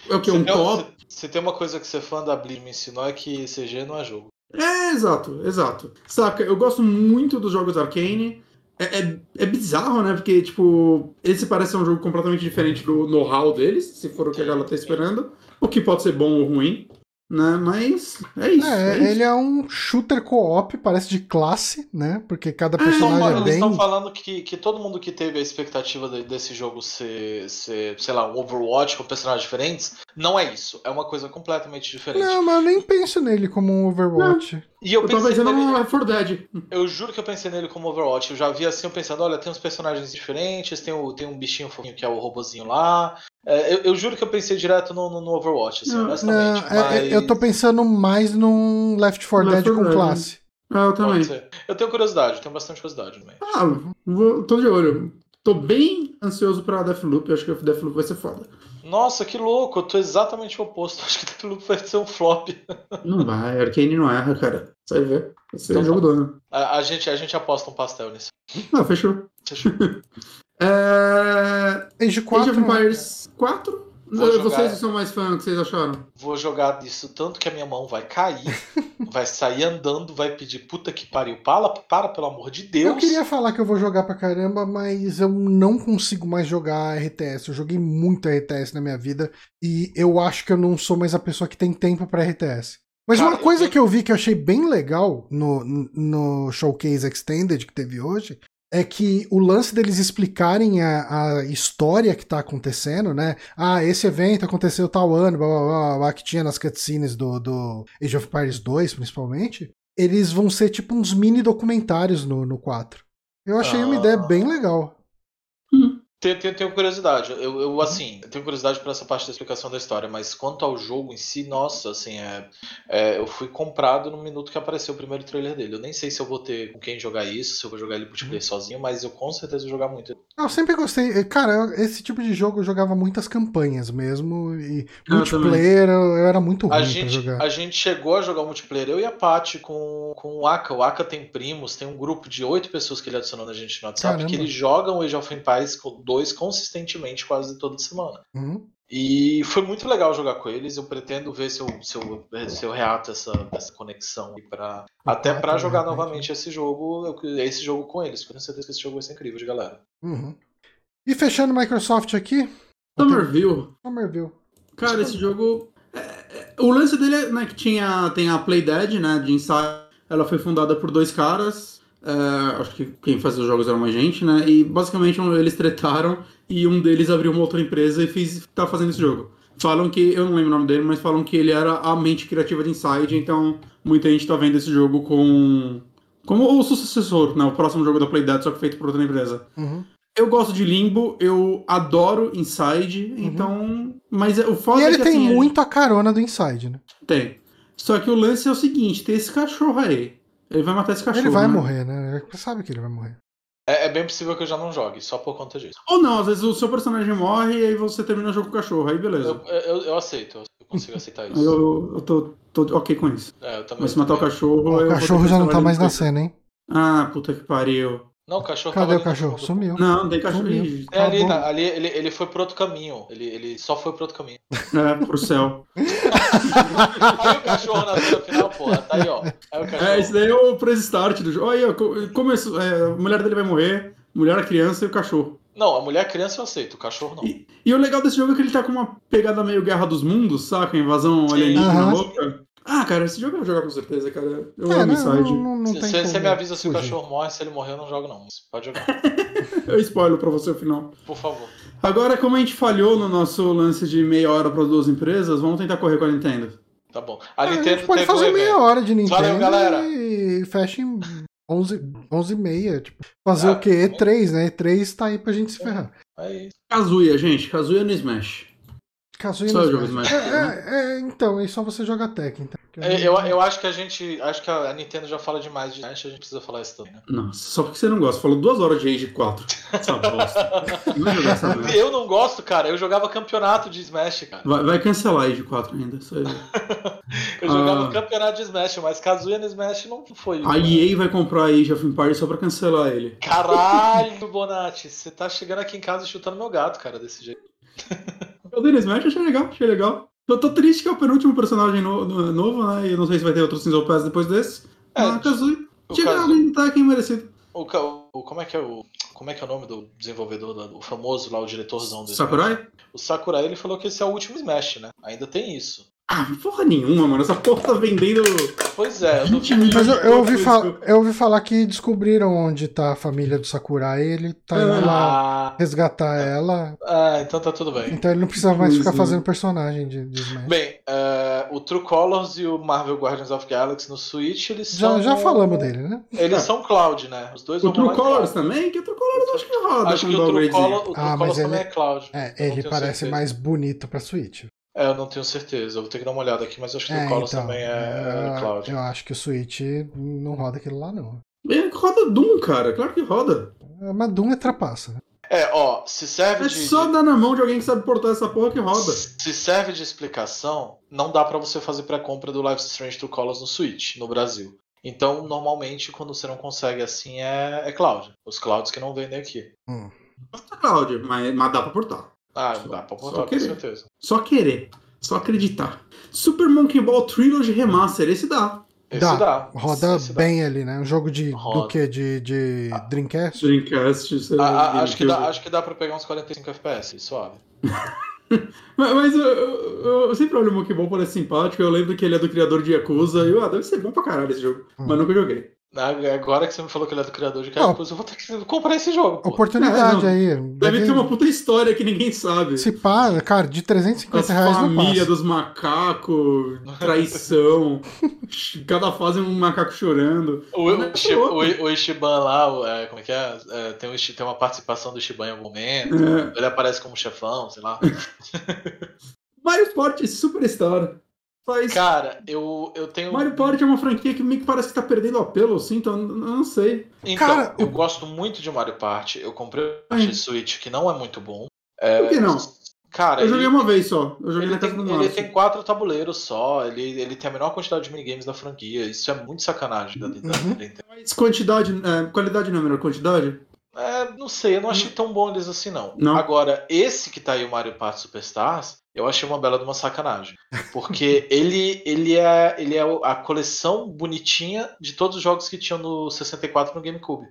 É o que? Um top. Se, tem uma coisa que ser fã da Blizz me ensinou é que CG não é jogo. É, exato, exato. Saca, eu gosto muito dos jogos Arkane. É, é, é, bizarro, né? Porque, tipo, esse parece ser um jogo completamente diferente do know-how deles, se for o que a galera tá esperando. O que pode ser bom ou ruim né? Mas é isso. É, é ele é um shooter co-op, parece de classe, né? Porque cada é, personagem é, é bem... Eles estão falando que, que todo mundo que teve a expectativa de, desse jogo ser, ser, sei lá, um Overwatch com personagens diferentes, não é isso. É uma coisa completamente diferente. Não, mas eu nem penso nele como um Overwatch. Não. E eu, eu pensei pensando nele... no Left 4 Dead. Eu juro que eu pensei nele como Overwatch. Eu já vi assim, eu pensando, olha, tem uns personagens diferentes, tem, o, tem um bichinho fofinho que é o robozinho lá, é, eu, eu, juro que eu pensei direto no, no, no Overwatch, assim, não, honestamente. Não, mas... é, eu tô pensando mais num Left 4 Dead com classe. Ah, eu também. Eu tenho curiosidade, tenho bastante curiosidade meio. Ah, vou, tô de olho. Tô bem ansioso pra Deathloop, eu acho que o Deathloop vai ser foda. Nossa, que louco, eu tô exatamente o oposto. Acho que Deathloop vai ser um flop. Não vai, Arkane não erra, cara. Você vai ver. Vai ser então, jogo tá. dono. A, a, gente, a gente aposta um pastel nisso. Ah, fechou. Fechou. É... Age 4. Age of Empires 4? Jogar... Vocês são mais fãs, o que vocês acharam? Vou jogar disso tanto que a minha mão vai cair, vai sair andando, vai pedir puta que pariu. Para, para, pelo amor de Deus. Eu queria falar que eu vou jogar pra caramba, mas eu não consigo mais jogar RTS. Eu joguei muito RTS na minha vida e eu acho que eu não sou mais a pessoa que tem tempo pra RTS. Mas Cara, uma coisa eu... que eu vi que eu achei bem legal no, no Showcase Extended que teve hoje é que o lance deles explicarem a, a história que tá acontecendo, né? Ah, esse evento aconteceu tal ano, blá blá blá, blá que tinha nas cutscenes do, do Age of Empires 2, principalmente. Eles vão ser tipo uns mini documentários no, no 4. Eu achei ah. uma ideia bem legal. Tenho, tenho, tenho, curiosidade. Eu, eu, assim, tenho curiosidade por essa parte da explicação da história, mas quanto ao jogo em si, nossa, assim, é, é, eu fui comprado no minuto que apareceu o primeiro trailer dele. Eu nem sei se eu vou ter com quem jogar isso, se eu vou jogar ele multiplayer uhum. sozinho, mas eu com certeza vou jogar muito. Eu sempre gostei. Cara, esse tipo de jogo eu jogava muitas campanhas mesmo, e eu multiplayer eu, eu, era muito ruim a gente, jogar. A gente chegou a jogar multiplayer, eu e a Paty, com, com o Aka. O Aka tem primos, tem um grupo de oito pessoas que ele adicionou na gente no WhatsApp, Caramba. que eles jogam o Age of Empires com 2 consistentemente quase toda semana. Uhum. E foi muito legal jogar com eles. Eu pretendo ver se eu, se eu, se eu reato essa, essa conexão para até para jogar novamente esse jogo, esse jogo com eles. Tenho certeza que esse jogo vai ser incrível de galera. Uhum. E fechando Microsoft aqui. Somerville. Somerville. Cara, esse jogo. É, é, o lance dele é né, que tinha, tem a Playdead, né? De Inside. Ela foi fundada por dois caras. Uh, acho que quem fazia os jogos era uma gente, né? E basicamente eles tretaram e um deles abriu uma outra empresa e fez, tá fazendo esse jogo. Falam que, eu não lembro o nome dele, mas falam que ele era a mente criativa de Inside, então muita gente tá vendo esse jogo com. como o sucessor, né? O próximo jogo da Playdead, só que feito por outra empresa. Uhum. Eu gosto de Limbo, eu adoro Inside, uhum. então. Mas o foda E é ele que, tem assim, muito a carona do Inside, né? Tem. Só que o lance é o seguinte: tem esse cachorro aí. Ele vai matar esse cachorro. Ele vai né? morrer, né? Você sabe que ele vai morrer. É, é, bem possível que eu já não jogue, só por conta disso. Ou não, às vezes o seu personagem morre e aí você termina o jogo com o cachorro, aí beleza. Eu, eu, eu aceito, eu consigo aceitar isso. eu, eu tô, tô, ok com isso. É, eu também, Mas se matar o cachorro. O cachorro já não tá mais na cena, hein? Ah, puta que pariu. Não, o cachorro Cadê o cachorro? Sumiu. Não, não tem cachorro. Sumiu. É ali, na, ali ele, ele foi pro outro caminho. Ele, ele só foi pro outro caminho. É, pro céu. aí o cachorro na cena final, porra. Tá aí, ó. É, esse daí é o press start do jogo. Aí, ó, começo, é, a mulher dele vai morrer, mulher, a criança e o cachorro. Não, a mulher a criança eu aceito, o cachorro não. E, e, o legal desse jogo é que ele tá com uma pegada meio Guerra dos Mundos, saca? Invasão alienígena uhum. louca. Ah, cara, esse jogo eu vou jogar com certeza, cara. Eu é, amo Inside. Não, não, você me avisa se o cachorro morre, se ele morrer, eu não jogo, não. Pode jogar. eu spoiler pra você o final. Por favor. Agora, como a gente falhou no nosso lance de meia hora para duas empresas, vamos tentar correr com a Nintendo. Tá bom. A Nintendo a gente pode fazer meia hora de Nintendo Valeu, galera. e fecha em 11, 11 e meia. Tipo, fazer ah, o quê? E3, né? E3 tá aí pra gente se ferrar. É isso. Kazuya, gente. Kazuya no Smash. Kazuya só jogo Smash. É, é, é, então, é só você joga Tekken. Então. É, eu, eu acho que a gente. Acho que a Nintendo já fala demais de Smash, a gente precisa falar isso também. Né? Nossa, só porque você não gosta. Falou duas horas de Age 4. Essa bosta. não jogar essa Eu não gosto, cara. Eu jogava campeonato de Smash, cara. Vai, vai cancelar Age 4 ainda. eu jogava ah. campeonato de Smash, mas Kazuya no Smash não foi. A EA vai comprar a Age of Empires só pra cancelar ele. Caralho, Bonatti. Você tá chegando aqui em casa chutando meu gato, cara, desse jeito. Eu dei Smash, achei legal, achei legal. Eu tô triste que é o penúltimo personagem no, no, novo, né? E eu não sei se vai ter outro Single Pass depois desse. É, ah, Kazuya. Tinha alguém tá aqui merecido. O, o, como é que é o. Como é que é o nome do desenvolvedor, o famoso lá, o diretorzão desse Sakurai? O Sakurai ele falou que esse é o último Smash, né? Ainda tem isso. Ah, porra nenhuma, mano. Essa porra tá vendendo. Pois é, eu, tô... Mas eu, eu ouvi fal- eu- ouvi falar que descobriram onde tá a família do Sakurai e ele tá indo lá Ah, resgatar ela. ah, então tá tudo bem. Então ele não precisa mais ficar Sim. fazendo personagem de, de Smash. Bem, é, o True Colors e o Marvel Guardians of Galaxy no Switch, eles Já, são. já falamos dele, né? Eles são cloud, né? Os dois O vão True Colors cloud. também? Que o True Colors eu acho que roda Acho que o True. Color, o True Ah, mas Colors ele- também é cloud. É, ele parece certeza. mais bonito pra Switch. É, eu não tenho certeza. Eu vou ter que dar uma olhada aqui, mas acho que o É, Colors então. também é, é eu, cloud. eu acho que o Switch não roda aquilo lá, não. É, roda Doom, cara. Claro que roda. Mas Doom é trapaça. né? É, ó, se serve É de. só dar na mão de alguém que sabe portar essa porra que roda. Se serve de explicação, não dá pra você fazer pré-compra do Life is Strange True Colors no Switch, no Brasil. Então, normalmente, quando você não consegue assim, é, é cloud. Os clouds que não vendem aqui. Hum. Basta Cláudio, mas, mas dá pra portar. Ah, Só- dá pra só botar, com querer. certeza. Só querer. Só acreditar. Super Monkey Ball Trilogy Remaster, esse dá. Esse Dá. dá. Roda Esse dá. bem ali, né? Um jogo de do Roda. que? De, de Dreamcast? Dreamcast, sei Ah, lá, ah, acho, que dá, acho que dá pra pegar uns 45 FPS, suave. Mas, mas eu, eu- eu sempre olho o Monkey Ball, parece simpático. Eu lembro que ele é do criador de Yakuza. E eu, ah, deve ser bom pra caralho esse jogo. Hum. Mas nunca joguei. Ah, Agora que você me falou que ele é do criador de. Yakuza, eu vou ter que comprar esse jogo. Pô. Oportunidade É, não. aí. Deve ter uma puta história que ninguém sabe. Se pá, cara, de 350 As reais não família dos macacos, traição. Cada fase um macaco chorando. O, o, louco. o, o Ishiban lá, é, como é que é? É, tem, um tem uma participação do Ishiban em algum momento. É. Ele aparece como chefão, sei lá. Mario Party Superstar. Faz... Cara, eu, eu tenho. Mario Party é uma franquia que meio que parece que tá perdendo apelo, assim, então eu não sei. Então, Cara, eu o- gosto muito de Mario Party. Eu comprei o. Party Switch, que não é muito bom. É, Por que não? Cara, Eu joguei ele, uma vez só. Eu joguei ele na casa tem, do ele tem quatro tabuleiros só. Ele, ele tem a menor quantidade de minigames da franquia. Isso é muito sacanagem da, Uhum. Nintendo. Mas quantidade, é, qualidade não é a melhor quantidade? É, não sei, eu não achei tão bom eles assim, não. Não? Agora, esse que tá aí, o Mario Party Superstars, eu achei uma bela de uma sacanagem. Porque ele, ele, é, ele é a coleção bonitinha de todos os jogos que tinham no 64 e no GameCube.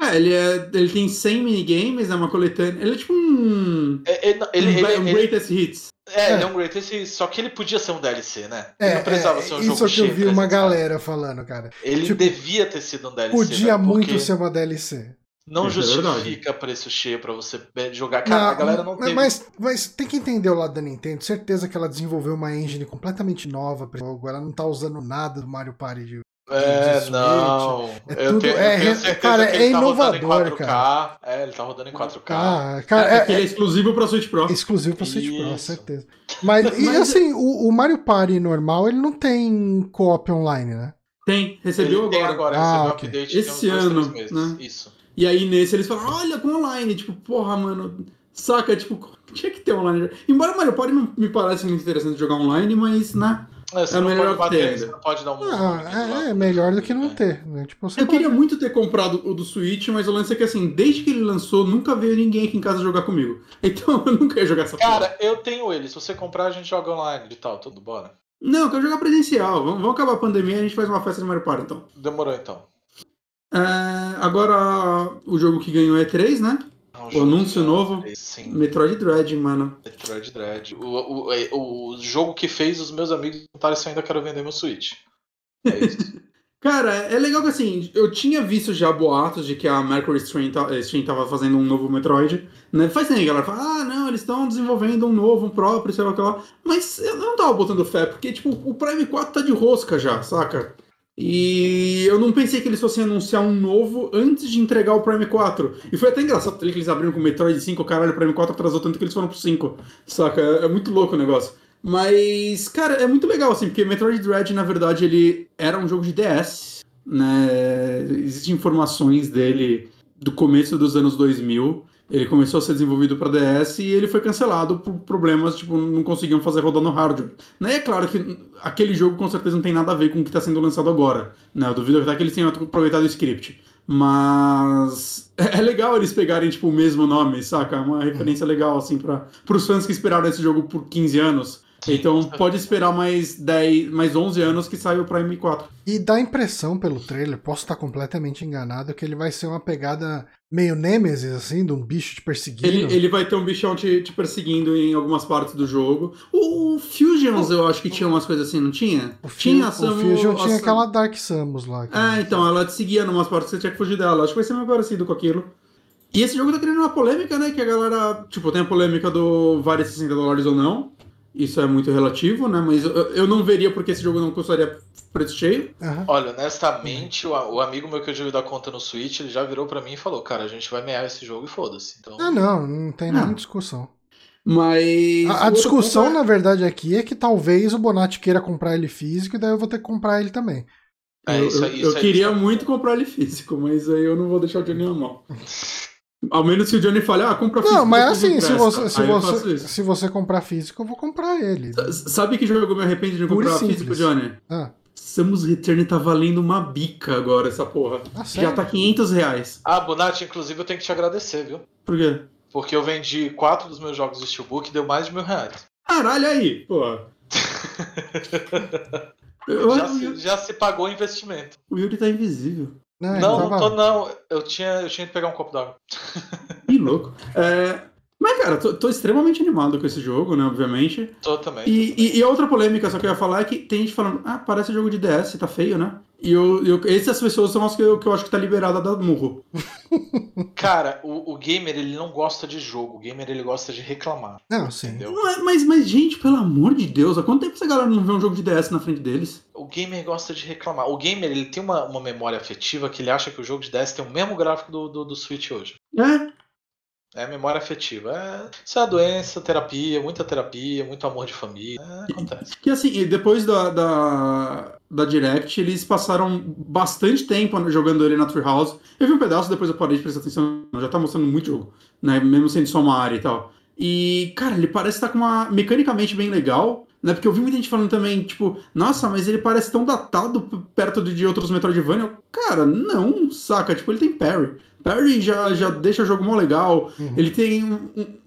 É, ele, é, ele tem 100 minigames, é uma coletânea. Ele é tipo um. É, Ele, ele, um, ele- um ele- Greatest Hits. é, ele é um greatest hit, só que ele podia ser um DLC, né? Ele É, não precisava é, ser um isso jogo que eu vi uma 300 galera falando, cara. Ele tipo, devia ter sido um DLC. Podia né? muito Porque ser uma DLC. Não é verdade. justifica preço cheio pra você jogar. Cara, a galera não teve. mas, mas tem que entender o lado da Nintendo. Certeza que ela desenvolveu uma engine completamente nova pra jogo. Ela não tá usando nada do Mario Party de É, Switch, não. é eu tudo- tenho, é, eu tenho certeza cara, que é ele tá rodando em inovador, 4K. É, ele tá rodando em 4K. Ah, cara, É, é, ele é exclusivo pra Switch Pro. é exclusivo pra Switch Pro, Isso. certeza. Mas, e Mas- assim, o, o Mario Party normal, ele não tem co-op online, né? Tem, recebeu ele tem agora. agora, Ah, recebeu ok. update Esse tem uns dois, ano, três meses. né? Isso. E aí nesse eles falam, olha, com online. Tipo, porra, mano. Saca, tipo, tinha que ter online. Embora o Mario Party não me parece muito interessante jogar online, mas, né? É, você É não melhor pode ter você não pode dar um. Ah, é, é melhor do que não É. ter, né? Tipo, você Eu pode- queria muito ter comprado o do Switch, mas o lance é que assim, desde que ele lançou, nunca veio ninguém aqui em casa jogar comigo. Então eu nunca ia jogar essa porra. Cara, eu tenho ele. Se você comprar, a gente joga online e tal. Tudo bora. Não, eu quero jogar presencial. Vamos, vamos acabar a pandemia e a gente faz uma festa de Mario Party, então. Demorou então. É, agora, o jogo que ganhou é 3, né? Não, O anúncio de- novo? Sim, Metroid Dread, mano. Metroid Dread. O, o, é, o jogo que fez os meus amigos perguntarem se eu ainda quero vender meu Switch. É isso. Cara, é legal que assim, eu tinha visto já boatos de que a Mercury Steam, ta- eh, Steam tava fazendo um novo Metroid. Né? Faz tempo, galera fala, ah, não, eles estão desenvolvendo um novo, um próprio, sei lá o que lá. Mas eu não tava botando fé, porque, tipo, o Prime 4 tá de rosca já, saca? E eu não pensei que eles fossem anunciar um novo antes de entregar o Prime 4. E foi até engraçado que eles abriram com o Metroid 5, caralho, o Prime 4 atrasou tanto que eles foram pro 5, saca? É, é muito louco o negócio. Mas, cara, é muito legal, assim, porque Metroid Dread, na verdade, ele era um jogo de DS, né? Existem informações dele do começo dos anos 2000. Ele começou a ser desenvolvido para DS e ele foi cancelado por problemas, tipo, não conseguiam fazer rodar no hardware. Né? É claro que aquele jogo com certeza não tem nada a ver com o que está sendo lançado agora. Né? Eu duvido até que eles tenham aproveitado o script. Mas é legal eles pegarem, tipo, o mesmo nome, saca? Uma referência legal, assim, para os fãs que esperaram esse jogo por 15 anos. Então pode esperar mais 10, mais 11 anos que sai o Prime 4. E dá a impressão pelo trailer, posso estar completamente enganado, que ele vai ser uma pegada meio Nemesis, assim, de um bicho te perseguindo. Ele, ele vai ter um bichão te, te perseguindo em algumas partes do jogo. O, o Fusions, eu acho que tinha umas coisas assim, não tinha? O, tinha o Fusion tinha a- aquela Dark Samus lá. É, então, ela te seguia em umas partes que você tinha que fugir dela. Acho que vai ser meio parecido com aquilo. E esse jogo tá criando uma polêmica, né? Que a galera. Tipo, tem a polêmica do vale 60 dólares ou não. Isso é muito relativo, né? Mas eu, eu não veria porque esse jogo não custaria preço cheio. Aham. Olha, honestamente, o, o amigo meu que eu divido a conta no Switch, ele já virou pra mim e falou, cara, a gente vai mear esse jogo e foda-se. Então, Ah, não, não tem Não. nem discussão. Mas. A, a discussão, ponto é- na verdade, aqui é que talvez o Bonatti queira comprar ele físico e daí eu vou ter que comprar ele também. é, eu, isso eu- aí- eu isso aí- queria muito comprar ele físico, mas aí eu não vou deixar o Johnny na mão. Ao menos se o Johnny fale, ah, compra físico. Não, mas assim, se você, se, Aí você, se você comprar físico, eu vou comprar ele. S- Sabe que jogo eu me arrependo de comprar físico, Johnny? Ah, Samus Return tá valendo uma bica agora, essa porra. ah? Já tá 500 reais. Ah, Bonatti, inclusive eu tenho que te agradecer, viu? Por quê? Porque eu vendi quatro dos meus jogos de Steelbook e deu mais de mil reais. Caralho, aí, porra. Eu- Já se, já se pagou o investimento. o Yuri tá invisível. Não, não, tava- não tô não. Eu tinha, eu tinha que pegar um copo d'água. Que louco. É, Mas, cara, tô, tô extremamente animado com esse jogo, né, obviamente. Tô também. E, e, e a outra polêmica só que eu ia falar é que tem gente falando, ah, parece jogo de DS, tá feio, né? E eu, eu, essas pessoas são as que eu, que eu acho que tá liberada da murro. Cara, o, o gamer ele não gosta de jogo. O gamer ele gosta de reclamar. Não, sim. Entendeu? Não é- mas, mas, gente, pelo amor de Deus, há quanto tempo essa galera não vê um jogo de DS na frente deles? O gamer gosta de reclamar. O gamer ele tem uma, uma memória afetiva que ele acha que o jogo de DS tem o mesmo gráfico do, do, do Switch hoje. É, É memória afetiva. É, isso é doença, terapia, muita terapia, muito amor de família. É, acontece. Que assim, e depois da, da, da Direct, eles passaram bastante tempo jogando ele na Treehouse. Eu vi um pedaço, depois eu parei de prestar atenção. Já tá mostrando muito jogo, né? Mesmo sendo só uma área e tal. E, cara, ele parece estar com uma. mecanicamente bem legal. Né? Porque eu vi muita gente falando também, tipo, nossa, mas ele parece tão datado perto de de outros Metroidvania. Eu, Cara, não, saca? Tipo, ele tem parry. Parry já, já deixa o jogo mó legal. Uhum. Ele tem um- um-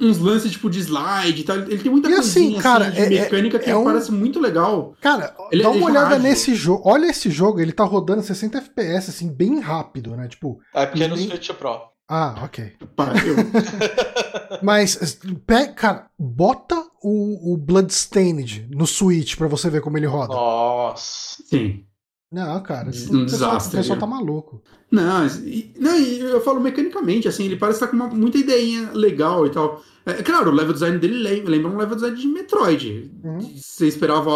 uns lances tipo de slide e tal. Ele tem muita E assim, coisinha cara, de é- é- mecânica que é um- parece muito legal. Cara, Ele- dá ele uma é olhada ágil. nesse jogo. Olha esse jogo, ele tá rodando 60 FPS, assim, bem rápido, né? Tipo, É porque é no Nem- Switch Pro. ah, ok. Mas, pe- cara, bota o, o Bloodstained no Switch pra você ver como ele roda. Nossa. Sim. Não, cara, Um o pessoal, desastre, o pessoal tá maluco. Não, e, não, e eu falo mecanicamente, assim, ele parece estar com uma, muita ideinha legal e tal. É, claro, o level design dele lem- lembra um level design de Metroid. Uhum. Você esperava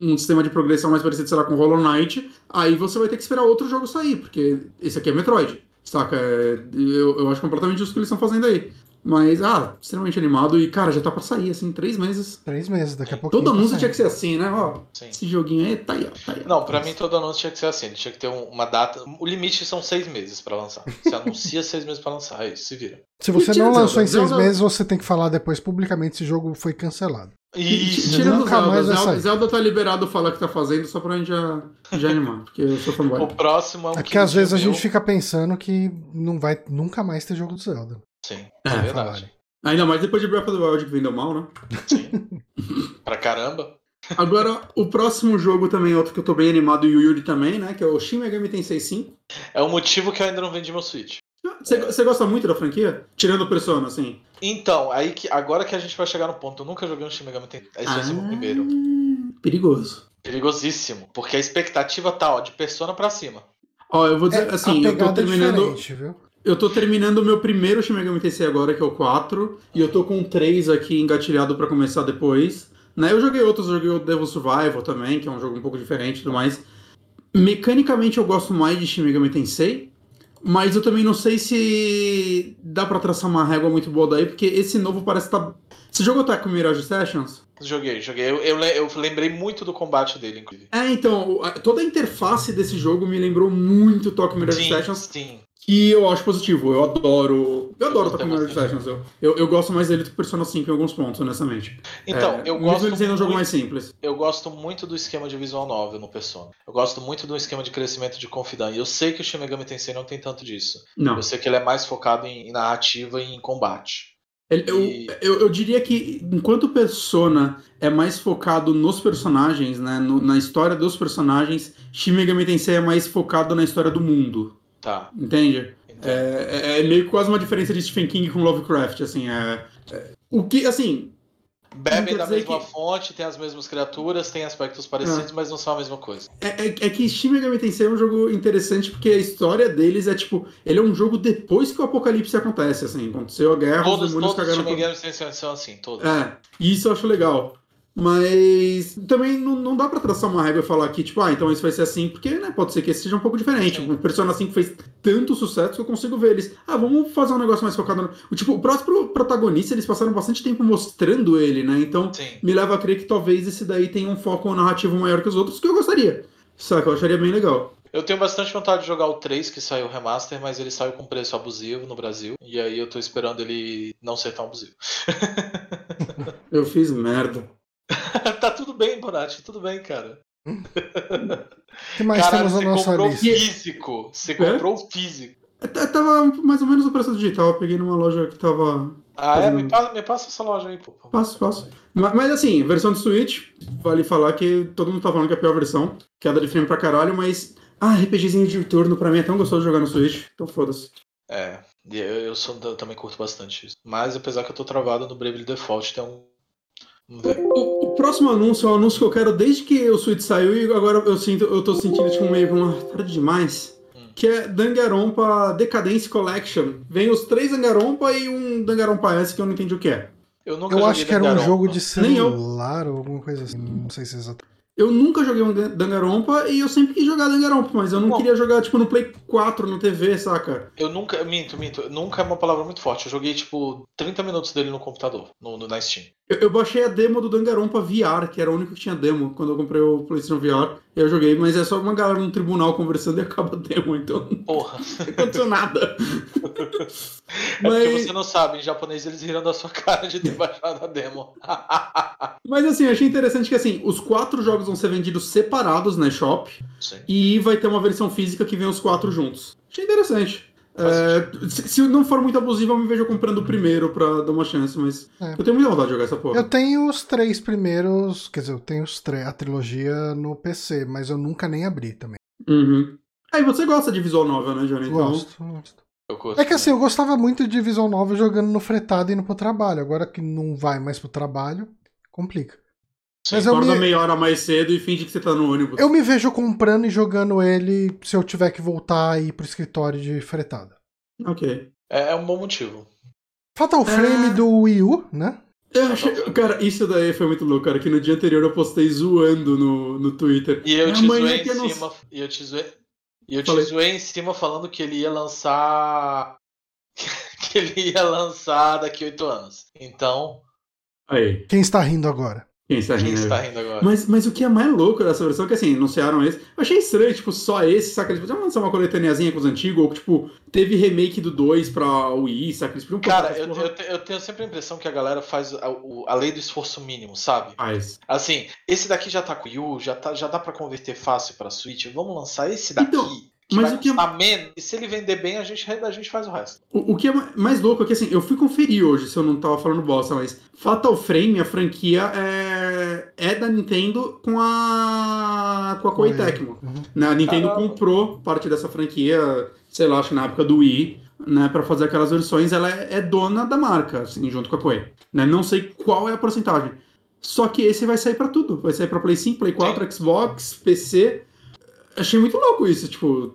um sistema de progressão mais parecido, sei lá, com Hollow Knight, aí você vai ter que esperar outro jogo sair, porque esse aqui é Metroid, saca? É, Eu, eu acho completamente justo o que eles estão fazendo aí. Mas, ah, extremamente animado e, cara, já tá pra sair, assim, três meses. Três meses, daqui a pouco. Todo anúncio tinha que ser assim, né? Ó, Sim. esse joguinho aí, tá aí, ó, tá aí. ó. Não, pra mim todo anúncio tinha que ser assim. Tinha que ter um- uma data. O limite são seis meses pra lançar. Você anuncia seis meses pra lançar. Aí se vira. Se você tira não Zelda. lançou em seis Zelda- meses, você tem que falar depois publicamente se o jogo foi cancelado. Isso. Tirando nunca Zelda, Zelda. Zelda tá liberado falar que tá fazendo só pra gente já, já animar, porque eu sou fanboy. O próximo é um É porque às vezes a gente fica pensando que não vai nunca mais ter jogo do Zelda. Sim, É, é, verdade. Ainda mais depois de Breath of the Wild que vendeu mal, né? Sim. pra caramba. Agora, o próximo jogo também, outro que eu tô bem animado, e o Yuri também, né? Que é o Shin Megami Tensei 5. É o motivo que eu ainda não vendi meu Switch. Você você gosta muito da franquia? Tirando o Persona, assim. Então, aí que agora que a gente vai chegar no ponto, eu nunca joguei um Shin Megami Tensei. Esse vai ser o primeiro. Ah, Perigoso. Perigosíssimo, porque a expectativa tá, ó, de Persona pra cima. Ó, eu vou dizer É, assim, eu tô é terminando. viu? Eu tô terminando o meu primeiro Shin Megami Tensei agora, que é o 4, e eu tô com 3 aqui engatilhado pra começar depois. Né? Eu joguei outros, eu joguei o Devil Survival também, que é um jogo um pouco diferente e tudo mais. Mecanicamente eu gosto mais de Shin Megami Tensei, mas eu também não sei se dá pra traçar uma régua muito boa daí, porque esse novo parece estar... Tá... Você jogou Taco Mirage Sessions? Joguei, joguei. Eu, eu, eu lembrei muito do combate dele, inclusive. É, então, toda a interface desse jogo me lembrou muito Tokyo Mirage Sim, Sessions, sim. Que eu acho positivo. Eu adoro. Eu adoro Mirage gostei. Sessions. Eu, eu, eu gosto mais dele do que Persona 5 em alguns pontos, honestamente. Então, É, eu mesmo gosto. ele sendo um jogo mais simples. Eu gosto muito do esquema de visual novel no Persona. Eu gosto muito do esquema de crescimento de confidant. E eu sei que o Shin Megami Tensei não tem tanto disso. Não. Eu sei que ele é mais focado em, em narrativa e em combate. Eu, eu, eu, diria que enquanto Persona é mais focado nos personagens, né, no, na história dos personagens, Shin Megami Tensei é mais focado na história do mundo. Tá. Entende? É, é, é, meio quase uma diferença de Stephen King com Lovecraft, assim, é, é o que, assim, Bebem da mesma que... fonte, tem as mesmas criaturas, tem aspectos parecidos, é. mas não são a mesma coisa. É, é, é que Shin Megami Tensei é um jogo interessante porque a história deles é tipo, ele é um jogo depois que o apocalipse acontece, assim, aconteceu a guerra, todos, os demônios todos cagaram... Todos os Shin Megami são assim, todos. É, e isso eu acho legal. Mas também não, não dá para traçar uma regra e falar que, tipo, ah, então isso vai ser assim, porque né, pode ser que esse seja um pouco diferente. O Persona 5 fez tanto sucesso que eu consigo ver eles. Ah, vamos fazer um negócio mais focado no. O, tipo, o próximo protagonista, eles passaram bastante tempo mostrando ele, né? Então Sim. me leva a crer que talvez esse daí tenha um foco narrativo maior que os outros, que eu gostaria. Saca? Eu acharia bem legal. Eu tenho bastante vontade de jogar o 3, que saiu remaster, mas ele saiu com preço abusivo no Brasil. E aí eu tô esperando ele não ser tão abusivo. eu fiz merda. tá tudo bem, Bonatti, tudo bem, cara. que mais Caralho, temos na nossa comprou lista? físico. Você comprou é? físico. Tava mais ou menos o preço digital. Eu peguei numa loja que tava. Ah, fazendo... é? Me passa, me passa, essa loja aí, pô. Passo, passo. Mas, mas, assim, versão de Switch, vale falar que todo mundo tá falando que é a pior versão. Queda de frame pra caralho, mas. Ah, RPGzinho de turno pra mim é tão gostoso de jogar no Switch. Então foda-se. É, eu, eu, sou, eu também curto bastante isso. Mas apesar que eu tô travado no Bravely Default, tem um o, o, próximo anúncio é um anúncio que eu quero desde que o Switch saiu e agora eu sinto, eu tô sentindo tipo meio uma tarde demais. Hum. Que é Danganronpa Decadence Collection. Vem os três Danganronpa e um Danganronpa S que eu não entendi o que é. Eu, eu acho que era um jogo de celular ou alguma coisa assim. Não sei se é exatamente. Eu nunca joguei um Dangarompa e eu sempre quis jogar Dangarompa, mas eu não Bom, queria jogar, tipo, no Play 4, no TV, saca? Eu nunca, minto, minto, nunca é uma palavra muito forte. Eu joguei, tipo, 30 minutos dele no computador, no, no na Steam. Eu, eu, baixei a demo do Dangarompa VR, que era o único que tinha demo quando eu comprei o PlayStation VR. Eu joguei, mas é só uma galera no tribunal conversando e acaba a demo, então. Porra. Não aconteceu nada. é mas... porque você não sabe, em japonês eles riram da sua cara de ter baixado a demo. mas assim, eu achei interessante que assim, os quatro jogos vão ser vendidos separados na shop. E vai ter uma versão física que vem os quatro juntos. Achei interessante. É, se, se, não for muito abusivo, eu me vejo comprando o primeiro pra dar uma chance, mas é. eu tenho muita vontade de jogar essa porra. Eu tenho os três primeiros, quer dizer, eu tenho os a trilogia no PC, mas eu nunca nem abri também. Uhum. Aí você gosta de visual novel, né, Johnny? Então... Gosto, gosto. é que assim, eu gostava muito de visual novel jogando no fretado e indo pro trabalho. Agora que não vai mais pro trabalho, complica. Você Mas acorda me... meia hora mais cedo e finge que você tá no ônibus. Eu me vejo comprando e jogando ele se eu tiver que voltar e ir pro escritório de fretada. Ok. É, é um bom motivo. Fatal Frame é... do Wii U, né? Eu achei, cara, isso daí foi muito louco, cara, que no dia anterior eu postei zoando no, no Twitter. E eu te zoei em não... cima. E eu te zoei, e eu te zoei em cima falando que ele ia lançar. que ele ia lançar daqui a oito anos. Então. Aí. Quem está rindo agora? Quem está rindo, Quem está rindo agora? Mas, mas o que é mais louco dessa versão é que, assim, anunciaram esse. Eu achei estranho, tipo, só esse, saca? Eles podiam lançar uma coletâneazinha com os antigos, ou, tipo, teve remake do 2 pra Wii, saca? Eles podiam Cara, eu, eu, eu, tenho sempre a impressão que a galera faz a, a, lei do esforço mínimo, sabe? Faz. Assim, esse daqui já tá com o Wii U, já, tá, já dá pra converter fácil pra Switch, vamos lançar esse daqui. Então... Mas o que é... menos, e se ele vender bem, a gente, a gente faz o resto. O, o, que é mais louco é que assim, eu fui conferir hoje, se eu não tava falando bosta, mas Fatal Frame, a franquia, é, é da Nintendo com a com a Koei Tecmo. Uhum. Né? A Nintendo Caramba. comprou parte dessa franquia, sei lá, acho que na época do Wii, né, para fazer aquelas versões, ela é, é, dona da marca, assim, junto com a Koei. Né? Não sei qual é a porcentagem. Só que esse vai sair para tudo. Vai sair para Play 5, Play 4, Sim. Xbox, PC achei muito louco isso, tipo.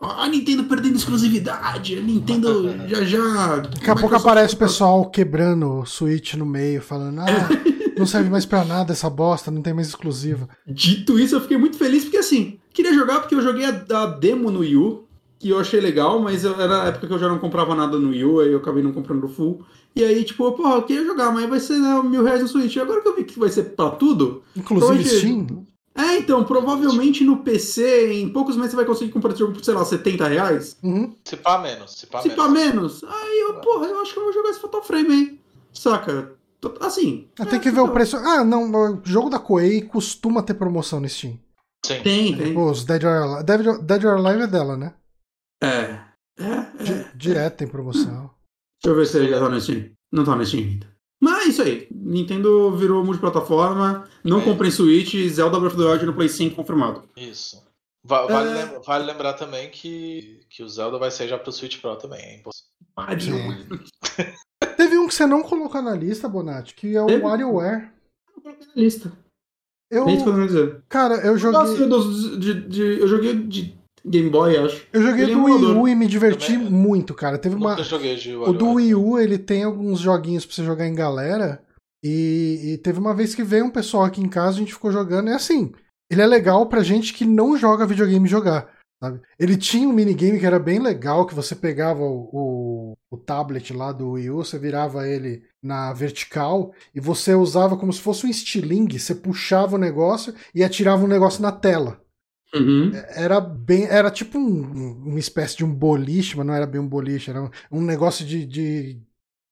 A Nintendo perdendo exclusividade, a Nintendo já já. Daqui a pouco aparece o pessoal quebrando o Switch no meio, falando, ah, não serve mais pra nada essa bosta, não tem mais exclusiva. Dito isso, eu fiquei muito feliz, porque assim, queria jogar porque eu joguei a, a demo no Wii U, que eu achei legal, mas era a época que eu já não comprava nada no Wii U, aí eu acabei não comprando o full. E aí, tipo, porra, eu queria jogar, mas vai ser né, mil reais no Switch. E agora que eu vi que vai ser pra tudo. Inclusive então, Steam. É, então, provavelmente no PC, em poucos meses você vai conseguir comprar esse jogo por, sei lá, 70 reais. Uhum. Se pá menos, se pá se menos. pá menos. Aí, eu, porra, eu acho que eu vou jogar esse Fatal Frame aí. Saca? Assim. É, tem que ver o preço. Ah, não, o jogo da Koei costuma ter promoção no Steam. Sim. Tem, tem. Pô, os Dead or Alive. Dead, Dead or Alive é dela, né? É. É, é. Direto tem promoção. Deixa eu ver se ele já tá no Steam. Não tá na Steam ainda. Mas é isso aí. Nintendo virou multiplataforma. Não É. comprem Switch. Zelda Breath of the Wild no Play 5 confirmado. Isso. Va- Vale, É. lembra- vale lembrar também que, que o Zelda vai sair já pro Switch Pro também, hein? Pariu. Sim. Teve um que você não colocou na lista, Bonatti, que é o Teve? WarioWare. Lista. Eu, É isso que eu tô dizer. cara, eu Nossa, joguei, dos- de, de- eu joguei de Game Boy, acho. eu joguei ele é do Wii U e me diverti Também. muito, cara. Teve uma, joguei de O do. Wii U, ele tem alguns joguinhos pra você jogar em galera. E, e teve uma vez que veio um pessoal aqui em casa, a gente ficou jogando. É assim, ele é legal pra gente que não joga videogame jogar. Sabe? Ele tinha um minigame que era bem legal, que você pegava o, o, o tablet lá do Wii U, você virava ele na vertical e você usava como se fosse um estilingue, você puxava o negócio e atirava um negócio na tela. Uhum. Era bem. Era tipo um- uma espécie de um boliche, mas não era bem um boliche, era um, um negócio de, de-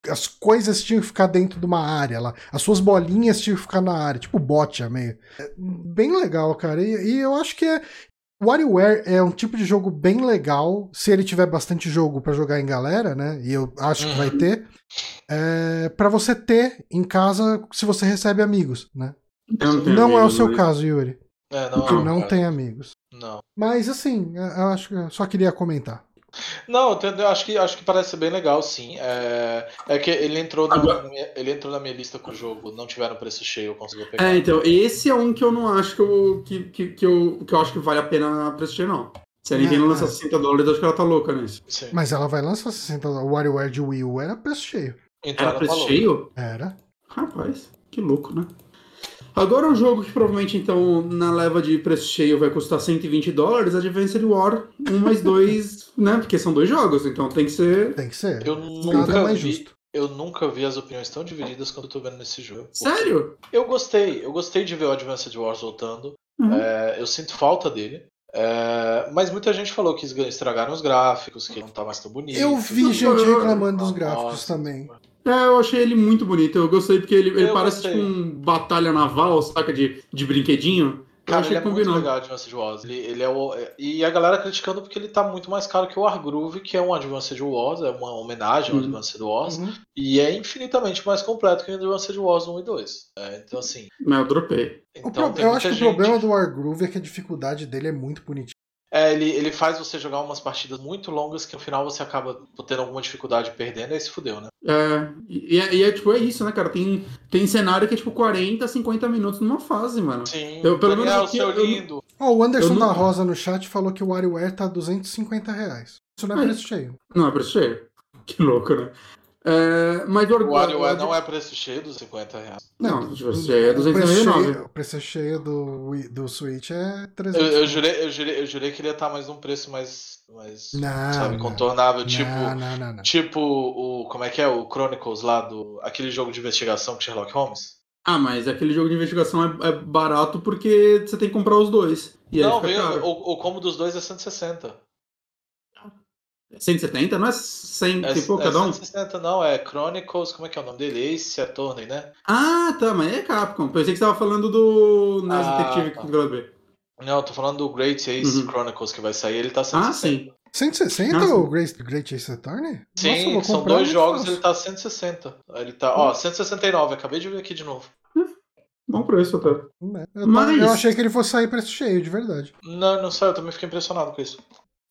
As coisas tinham que ficar dentro de uma área lá. As suas bolinhas tinham que ficar na área, tipo bote meio. É bem legal, cara. E, e eu acho que é. WarioWare é um tipo de jogo bem legal, se ele tiver bastante jogo pra jogar em galera, né? E eu acho que vai Uhum. ter. É, para você ter em casa se você recebe amigos, né? Tenho Não é o seu caso, Yuri. É, não, Que é um não caso. tem amigos. Não. Mas assim, eu acho que eu só queria comentar. Não, eu acho que, acho que parece ser bem legal, sim. É, é que ele entrou, na, Agora- minha, ele entrou na minha lista com o jogo, não tiver no preço cheio, eu consegui pegar. É, então, esse é um que eu não acho que eu, que, que, que eu, que eu acho que vale a pena prestar, não. Se a Nintendo Ah. lançar 60 dólares, eu acho que ela tá louca nisso. Sim. Mas ela vai lançar 60 dólares. O WarioWare de Wii U era preço cheio. Então Era preço falou. cheio? Era. Rapaz, que louco, né? Agora um jogo que provavelmente, então, na leva de preço cheio vai custar 120 dólares, Advanced War 1 mais 2, né? Porque são dois jogos, então tem que ser... Tem que ser. Eu nunca mais vi, justo. eu nunca vi as opiniões tão divididas quanto eu tô vendo nesse jogo. Sério? Eu gostei, eu gostei de ver o Advanced Wars voltando. Uhum. É, eu sinto falta dele. É, mas muita gente falou que estragaram os gráficos, que não tá mais tão bonito. Eu vi gente reclamando dos Nossa. gráficos também. É, eu achei ele muito bonito. Eu gostei porque ele, ele Eu parece gostei. tipo um batalha naval, saca? De, de brinquedinho. Eu Cara, achei ele é que muito combinou. legal o Advanced Wars. Ele, ele é o, é- e a galera criticando porque ele tá muito mais caro que o Wargroove, que é um Advanced Wars, é uma homenagem ao Uhum. Advanced Wars, Uhum. e é infinitamente mais completo que o Advanced Wars 1 e 2. É, então, assim. Mas eu dropei. O Então, pro- Eu acho que o gente- problema do Wargroove é que a dificuldade dele é muito bonitinha. É, ele, ele faz você jogar umas partidas muito longas que no final você acaba tendo alguma dificuldade perdendo e aí se fudeu, né? É, e, é, e é tipo, é isso, né, cara? Tem, tem cenário que é tipo 40, 50 minutos numa fase, mano. Sim, Eu, pelo Daniel, menos aqui, seu eu- lindo. Ó, o Anderson Eu da não- Rosa no chat falou que o WarioWare tá 250 reais. Isso não é É. preço cheio. Não é preço cheio. Que louco, né? É, mas o O orgulho. WarioWare não é preço cheio dos 50 reais. Não, preço cheio é o preço 299. cheio, o preço cheio do, do Switch é Eu, 300 eu, jurei, eu, jurei, eu jurei que ele ia estar mais num preço mais, mais Não, sabe, não. contornável. Tipo, Não, não, não, tipo o. Como é que é? O Chronicles lá do. Aquele jogo de investigação com Sherlock Holmes? Ah, mas aquele jogo de investigação é, é barato porque você tem que comprar os dois. E aí não, caro. o, o combo dos dois é 160. 170? Não é 100 É, e pouco é cada um? 160, não, é Chronicles, como é que é o nome dele? Ace Attorney, né? Ah, tá, mas é Capcom. Pensei que você tava falando do NES Ah, Detective tá. gravei. Não, eu tô falando do Great Ace Uhum. Chronicles que vai sair, ele tá Ah, 160. sim. 160 Nossa. o Great, Great Ace Attorney? Nossa, Sim, vou são dois jogos, fácil. ele tá 160. Ele tá, ó, 169, acabei de ver aqui de novo. Bom preço até. É, Eu, Mas- eu achei que ele fosse sair preço cheio, de verdade. Não, não sei, eu também fiquei impressionado com isso.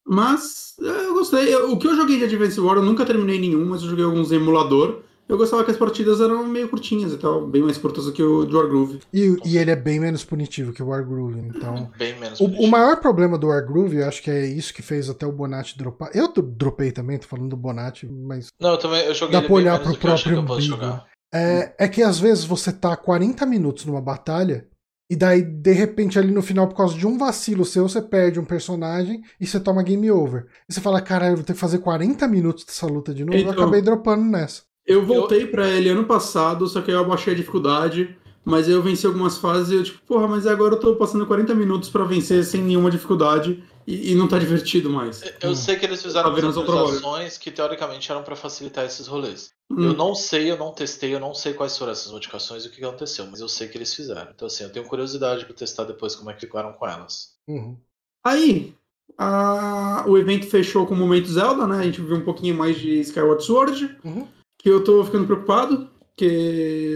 Mas é, eu gostei. Eu- o que eu joguei de Advance War, eu nunca terminei nenhum, mas eu joguei alguns em emulador. Eu gostava que as partidas eram meio curtinhas e tal, bem mais curtas do que o de Wargroove. E, e ele é bem menos punitivo que o Wargroove, então... Bem menos O, o maior problema do Wargroove, eu acho que é isso que fez até o Bonatti dropar. Eu dro- dropei também, tô falando do Bonatti, mas Não, eu também eu joguei Dá ele pra bem olhar menos pro próprio posso umbigo. jogar. É, é que às vezes você tá 40 minutos numa batalha e daí, de repente, ali no final, por causa de um vacilo seu, você perde um personagem e você toma game over. E você fala, caralho, eu vou ter que fazer 40 minutos dessa luta de novo. Eu Então- acabei dropando nessa. Eu voltei pra ele ano passado, só que aí eu abaixei a dificuldade. Mas eu venci algumas fases e eu, tipo, porra, mas agora eu tô passando 40 minutos pra vencer sem nenhuma dificuldade e, e não tá divertido mais. Eu sei que eles fizeram Tá atualizações que teoricamente eram pra facilitar esses rolês. Hum. Eu não sei, eu não testei, eu não sei quais foram essas modificações e o que aconteceu, mas eu sei que eles fizeram. Então assim, eu tenho curiosidade pra testar depois como é que ficaram com elas. Uhum. Aí, a- o evento fechou com o momento Zelda, né? A gente viu um pouquinho mais de Skyward Sword. Uhum. que eu tô ficando preocupado, que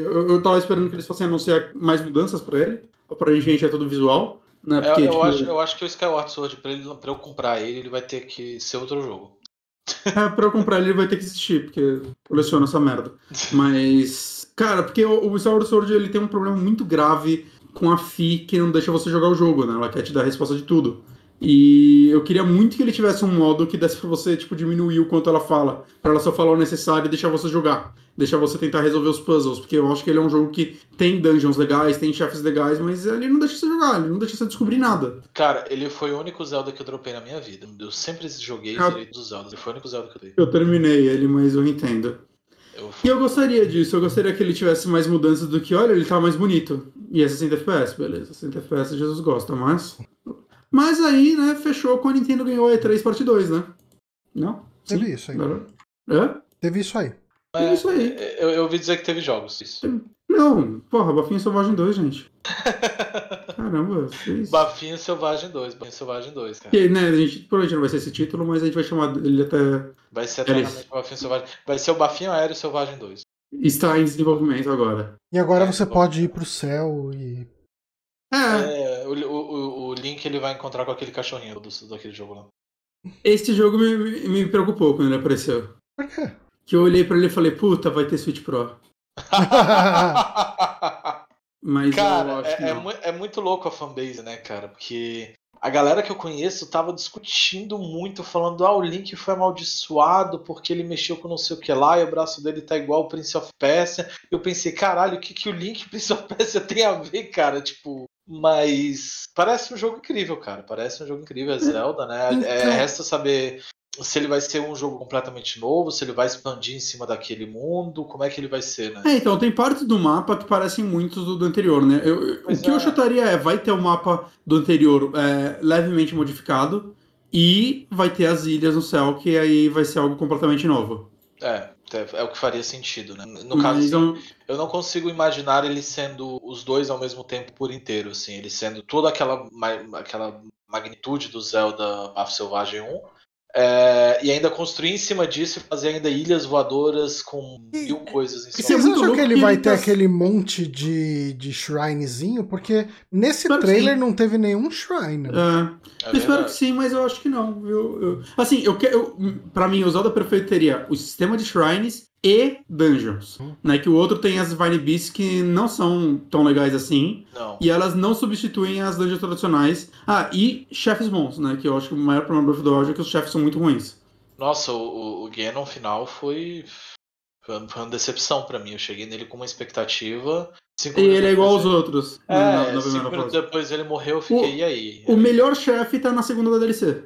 eu, eu tava esperando que eles fossem anunciar mais mudanças pra ele. Aparentemente é tudo visual. Né? Porque, eu, eu tipo... acho, eu acho que o Skyward Sword, pra, ele, pra eu comprar ele, ele vai ter que ser outro jogo. É, pra eu comprar ele, ele vai ter que existir, porque eu coleciono essa merda. Mas, cara, porque o, o Skyward Sword ele tem um problema muito grave com a FI que não deixa você jogar o jogo, né? Ela quer te dar a resposta de tudo. E eu queria muito que ele tivesse um modo que desse pra você, tipo, diminuir o quanto ela fala. para ela só falar o necessário e deixar você jogar. Deixar você tentar resolver os puzzles. Porque eu acho que ele é um jogo que tem dungeons legais, tem chefes legais, mas ele não deixa você jogar, ele não deixa você descobrir nada. Cara, ele foi o único Zelda que eu dropei na minha vida. Eu sempre joguei ah, direito dos Zelda. Ele foi o único Zelda que eu dei. Eu terminei ele, mas eu entendo. Eu... E eu gostaria disso, eu gostaria que ele tivesse mais mudanças do que, olha, ele tá mais bonito. E é 60 FPS, beleza. 60 FPS Jesus gosta, mas. Mas aí, né, fechou com a Nintendo ganhou a E3 Parte 2, né? Não? Teve Sim. isso aí. É? Teve isso aí. É, teve isso aí. Eu, eu ouvi dizer que teve jogos, isso. Não, porra, Bafinho Selvagem 2, gente. Caramba, vocês... Bafinho Selvagem 2, Bafinho Selvagem 2, cara. E, né, a gente, provavelmente não vai ser esse título, mas a gente vai chamar ele até. Vai ser eternamente Bafinho Selvagem. Vai ser o Bafinho Aéreo Selvagem 2. Está em desenvolvimento agora. E agora é, você pode ir pro céu e é. é o, o, o, Link ele vai encontrar com aquele cachorrinho do, daquele jogo lá. Esse jogo me, me preocupou quando ele apareceu. Por quê? Que eu olhei pra ele e falei, puta, vai ter Switch Pro. Mas cara, é, é, é, muito louco a fanbase, né, cara? Porque a galera que eu conheço tava discutindo muito, falando: ah, o Link foi amaldiçoado porque ele mexeu com não sei o que lá e o braço dele tá igual o Prince of Persia. Eu pensei, caralho, o que, que o Link e o Prince of Persia tem a ver, cara? Tipo, mas parece um jogo incrível, cara. Parece um jogo incrível, é Zelda, né? É, então... É, resta saber se ele vai ser um jogo completamente novo, se ele vai expandir em cima daquele mundo, como é que ele vai ser, né? É, então, tem partes do mapa que parecem muitos do, do anterior, né? Eu, o que é. eu chutaria é, vai ter o um mapa do anterior é, levemente modificado e vai ter as ilhas no céu, que aí vai ser algo completamente novo. É, é, é o que faria sentido, né? No caso, assim, então... eu não consigo imaginar ele sendo os dois ao mesmo tempo por inteiro, assim, ele sendo toda aquela, aquela magnitude do Zelda Path Selvagem 1, é, e ainda construir em cima disso e fazer ainda ilhas voadoras com mil coisas em cima. Vocês acham que ele vai ter tá... aquele monte de, de shrinezinho? Porque nesse trailer não teve nenhum shrine. É. É eu espero que sim, mas eu acho que não. Eu, eu... Assim, eu quero. Pra mim, o Zelda perfeito teria o sistema de shrines e dungeons. Hum. Né, que o outro tem as Vine Beasts que não são tão legais assim. Não. E elas não substituem as dungeons tradicionais. Ah, e chefes bons, né? Que eu acho que o maior problema do Breath of the Wild é que os chefes são muito ruins. Nossa, o, o Ganon final foi. Foi uma decepção para mim. Eu cheguei nele com uma expectativa. e ele é igual aos outros. É, na, na cinco minutos depois ele morreu, eu fiquei, o, e aí? O melhor chefe tá na segunda da DLC.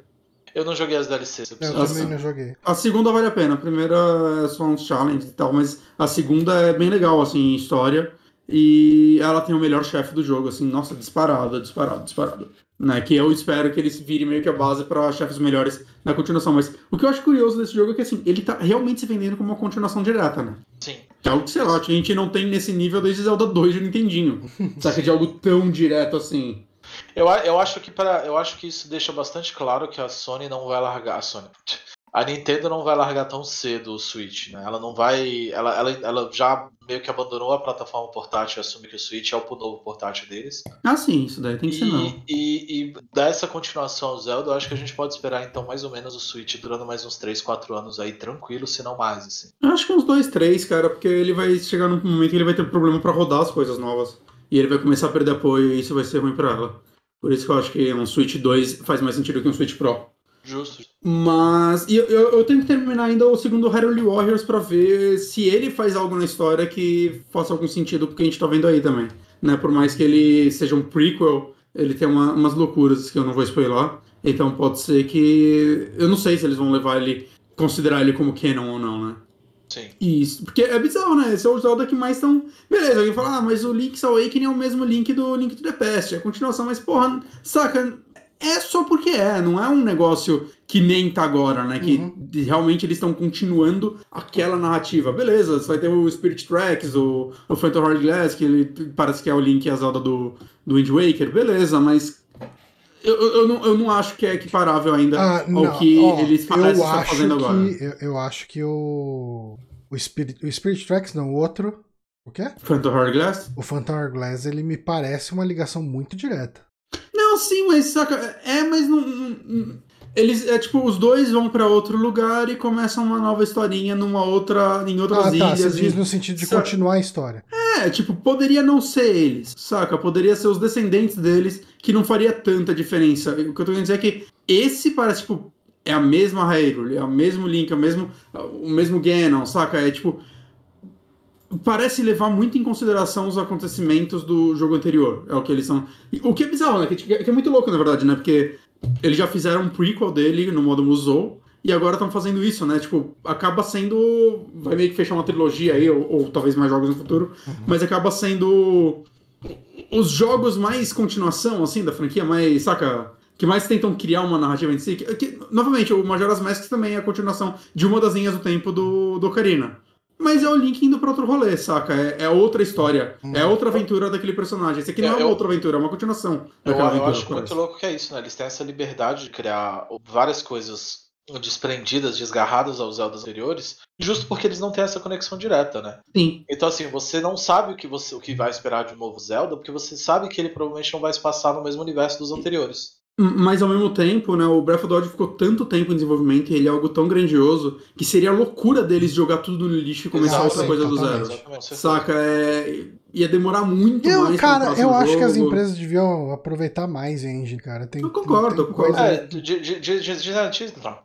Eu não joguei as DLCs. Eu, eu também não joguei. A segunda vale a pena. A primeira é só uns challenges e tal, mas a segunda é bem legal, assim, em história. E ela tem o melhor chefe do jogo, assim, nossa, disparado, disparado, disparado. Né, que eu espero que eles virem meio que a base para chefes melhores na continuação. Mas o que eu acho curioso desse jogo é que, assim, ele tá realmente se vendendo como uma continuação direta, né? Sim. Que é algo que, sei lá, a gente não tem nesse nível desde Zelda 2 de Nintendinho. Saca? De algo tão direto assim. Eu, eu, acho que para eu acho que isso deixa bastante claro que a Sony não vai largar a Sony. A Nintendo não vai largar tão cedo o Switch, né? Ela não vai. Ela, ela, ela já meio que abandonou a plataforma portátil e assume que o Switch é o novo portátil deles. Ah, sim, isso daí tem que e, ser não. E, e dessa continuação ao Zelda, eu acho que a gente pode esperar então mais ou menos o Switch durando mais uns 3, 4 anos aí, tranquilo, se não mais, assim. Eu acho que uns 2, 3, cara, porque ele vai chegar num momento que ele vai ter problema para rodar as coisas novas. E ele vai começar a perder apoio e isso vai ser ruim para ela. Por isso que eu acho que um Switch 2 faz mais sentido que um Switch Pro. Justo. Mas eu, eu, eu tenho que terminar ainda o segundo Hyrule Warriors para ver se ele faz algo na história que faça algum sentido porque a gente tá vendo aí também. Né? Por mais que ele seja um prequel, ele tem uma, umas loucuras que eu não vou spoiler. Então pode ser que. Eu não sei se eles vão levar ele. considerar ele como canon ou não, né? Sim. Isso, porque é bizarro, né? Esse é o Zelda que mais estão. Beleza, alguém fala, ah, mas o Link's Awakening é o mesmo Link do Link to the Past, é a continuação, mas porra, saca? É só porque é, não é um negócio que nem tá agora, né? Que uhum. realmente eles estão continuando aquela narrativa. Beleza, você vai ter o Spirit Tracks, o, o Phantom Hourglass, que ele parece que é o Link e a Zelda do, do Wind Waker, beleza, mas eu, eu, não, eu não acho que é equiparável ainda ah, ao não. que eles parecem estar fazendo que, agora. Eu, eu, acho que o. O Spirit, o Spirit Tracks, não, o outro. O quê? Phantom Hourglass? O Phantom Hourglass, ele me parece uma ligação muito direta. Não, sim, mas saca. É, mas não. não eles, é tipo, os dois vão para outro lugar e começam uma nova historinha numa outra, em outras ah, ilhas. Tá, você diz no sentido de saca? continuar a história. É, tipo, poderia não ser eles, saca? Poderia ser os descendentes deles, que não faria tanta diferença. O que eu tô querendo dizer é que esse parece, tipo, é a mesma Hyrule, é o mesmo Link, é o mesmo, o mesmo Ganon, saca? É tipo. Parece levar muito em consideração os acontecimentos do jogo anterior. É o que eles são. O que é bizarro, né? Que, é muito louco, na verdade, né? Porque eles já fizeram um prequel dele no modo Musou. E agora estão fazendo isso, né? Tipo, acaba sendo. Vai meio que fechar uma trilogia aí, ou, ou talvez mais jogos no futuro. Uhum. Mas acaba sendo. Os jogos mais continuação, assim, da franquia, mais. Saca? que mais tentam criar uma narrativa em si. Que, que, novamente, o Majora's Mask também é a continuação de uma das linhas do tempo do, do Ocarina. Mas é o Link indo pra outro rolê, saca? É, é outra história. Hum. É outra aventura daquele personagem. Esse aqui não é, é uma outra aventura, é uma continuação. Eu, eu acho muito louco que é isso, né? Eles têm essa liberdade de criar várias coisas desprendidas, desgarradas aos Zeldas anteriores, justo porque eles não têm essa conexão direta, né? Sim. Então assim, você não sabe o que você o que vai esperar de um novo Zelda, porque você sabe que ele provavelmente não vai se passar no mesmo universo dos anteriores. Mas ao mesmo tempo, né, o Breath of the Wild ficou tanto tempo em desenvolvimento e ele é algo tão grandioso que seria loucura deles jogar tudo no lixo e começar outra coisa do zero. Saca? É... Ia demorar muito eu, mais. Cara, eu acho jogo. que as empresas deviam aproveitar mais a engine, cara. Tem, eu concordo, tem, tem concordo. É,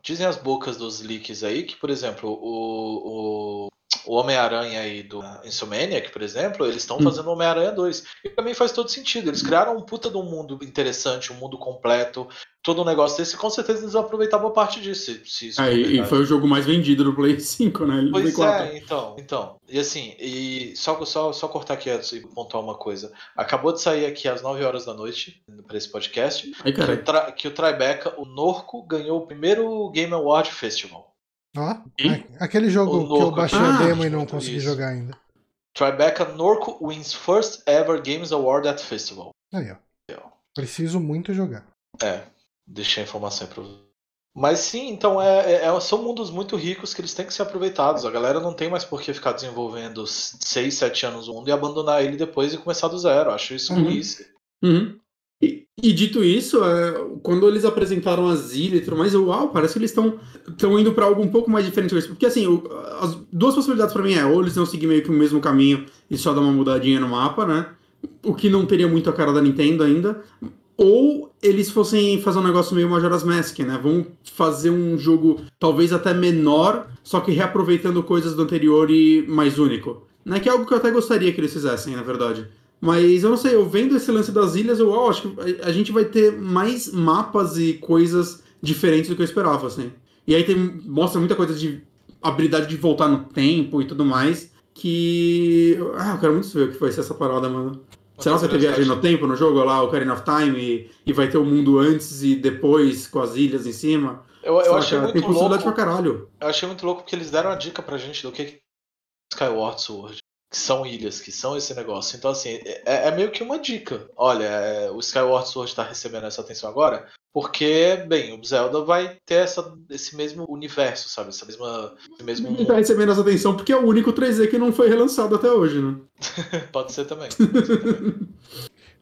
dizem as bocas dos leaks aí que, por exemplo, o, o o Homem-Aranha aí do Insomniac, por exemplo, eles estão hum. fazendo Homem-Aranha 2. E também faz todo sentido. Eles criaram um puta de um mundo interessante, um mundo completo, todo um negócio desse, com certeza eles boa parte disso. Se, é, e foi o jogo mais vendido do Play 5, né? Pois é, então, então. E assim, e só, só, só cortar aqui e pontuar uma coisa. Acabou de sair aqui às 9 horas da noite, para esse podcast, Ai, que, o que o Tribeca, o Norco, ganhou o primeiro Game Award Festival. Ó, aquele jogo que eu baixei ah, a demo e não consegui isso. jogar ainda. Tribeca Norco wins first ever Games Award at Festival. Aí, ó. Preciso muito jogar. É, deixei a informação aí pra você. Mas sim, então é, é, é, são mundos muito ricos que eles têm que ser aproveitados. A galera não tem mais por que ficar desenvolvendo 6, 7 anos o mundo e abandonar ele depois e começar do zero. Acho isso uhum. Uhum. E, dito isso, é, quando eles apresentaram as ilhas e tudo mais, uau, parece que eles estão indo para algo um pouco mais diferente. Porque assim, as duas possibilidades para mim é, ou eles vão seguir meio que o mesmo caminho e só dar uma mudadinha no mapa, né? O que não teria muito a cara da Nintendo ainda. Ou eles fossem fazer um negócio meio Majora's Mask, né? Vão fazer um jogo talvez até menor, só que reaproveitando coisas do anterior e mais único. Né? Que é algo que eu até gostaria que eles fizessem, na verdade. Mas eu não sei, eu vendo esse lance das ilhas, eu oh, acho que a gente vai ter mais mapas e coisas diferentes do que eu esperava, assim. E aí tem, mostra muita coisa de habilidade de voltar no tempo e tudo mais. Que. Ah, eu quero muito ver o que vai ser essa parada, mano. Será que vai ter viagem no tempo no jogo lá, o Ocarina of Time, e, e, vai ter o mundo antes e depois com as ilhas em cima? Eu, eu achei muito tem possibilidade louco. pra caralho. Eu achei muito louco porque eles deram a dica pra gente do que é Skyward Sword são ilhas, que são esse negócio. Então, assim, é, é meio que uma dica. Olha, é, o Skyward Sword está recebendo essa atenção agora, porque, bem, o Zelda vai ter essa, esse mesmo universo, sabe? Essa mesma. Esse mesmo Ele está recebendo essa atenção porque é o único 3D que não foi relançado até hoje, né? Pode ser também. Pode ser também.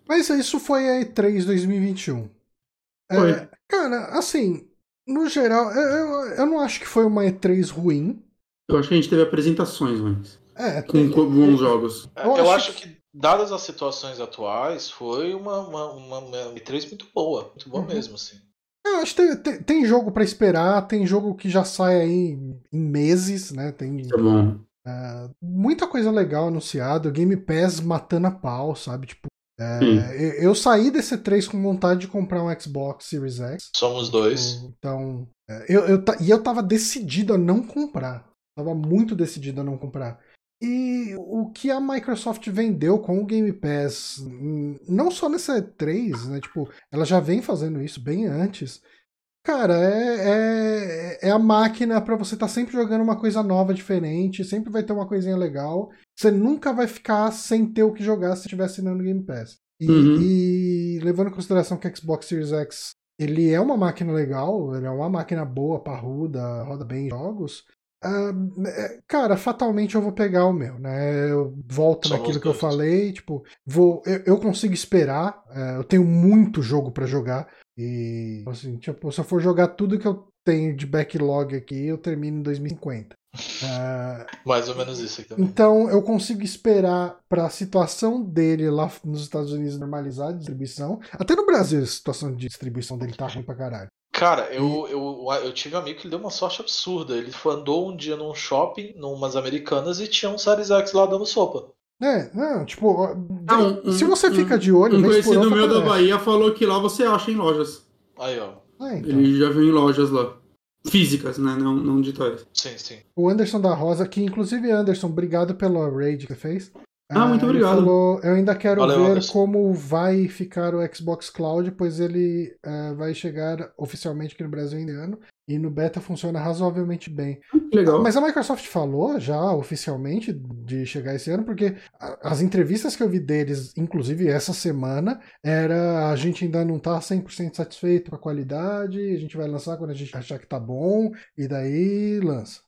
Mas isso foi a E3 2021. Foi. É, cara, assim, no geral, eu, eu, eu não acho que foi uma E3 ruim. Eu acho que a gente teve apresentações antes. É, com, com bons jogos. É, eu, eu acho, que... dadas as situações atuais, foi uma, uma, uma, uma E3 muito boa. Muito boa uhum. mesmo, assim. Eu acho que tem, tem, tem, jogo para esperar, tem jogo que já sai aí em meses, né? Tem tá bom. Uh, muita coisa legal anunciada, Game Pass matando a pau, sabe? Tipo, é, eu, eu, saí desse 3 com vontade de comprar um Xbox Series X. Somos dois. Então, é, eu, eu, e eu tava decidido a não comprar. Tava muito decidido a não comprar. E o que a Microsoft vendeu com o Game Pass, não só nessa E3, né? Tipo, ela já vem fazendo isso bem antes. Cara, é, é, é a máquina para você estar tá sempre jogando uma coisa nova, diferente, sempre vai ter uma coisinha legal. Você nunca vai ficar sem ter o que jogar se estiver assinando o Game Pass. E, uhum. e, levando em consideração que o Xbox Series X ele é uma máquina legal, ele é uma máquina boa, parruda, roda bem em jogos. Uh, cara, fatalmente eu vou pegar o meu, né? Eu volto Só naquilo que eu falei, tipo, vou, eu, eu consigo esperar. Uh, eu tenho muito jogo para jogar e assim, tipo, se eu for jogar tudo que eu tenho de backlog aqui, eu termino em 2050. Uh, Mais ou menos isso aqui Então eu consigo esperar para a situação dele lá nos Estados Unidos normalizar a distribuição. Até no Brasil a situação de distribuição dele tá ruim pra caralho. Cara, eu, eu, eu tive um amigo que deu uma sorte absurda. Ele andou um dia num shopping, numas americanas, e tinha um Series X lá dando sopa. É, não, tipo, não, se você um, fica de olho. Um conhecido meu da Bahia falou que lá você acha em lojas. Aí, ó. É, então. Ele já viu em lojas lá. Físicas, né? Não, não digitais. Sim, sim. O Anderson da Rosa, que inclusive, Anderson, obrigado pela raid que você fez. Ah, muito ah, obrigado. Falou, eu ainda quero Valeu, ver Anderson. como vai ficar o Xbox Cloud, pois ele uh, vai chegar oficialmente aqui no Brasil em ano e no beta funciona razoavelmente bem. Legal. Mas a Microsoft falou já oficialmente de chegar esse ano, porque as entrevistas que eu vi deles, inclusive essa semana, era a gente ainda não tá 100% satisfeito com a qualidade, a gente vai lançar quando a gente achar que tá bom, e daí lança.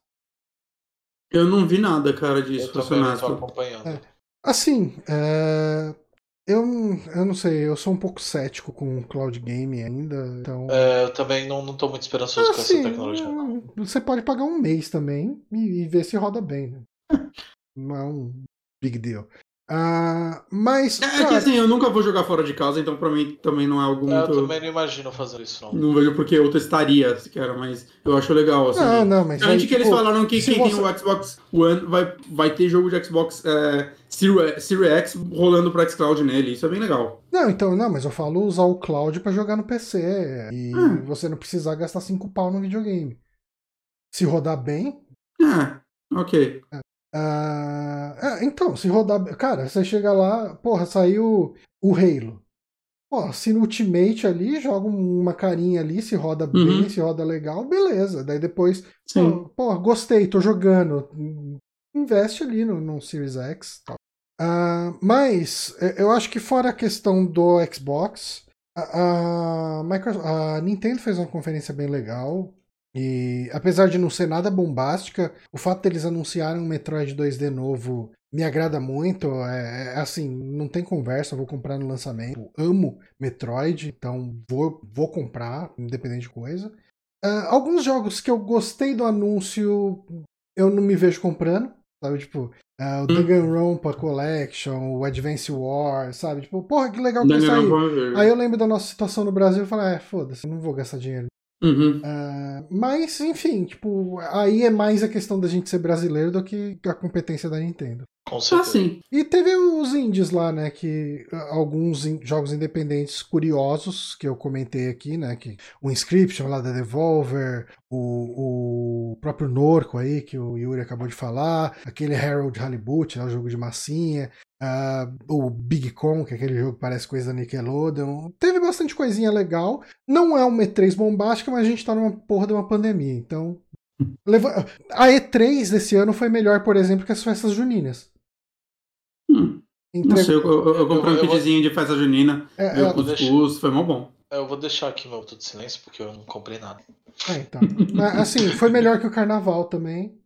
Eu não vi nada, cara, disso. Eu também não tô acompanhando. É. Assim, é... eu, eu não sei, eu sou um pouco cético com o cloud game ainda, então... É, eu também não, não tô muito esperançoso assim, com essa assim, tecnologia. Você pode pagar um mês também e, e ver se roda bem, né? Não é um big deal. Uh, mas. É, cara... é, que assim, eu nunca vou jogar fora de casa, então pra mim também não é algo muito. Eu também não imagino fazer isso, não. Não vejo porque eu testaria sequer, mas eu acho legal. Assim, não, não, mas. Além de que tipo, eles falaram que quem você... tem o Xbox One vai, vai ter jogo de Xbox é, Series, Series X rolando pro Xcloud nele. Isso é bem legal. Não, então, não, mas eu falo usar o cloud pra jogar no PC. E ah. você não precisar gastar 5 pau no videogame. Se rodar bem. Ah, ok. É. Uh, então, se rodar. Cara, você chega lá, porra, saiu o Halo. Pô, assina o Ultimate ali, joga uma carinha ali, se roda uhum. bem, se roda legal, beleza. Daí depois, pô, pô, gostei, tô jogando. Investe ali no, no Series X tal. Uh, mas eu acho que fora a questão do Xbox, a, a, Microsoft, a Nintendo fez uma conferência bem legal. E apesar de não ser nada bombástica, o fato deles anunciarem um Metroid 2D novo me agrada muito. É, é, assim, não tem conversa, vou comprar no lançamento. amo Metroid, então vou, vou comprar, independente de coisa. Uh, alguns jogos que eu gostei do anúncio, eu não me vejo comprando. Sabe, tipo, uh, o Danganronpa Collection, o Advance War, sabe? Tipo, porra, que legal que vai sair. Aí eu lembro da nossa situação no Brasil e falei, é, foda-se, não vou gastar dinheiro Uhum. Uh, mas, enfim, tipo, aí é mais a questão da gente ser brasileiro do que a competência da Nintendo. Com certeza. Ah, sim. E teve os indies lá, né? Que ah, alguns in jogos independentes curiosos que eu comentei aqui, né? Que o Inscription lá da Devolver, o, o próprio Norco aí, que o Yuri acabou de falar, aquele Harold Halibut, né, o jogo de massinha, uh, o Big Con, que é aquele jogo que parece coisa da Nickelodeon. Teve bastante coisinha legal. Não é uma E3 bombástica, mas a gente tá numa porra de uma pandemia, então. A E3 desse ano foi melhor, por exemplo, que as festas juninas. Hum. Não sei, eu, eu, eu comprei eu, um kitzinho de festa junina, é, meu é, cuscuz, foi mó bom. Eu vou deixar aqui meu tudo de silêncio porque eu não comprei nada. É, então. assim, foi melhor que o carnaval também.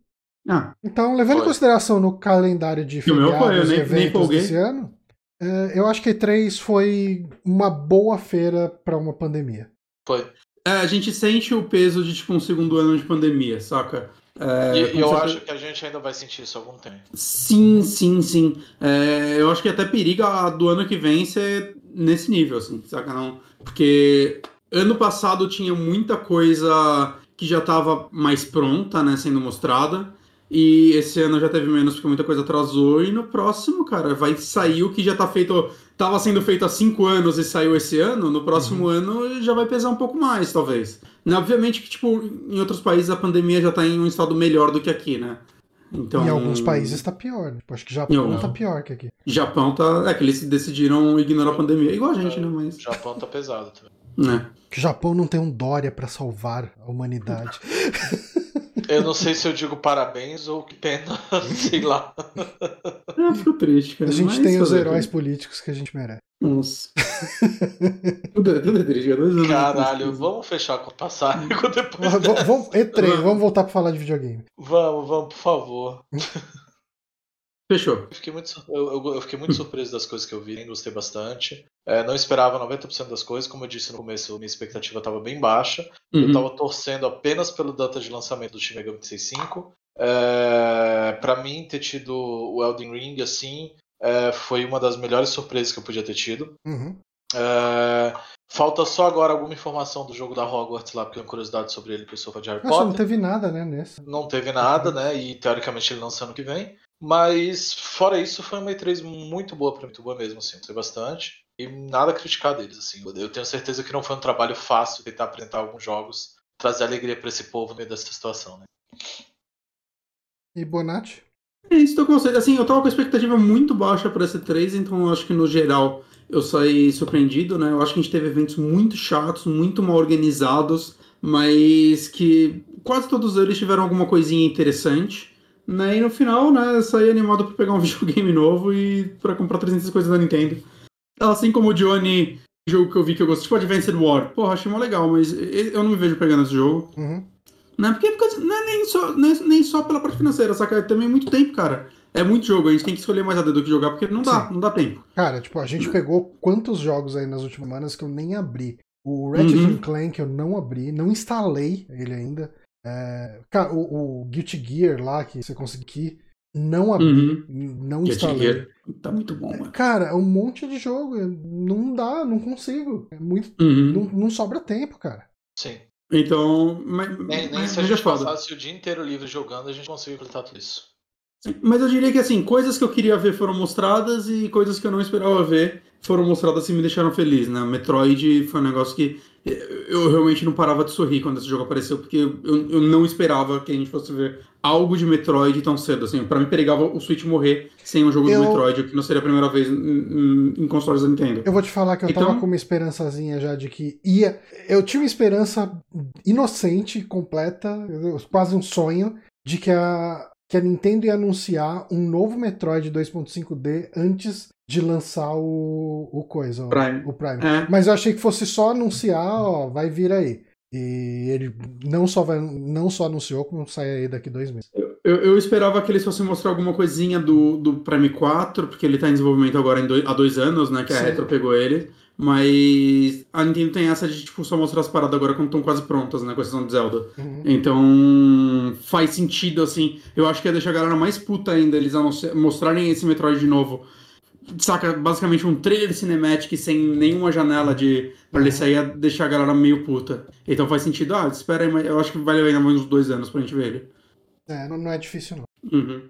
Ah, então, levando foi. em consideração no calendário de feriados e eventos nem desse ano, é, eu acho que E3 foi uma boa feira para uma pandemia. Foi. É, a gente sente o peso de tipo um segundo ano de pandemia, saca? É, e eu acho que a gente ainda vai sentir isso algum tempo. Sim, sim, sim. É, eu acho que até periga do ano que vem ser nesse nível, assim, saca? Não? Porque ano passado tinha muita coisa que já estava mais pronta, né, sendo mostrada. E esse ano já teve menos porque muita coisa atrasou. E no próximo, cara, vai sair o que já tá feito. Tava sendo feito há cinco anos e saiu esse ano. No próximo uhum. ano já vai pesar um pouco mais, talvez. Obviamente que, tipo, em outros países a pandemia já tá em um estado melhor do que aqui, né? Então, em alguns países tá pior. Né? Acho que Japão tá pior que aqui. Japão tá. É que eles decidiram ignorar a pandemia. Igual a gente, é, né? Mas. Japão tá pesado também. É. Que o Japão não tem um Dória para salvar a humanidade. Eu não sei se eu digo parabéns ou que pena, sei lá. Ah, fico triste, cara. A gente Mas tem os heróis políticos que a gente merece. Nossa. tudo, é- tudo é triste, cara. Caralho, vamos fechar com o passado depois. Vamos, vamos, E3, vamos voltar pra falar de videogame. Vamos, vamos, por favor. Fechou. Eu fiquei muito, eu, eu- eu fiquei muito surpreso das coisas que eu vi, gostei bastante. É, não esperava 90% das coisas, como eu disse no começo, minha expectativa estava bem baixa. Eu Uhum. tava torcendo apenas pela data de lançamento do Shin Megami Tensei 5. É, para mim, ter tido o Elden Ring assim é, foi uma das melhores surpresas que eu podia ter tido. Uhum. É, falta só agora alguma informação do jogo da Hogwarts lá, porque eu tenho curiosidade sobre ele, eu sou fã de Harry Nossa, não Potter. teve nada, né, nesse. Não teve nada, né? E teoricamente ele lança ano que vem. Mas fora isso, foi uma E3 muito boa pra mim, muito boa mesmo, assim, gostei bastante. E nada a criticar deles, assim. Eu tenho certeza que não foi um trabalho fácil tentar apresentar alguns jogos, trazer alegria pra esse povo no meio dessa situação, né? E Bonatti? É isso, tô com você. Assim, eu tava com a expectativa muito baixa para essa 3, então eu acho que no geral eu saí surpreendido, né? Eu acho que a gente teve eventos muito chatos, muito mal organizados, mas que quase todos eles tiveram alguma coisinha interessante. Né? E no final, né, saí animado pra pegar um videogame novo e pra comprar 300 coisas da Nintendo. Assim como o Johnny, jogo que eu vi que eu gosto, tipo Advanced War. Porra, achei mó legal, mas eu não me vejo pegando esse jogo. Uhum. Não é porque, porque não é nem só, nem, nem só pela parte financeira, saca? É também muito tempo, cara. É muito jogo, a gente tem que escolher mais a dedo do que jogar, porque não dá, Sim. não dá tempo. Cara, tipo, a gente pegou quantos jogos aí nas últimas semanas que eu nem abri. O Ratchet Uhum. Clank eu não abri, não instalei ele ainda. É, cara, o, o Guilty Gear lá, que você conseguiu aqui, não abri, Uhum. não Guilty instalei. Gear Tá muito bom, mano. Cara, é um monte de jogo. eu- Não dá, não consigo. É muito, Uhum. não, não sobra tempo, cara. Sim. Então, mas, Nem, nem mas, se a é gente passasse o dia inteiro livre jogando, a gente conseguia completar tudo isso. Mas eu diria que assim, coisas que eu queria ver foram mostradas e coisas que eu não esperava ver foram mostradas e me deixaram feliz, né? Metroid foi um negócio que eu realmente não parava de sorrir quando esse jogo apareceu, porque eu, eu não esperava que a gente fosse ver algo de Metroid tão cedo. Assim, pra mim, perigava o Switch morrer sem um jogo Eu- de Metroid, o que não seria a primeira vez em, em, consoles da Nintendo. Eu vou te falar que eu tava Então- com uma esperançazinha já de que ia. Eu tinha uma esperança inocente, completa, quase um sonho, de que a, que a Nintendo ia anunciar um novo Metroid 2.5D antes de lançar o, o coisa, o Prime. o Prime. É. Mas eu achei que fosse só anunciar, ó, vai vir aí. E ele não só, vai, não só anunciou, como sai aí daqui dois meses. Eu, eu esperava que eles fossem mostrar alguma coisinha do, do Prime 4, porque ele tá em desenvolvimento agora em dois- há dois anos, né? Que a Sim. Retro pegou ele. Mas a Nintendo tem essa de tipo, só mostrar as paradas agora quando estão quase prontas, né? Com exceção de Zelda. Uhum. Então faz sentido, assim. Eu acho que ia deixar a galera mais puta ainda eles mostrarem esse Metroid de novo. Saca, basicamente um trailer cinematic sem nenhuma janela de pra ele sair deixar a galera meio puta. Então faz sentido. Ah, espera aí, mas eu acho que vai levar ainda mais uns dois anos pra gente ver ele. É, não, não é difícil, não. Uhum.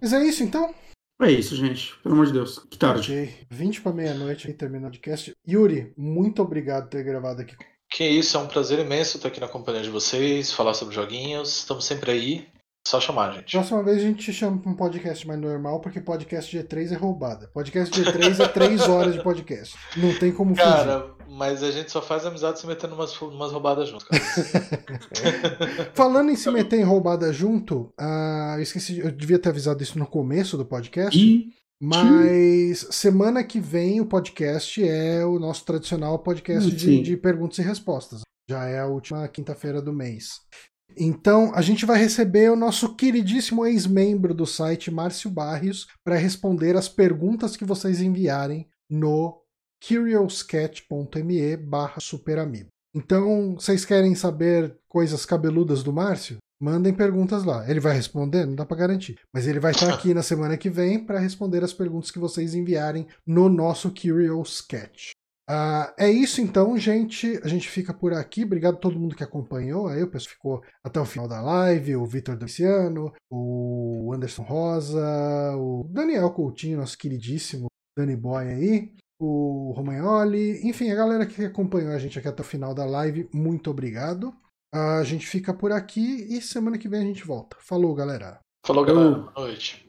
Mas é isso então? É isso, gente. Pelo amor de Deus. Que tarde. Ok. 20 para meia-noite aí terminando o podcast. Yuri, muito obrigado por ter gravado aqui. Que isso, é um prazer imenso estar aqui na companhia de vocês, falar sobre joguinhos. Estamos sempre aí. Só chamar, gente. Próxima vez a gente te chama pra um podcast mais normal, porque podcast G3 é roubada. Podcast G3 é 3 horas de podcast. Não tem como fugir. Cara, mas a gente só faz amizade se metendo umas, umas roubadas junto, cara. Falando em se meter em roubada junto, ah, eu esqueci, eu devia ter avisado isso no começo do podcast. E Mas semana que vem o podcast é o nosso tradicional podcast Hum, de, de perguntas e respostas. Já é a última quinta-feira do mês. Então, a gente vai receber o nosso queridíssimo ex-membro do site, Márcio Barrios, para responder as perguntas que vocês enviarem no curiouscat.me barra superamigo. Então, vocês querem saber coisas cabeludas do Márcio? Mandem perguntas lá. Ele vai responder? Não dá pra garantir. Mas ele vai estar aqui na semana que vem para responder as perguntas que vocês enviarem no nosso Curious Cat. Ah, é isso então, gente. A gente fica por aqui. Obrigado a todo mundo que acompanhou. Aí o pessoal ficou até o final da live. O Vitor Domiciano, o Anderson Rosa, o Daniel Coutinho, nosso queridíssimo Dani Boy aí, o Romagnoli, enfim, a galera que acompanhou a gente aqui até o final da live, muito obrigado. A gente fica por aqui e semana que vem a gente volta. Falou, galera. Falou, galera. Boa noite.